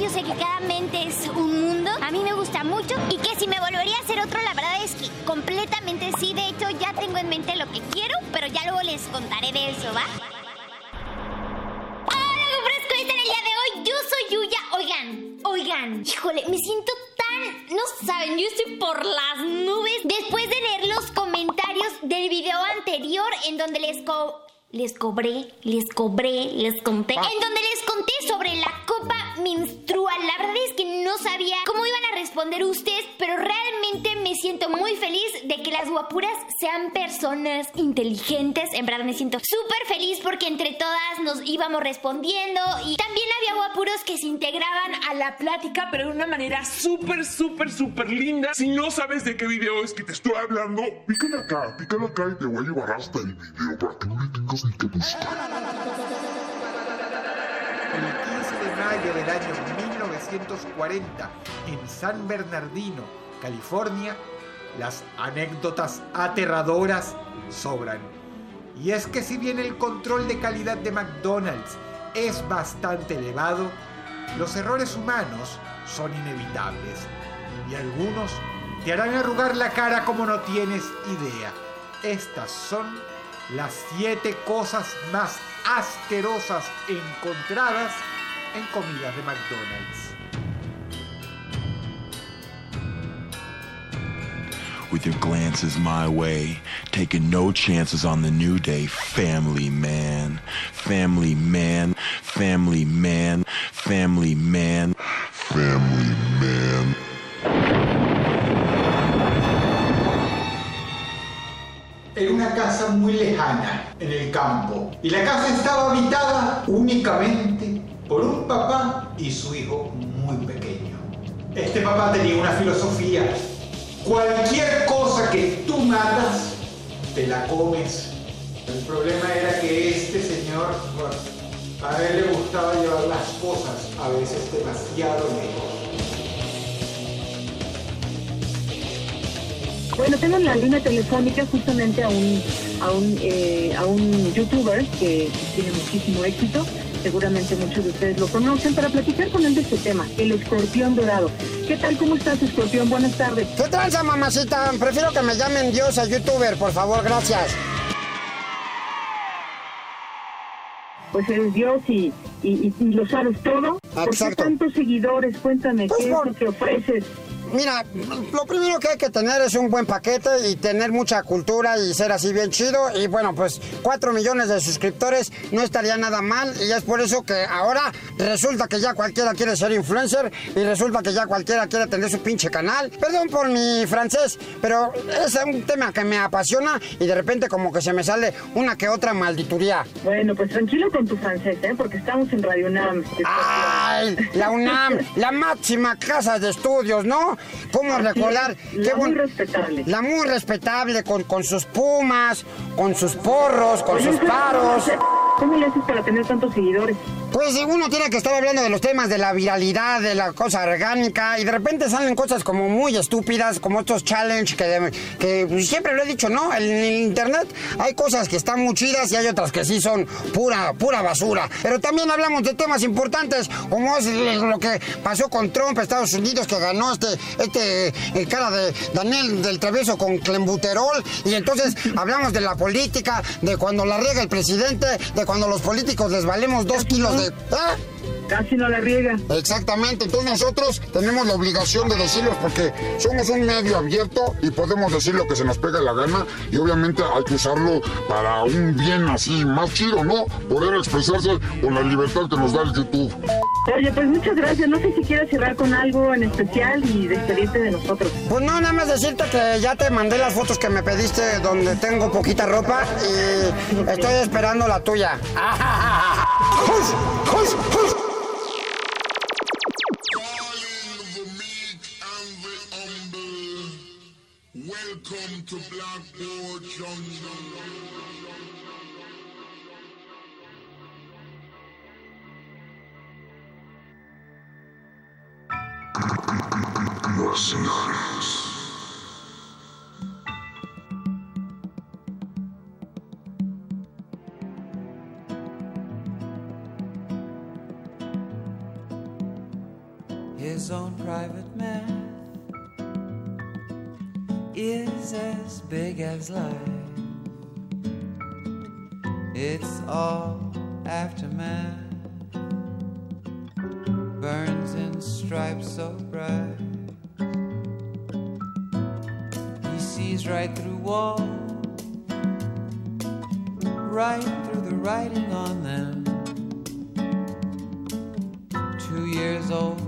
Yo sé que cada mente es un mundo. A mí me gusta mucho y que si me volvería a hacer otro, la verdad es que completamente sí. De hecho, ya tengo en mente lo que quiero, pero ya luego les contaré de eso, ¿va? Hola, fresco, en el día de hoy yo soy Yuya Oigan, híjole, me siento tan. No saben, yo estoy por las nubes después de leer los comentarios del video anterior en donde les co les cobré, les cobré, les conté. En donde les conté sobre la copa menstrual. La verdad es que no sabía cómo iban a responder ustedes, pero realmente me siento muy feliz de que las guapuras sean personas inteligentes. En verdad me siento súper feliz porque entre todas nos íbamos respondiendo y también había guapuros que se integraban a la plática, pero de una manera Súper, súper, súper linda. Si no sabes de qué video es que te estoy hablando, Pícale acá, pícale acá y te voy a llevar hasta el video para que no le tengas ni que buscar. El 15 de mayo del año 1940, en San Bernardino, California, las anécdotas aterradoras sobran. Y es que si bien el control de calidad de McDonald's es bastante elevado, los errores humanos son inevitables. Y algunos te harán arrugar la cara como no tienes idea. Estas son las siete cosas más asquerosas encontradas en comidas de McDonald's. with your glances my way, taking no chances on the new day. Family man, family man, family man, family man, family man. en una casa muy lejana, en el campo. Y la casa estaba habitada únicamente por un papá y su hijo muy pequeño. Este papá tenía una filosofía. Cualquier cosa que tú matas, te la comes. El problema era que este señor, a él le gustaba llevar las cosas a veces demasiado lejos. Bueno, tengo en la línea telefónica justamente a un, a un, eh, a un youtuber que tiene muchísimo éxito. Seguramente muchos de ustedes lo conocen para platicar con él de este tema, el escorpión dorado. ¿Qué tal? ¿Cómo estás, escorpión? Buenas tardes. ¿Qué tranza, mamacita? Prefiero que me llamen Dios a youtuber, por favor, gracias. Pues eres Dios y, y, y lo sabes todo. ¿Por qué Exacto. tantos seguidores? Cuéntame, ¿qué es lo que ofreces? Mira, lo primero que hay que tener es un buen paquete y tener mucha cultura y ser así bien chido. Y bueno, pues 4 millones de suscriptores no estaría nada mal. Y es por eso que ahora resulta que ya cualquiera quiere ser influencer y resulta que ya cualquiera quiere tener su pinche canal. Perdón por mi francés, pero es un tema que me apasiona y de repente como que se me sale una que otra maldituría. Bueno, pues tranquilo con tu francés, ¿eh? Porque estamos en Radio UNAM. ¡Ay! La UNAM, la máxima casa de estudios, ¿no? ¿Cómo recordar? la muy respetable. La muy respetable, con, con sus pumas, con sus porros, con sus paros. ¿Cómo le haces para tener tantos seguidores? Pues uno tiene que estar hablando de los temas de la viralidad, de la cosa orgánica, y de repente salen cosas como muy estúpidas, como estos challenge que, siempre lo he dicho, ¿no? En el internet hay cosas que están muy chidas y hay otras que sí son pura, pura basura. Pero también hablamos de temas importantes, como es lo que pasó con Trump, Estados Unidos, que ganó este, este eh, cara de Daniel del Travieso con clembuterol, y entonces hablamos de la política, de cuando la riega el presidente, de cuando los políticos les valemos dos kilos de... ¿Ah? Casi no la riega. Exactamente, entonces nosotros tenemos la obligación de decirlos porque somos un medio abierto y podemos decir lo que se nos pega la gana y obviamente hay que usarlo para un bien así más chido, ¿no? Poder expresarse con la libertad que nos da el YouTube. Oye, pues muchas gracias. No sé si quieres cerrar con algo en especial y despedirte de nosotros. Pues no, nada más decirte que ya te mandé las fotos que me pediste donde tengo poquita ropa y estoy esperando la tuya. Welcome to Blackboard Junction. cocina. big as life. It's all aftermath, burns in stripes so bright. He sees right through walls, right through the writing on them. Two years old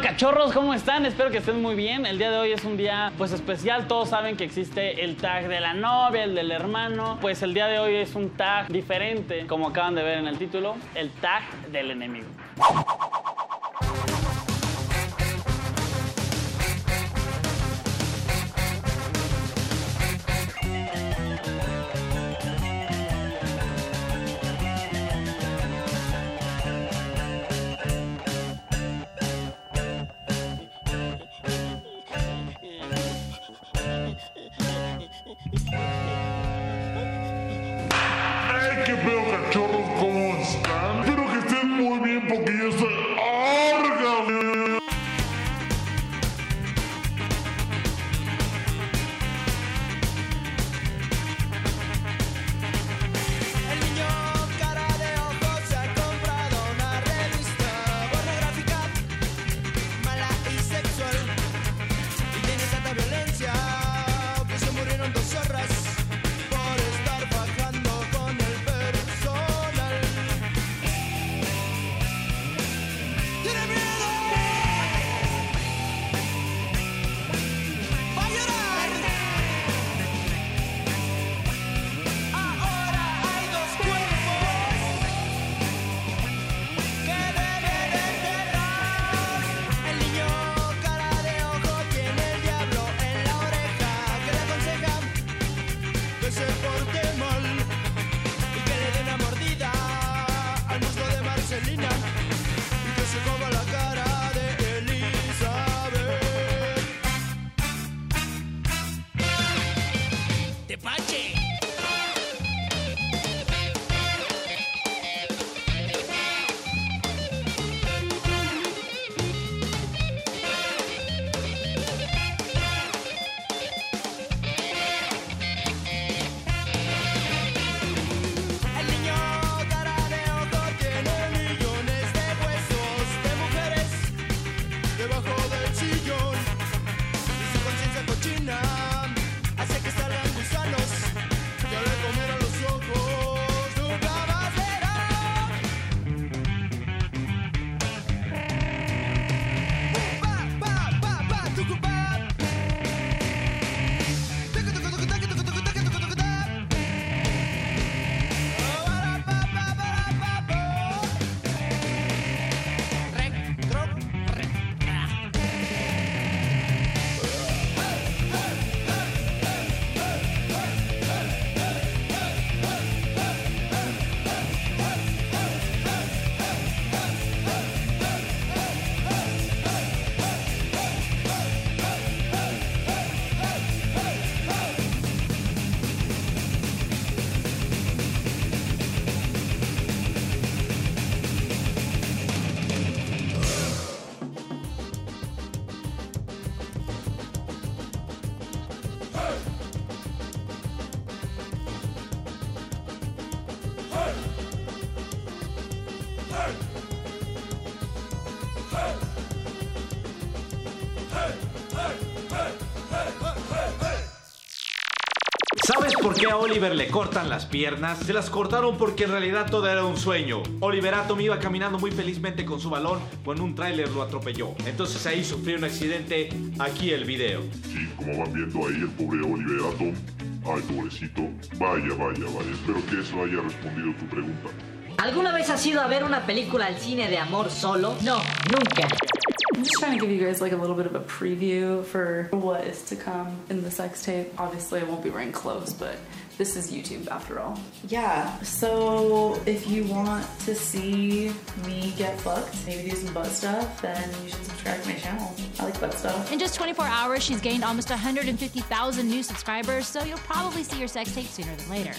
cachorros? ¿Cómo están? Espero que estén muy bien. El día de hoy es un día pues especial. Todos saben que existe el tag de la novia, el del hermano. Pues el día de hoy es un tag diferente, como acaban de ver en el título, el tag del enemigo. Oliver le cortan las piernas? Se las cortaron porque en realidad todo era un sueño. Oliver Atom iba caminando muy felizmente con su balón cuando un tráiler lo atropelló. Entonces ahí sufrió un accidente. Aquí el video. Sí, como van viendo ahí el pobre Oliver Atom. Ay, pobrecito. Vaya, vaya, vaya. Espero que eso haya respondido tu pregunta. ¿Alguna vez has ido a ver una película al cine de amor solo? No, nunca. I'm just trying to give you guys like a little bit of a preview for what is to come in the sex tape. Obviously, I won't be wearing clothes, but this is YouTube after all. Yeah, so if you want to see me get fucked, maybe do some butt stuff, then you should subscribe to my channel. I like butt stuff. In just 24 hours, she's gained almost 150,000 new subscribers, so you'll probably see your sex tape sooner than later.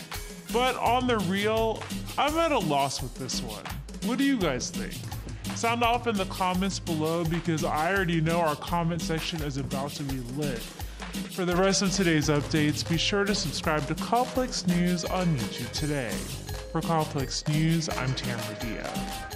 But on the real, I'm at a loss with this one. What do you guys think? Sound off in the comments below because I already know our comment section is about to be lit. For the rest of today's updates, be sure to subscribe to Complex News on YouTube today. For Complex News, I'm Tamara Diaz.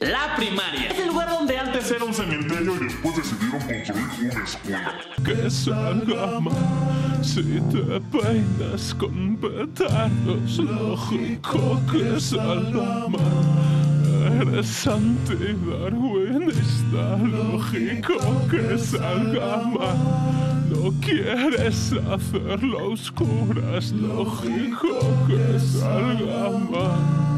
La primaria es el lugar donde antes era un cementerio y después decidieron construir una escuela. Que salga mal si te peinas con petardos. Lógico que salga mal. Eres antidarwinista. Lógico que salga mal. No quieres hacerlo oscuras. Lógico que salga mal.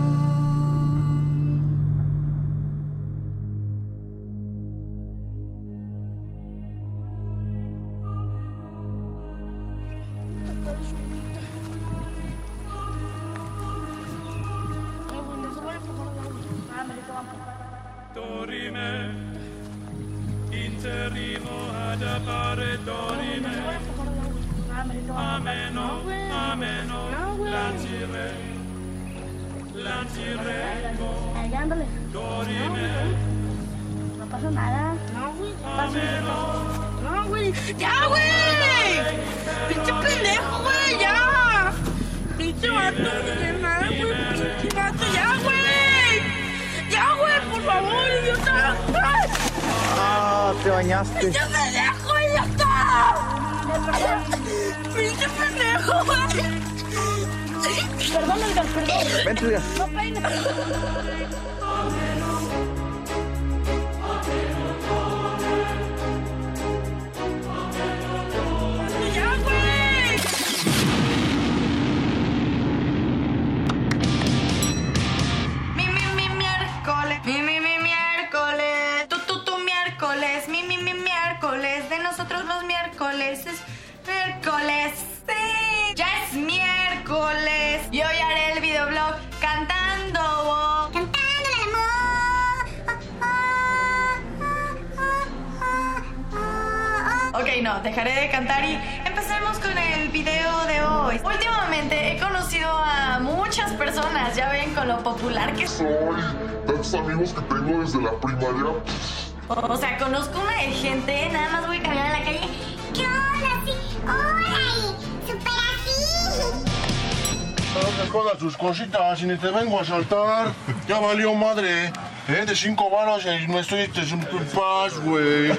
a saltar. Ya valió madre. ¿eh? De cinco varos eh, me estoy este es un paz, güey.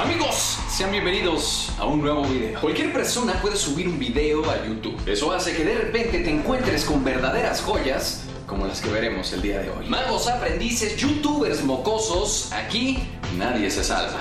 Amigos, sean bienvenidos a un nuevo video. Cualquier persona puede subir un video a YouTube. Eso hace que de repente te encuentres con verdaderas joyas como las que veremos el día de hoy. Magos, aprendices, youtubers mocosos, aquí nadie se salva.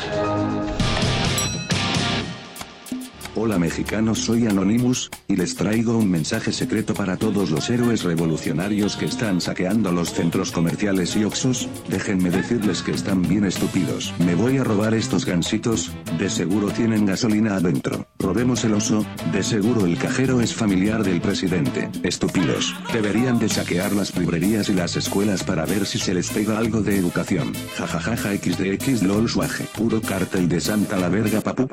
Hola mexicanos soy Anonymous, y les traigo un mensaje secreto para todos los héroes revolucionarios que están saqueando los centros comerciales y oxos, déjenme decirles que están bien estúpidos. Me voy a robar estos gansitos, de seguro tienen gasolina adentro. Robemos el oso, de seguro el cajero es familiar del presidente. Estúpidos, deberían de saquear las librerías y las escuelas para ver si se les pega algo de educación. Jajajaja xdx lol suaje. Puro cártel de santa la verga papu.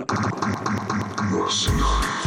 mercy.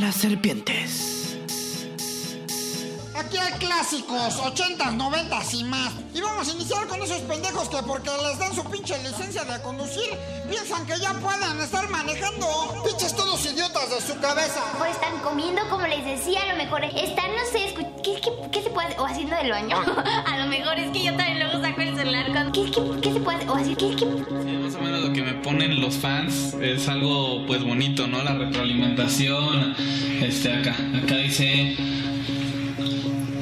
Con las serpientes? Aquí hay clásicos, 80s, 90s y más. Y vamos a iniciar con esos pendejos que porque les dan su pinche licencia de conducir, piensan que ya pueden estar manejando. Pinches todos idiotas de su cabeza. O están comiendo, como les decía, a lo mejor están, no sé, escu- ¿qué, qué, qué se puede? O haciendo del baño. a lo mejor ponen los fans es algo pues bonito, ¿no? La retroalimentación. Este acá, acá dice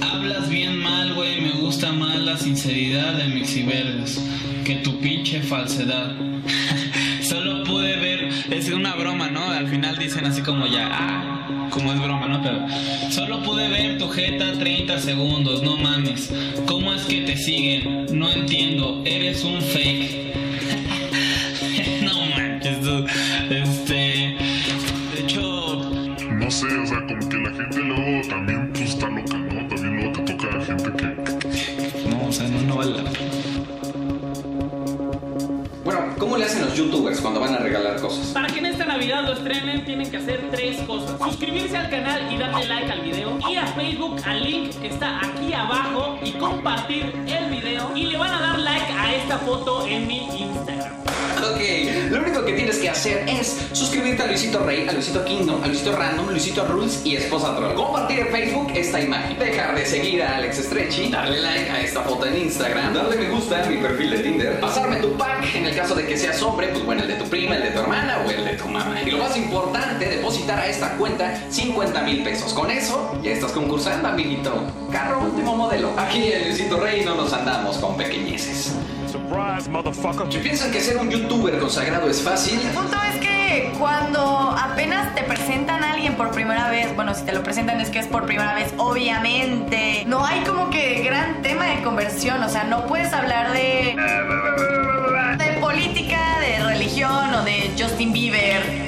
Hablas bien mal, güey, me gusta más la sinceridad de Mixiverdes que tu pinche falsedad. Solo pude ver, es una broma, ¿no? Al final dicen así como ya, ah, como es broma, ¿no? Pero solo pude ver tu jeta 30 segundos, no mames. ¿Cómo es que te siguen? No entiendo, eres un fake. cuando van a regalar cosas? Para que en esta Navidad lo estrenen, tienen que hacer tres cosas. Suscribirse al canal y darle like al video. Ir a Facebook al link que está aquí abajo y compartir el video. Y le van a dar like a esta foto en mi Instagram. Ok, lo único que tienes que hacer es suscribirte a Luisito Rey, a Luisito Kingdom, a Luisito Random, Luisito Rules y Esposa Troll. Compartir en Facebook esta imagen. Dejar de seguir a Alex Stretchy, darle like a esta foto en Instagram, darle me gusta a mi perfil de Tinder, pasarme tu pack en el caso de que seas hombre, pues bueno, el de tu prima, el de tu hermana o el de tu mamá. Y lo más importante, depositar a esta cuenta 50 mil pesos. Con eso ya estás concursando, amiguito. Carro último modelo. Aquí en Luisito Rey no nos andamos con pequeñeces. Surprise, motherfucker. Si piensan que ser un youtuber consagrado es fácil, El punto es que cuando apenas te presentan a alguien por primera vez, bueno, si te lo presentan es que es por primera vez, obviamente. No hay como que gran tema de conversión, o sea, no puedes hablar de. de política, de religión o de Justin Bieber.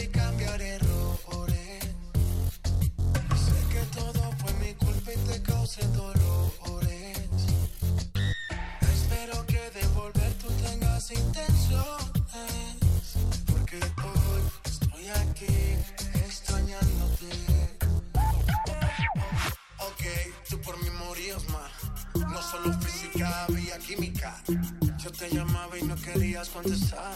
Y cambiar errores. Sé que todo fue mi culpa y te causé dolores. Espero que de volver tú tengas intenciones. Porque hoy estoy aquí extrañándote. Ok, tú por mí morías más. No solo física, había química. Yo te llamaba y no querías contestar.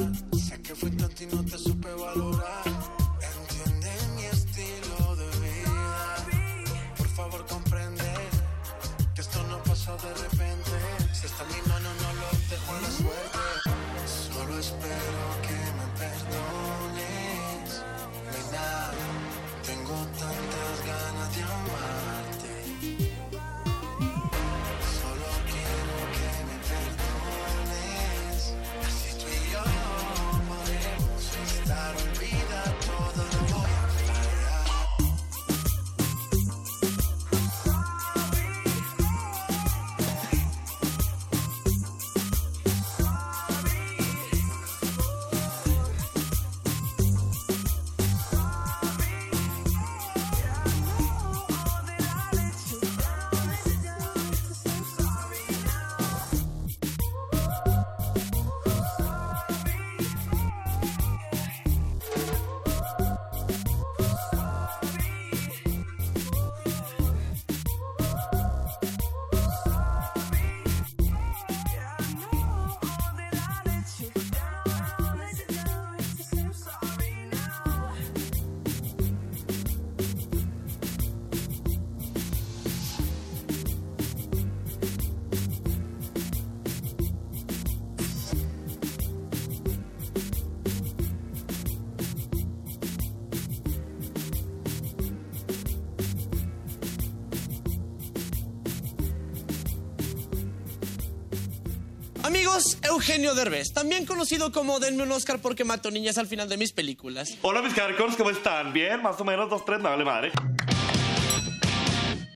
Eugenio Derbez, también conocido como Denme un Oscar porque mato niñas al final de mis películas. Hola mis hardcores, ¿cómo están? ¿Bien? Más o menos, dos, tres, me vale madre.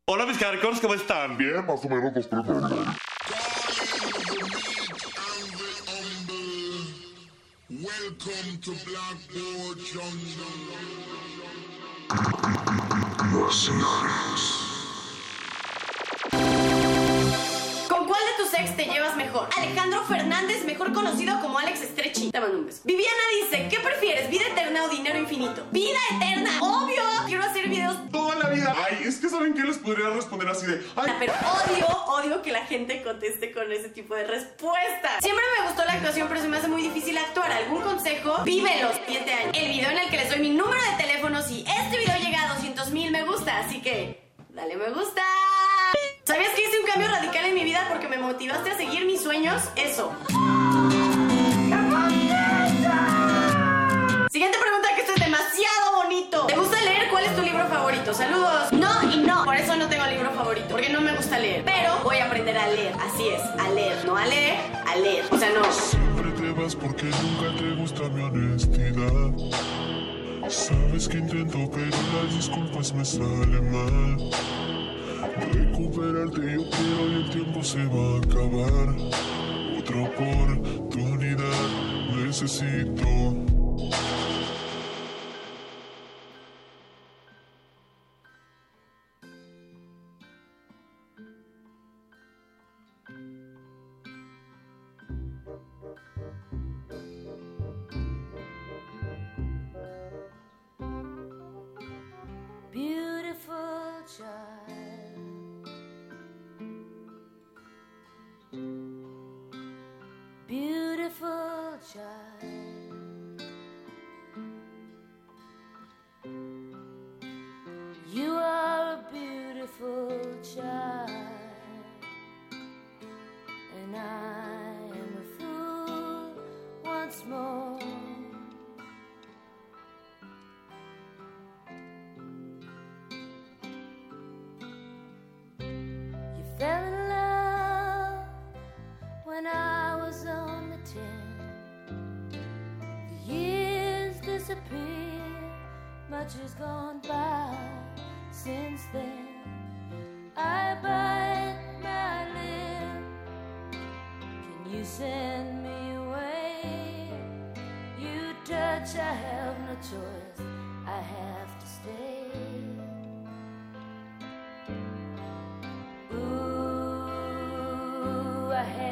Hola mis hardcores, ¿cómo están? Bien, más o menos dos, tres, no, no. Welcome to Blackboard Jungle. ¿Con mejor conocido como Alex Stretchy. Te mando un beso. Viviana dice, ¿qué prefieres? ¿Vida eterna o dinero infinito? ¡Vida eterna! ¡Obvio! Quiero hacer videos Toda la vida. Ay, es que ¿saben qué les podría responder así de? Ay, pero odio, odio que la gente conteste con ese tipo de respuestas. Siempre me gustó la actuación, pero se me hace muy difícil actuar. ¿Algún consejo? Vívelo, 7 años. El video en el que les doy mi número de teléfono si este video llega a 200 mil me gusta, así que dale me gusta. ¿Sabías que hice un cambio radical en mi vida porque me motivaste a seguir mis sueños? Eso. Siguiente pregunta que esto es demasiado bonito. ¿Te gusta leer? ¿Cuál es tu libro favorito? Saludos. No y no. Por eso no tengo libro favorito. Porque no me gusta leer. Pero voy a aprender a leer. Así es. A leer. No a leer. A leer. O sea, no. Siempre te vas porque nunca te gusta mi honestidad. Sabes que intento, pero las disculpas me salen mal. Recuperarte yo quiero y el tiempo se va a acabar. Otra oportunidad necesito. Beautiful child. Beautiful child. You are a beautiful child. And I am a fool once more. You fell in when I was on the ten. The years disappear, much has gone by since then. I bite my lip. Can you send me away? You touch, I have no choice. I have to stay. Ooh, I had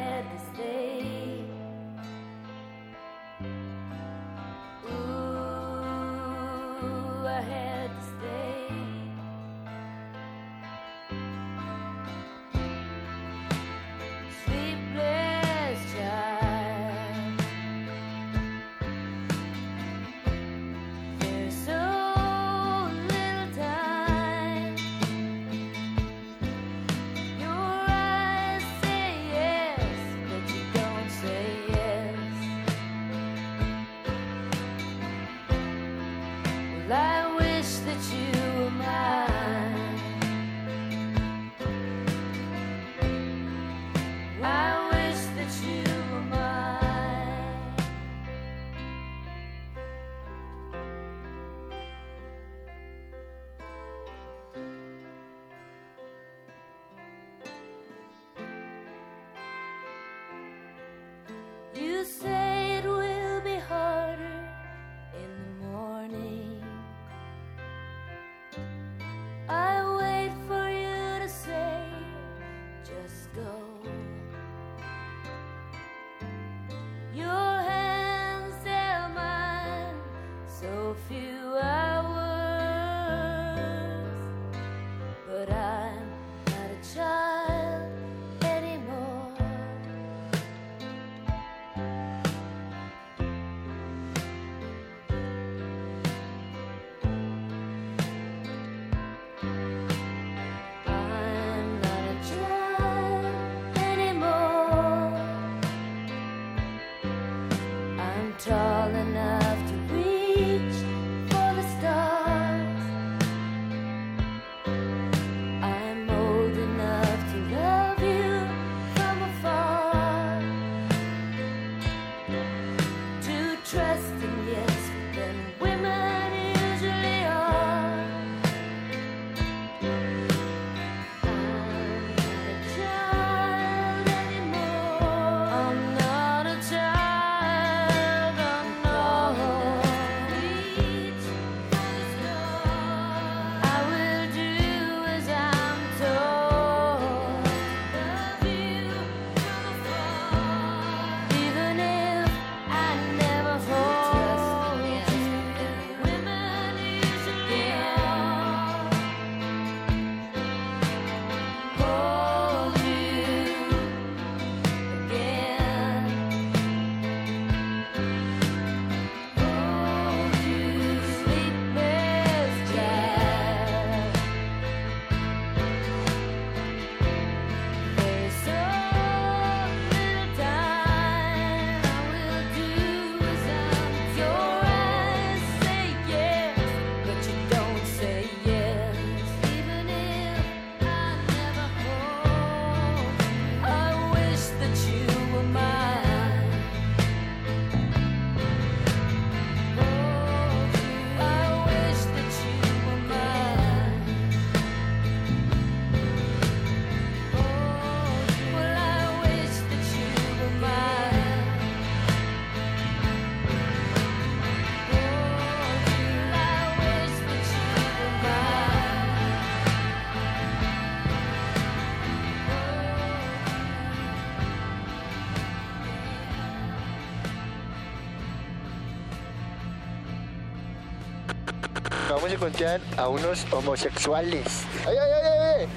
a encontrar a unos homosexuales. ¡Ay, ay, ay, ay!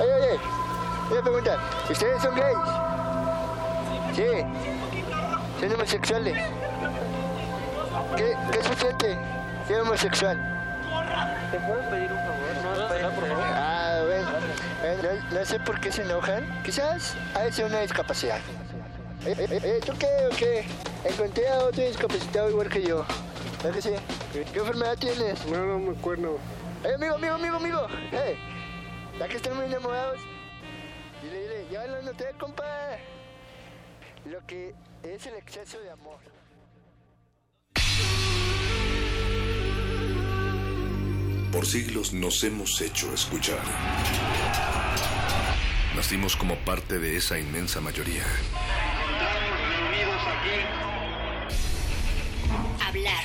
¡Ay, ay, ay! Una pregunta, ¿ustedes son gays? Sí. ¿Son homosexuales? ¿Qué, qué se siente ser homosexual? ¿Te puedo pedir un favor? ¿No vas a por favor? Ah, bueno. No, no sé por qué se enojan. Quizás ha ser una discapacidad. Eh, eh, eh, ¿Tú qué o qué? Encontré a otro discapacitado igual que yo. ¿Verdad que sí? ¿Qué enfermedad tienes? No, no me acuerdo. Eh, amigo, amigo, amigo, amigo. Eh, ya que están muy enamorados, dile, dile, llévalo a notar, compa. Lo que es el exceso de amor. Por siglos nos hemos hecho escuchar. Nacimos como parte de esa inmensa mayoría. Hablar,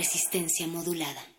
Resistencia modulada.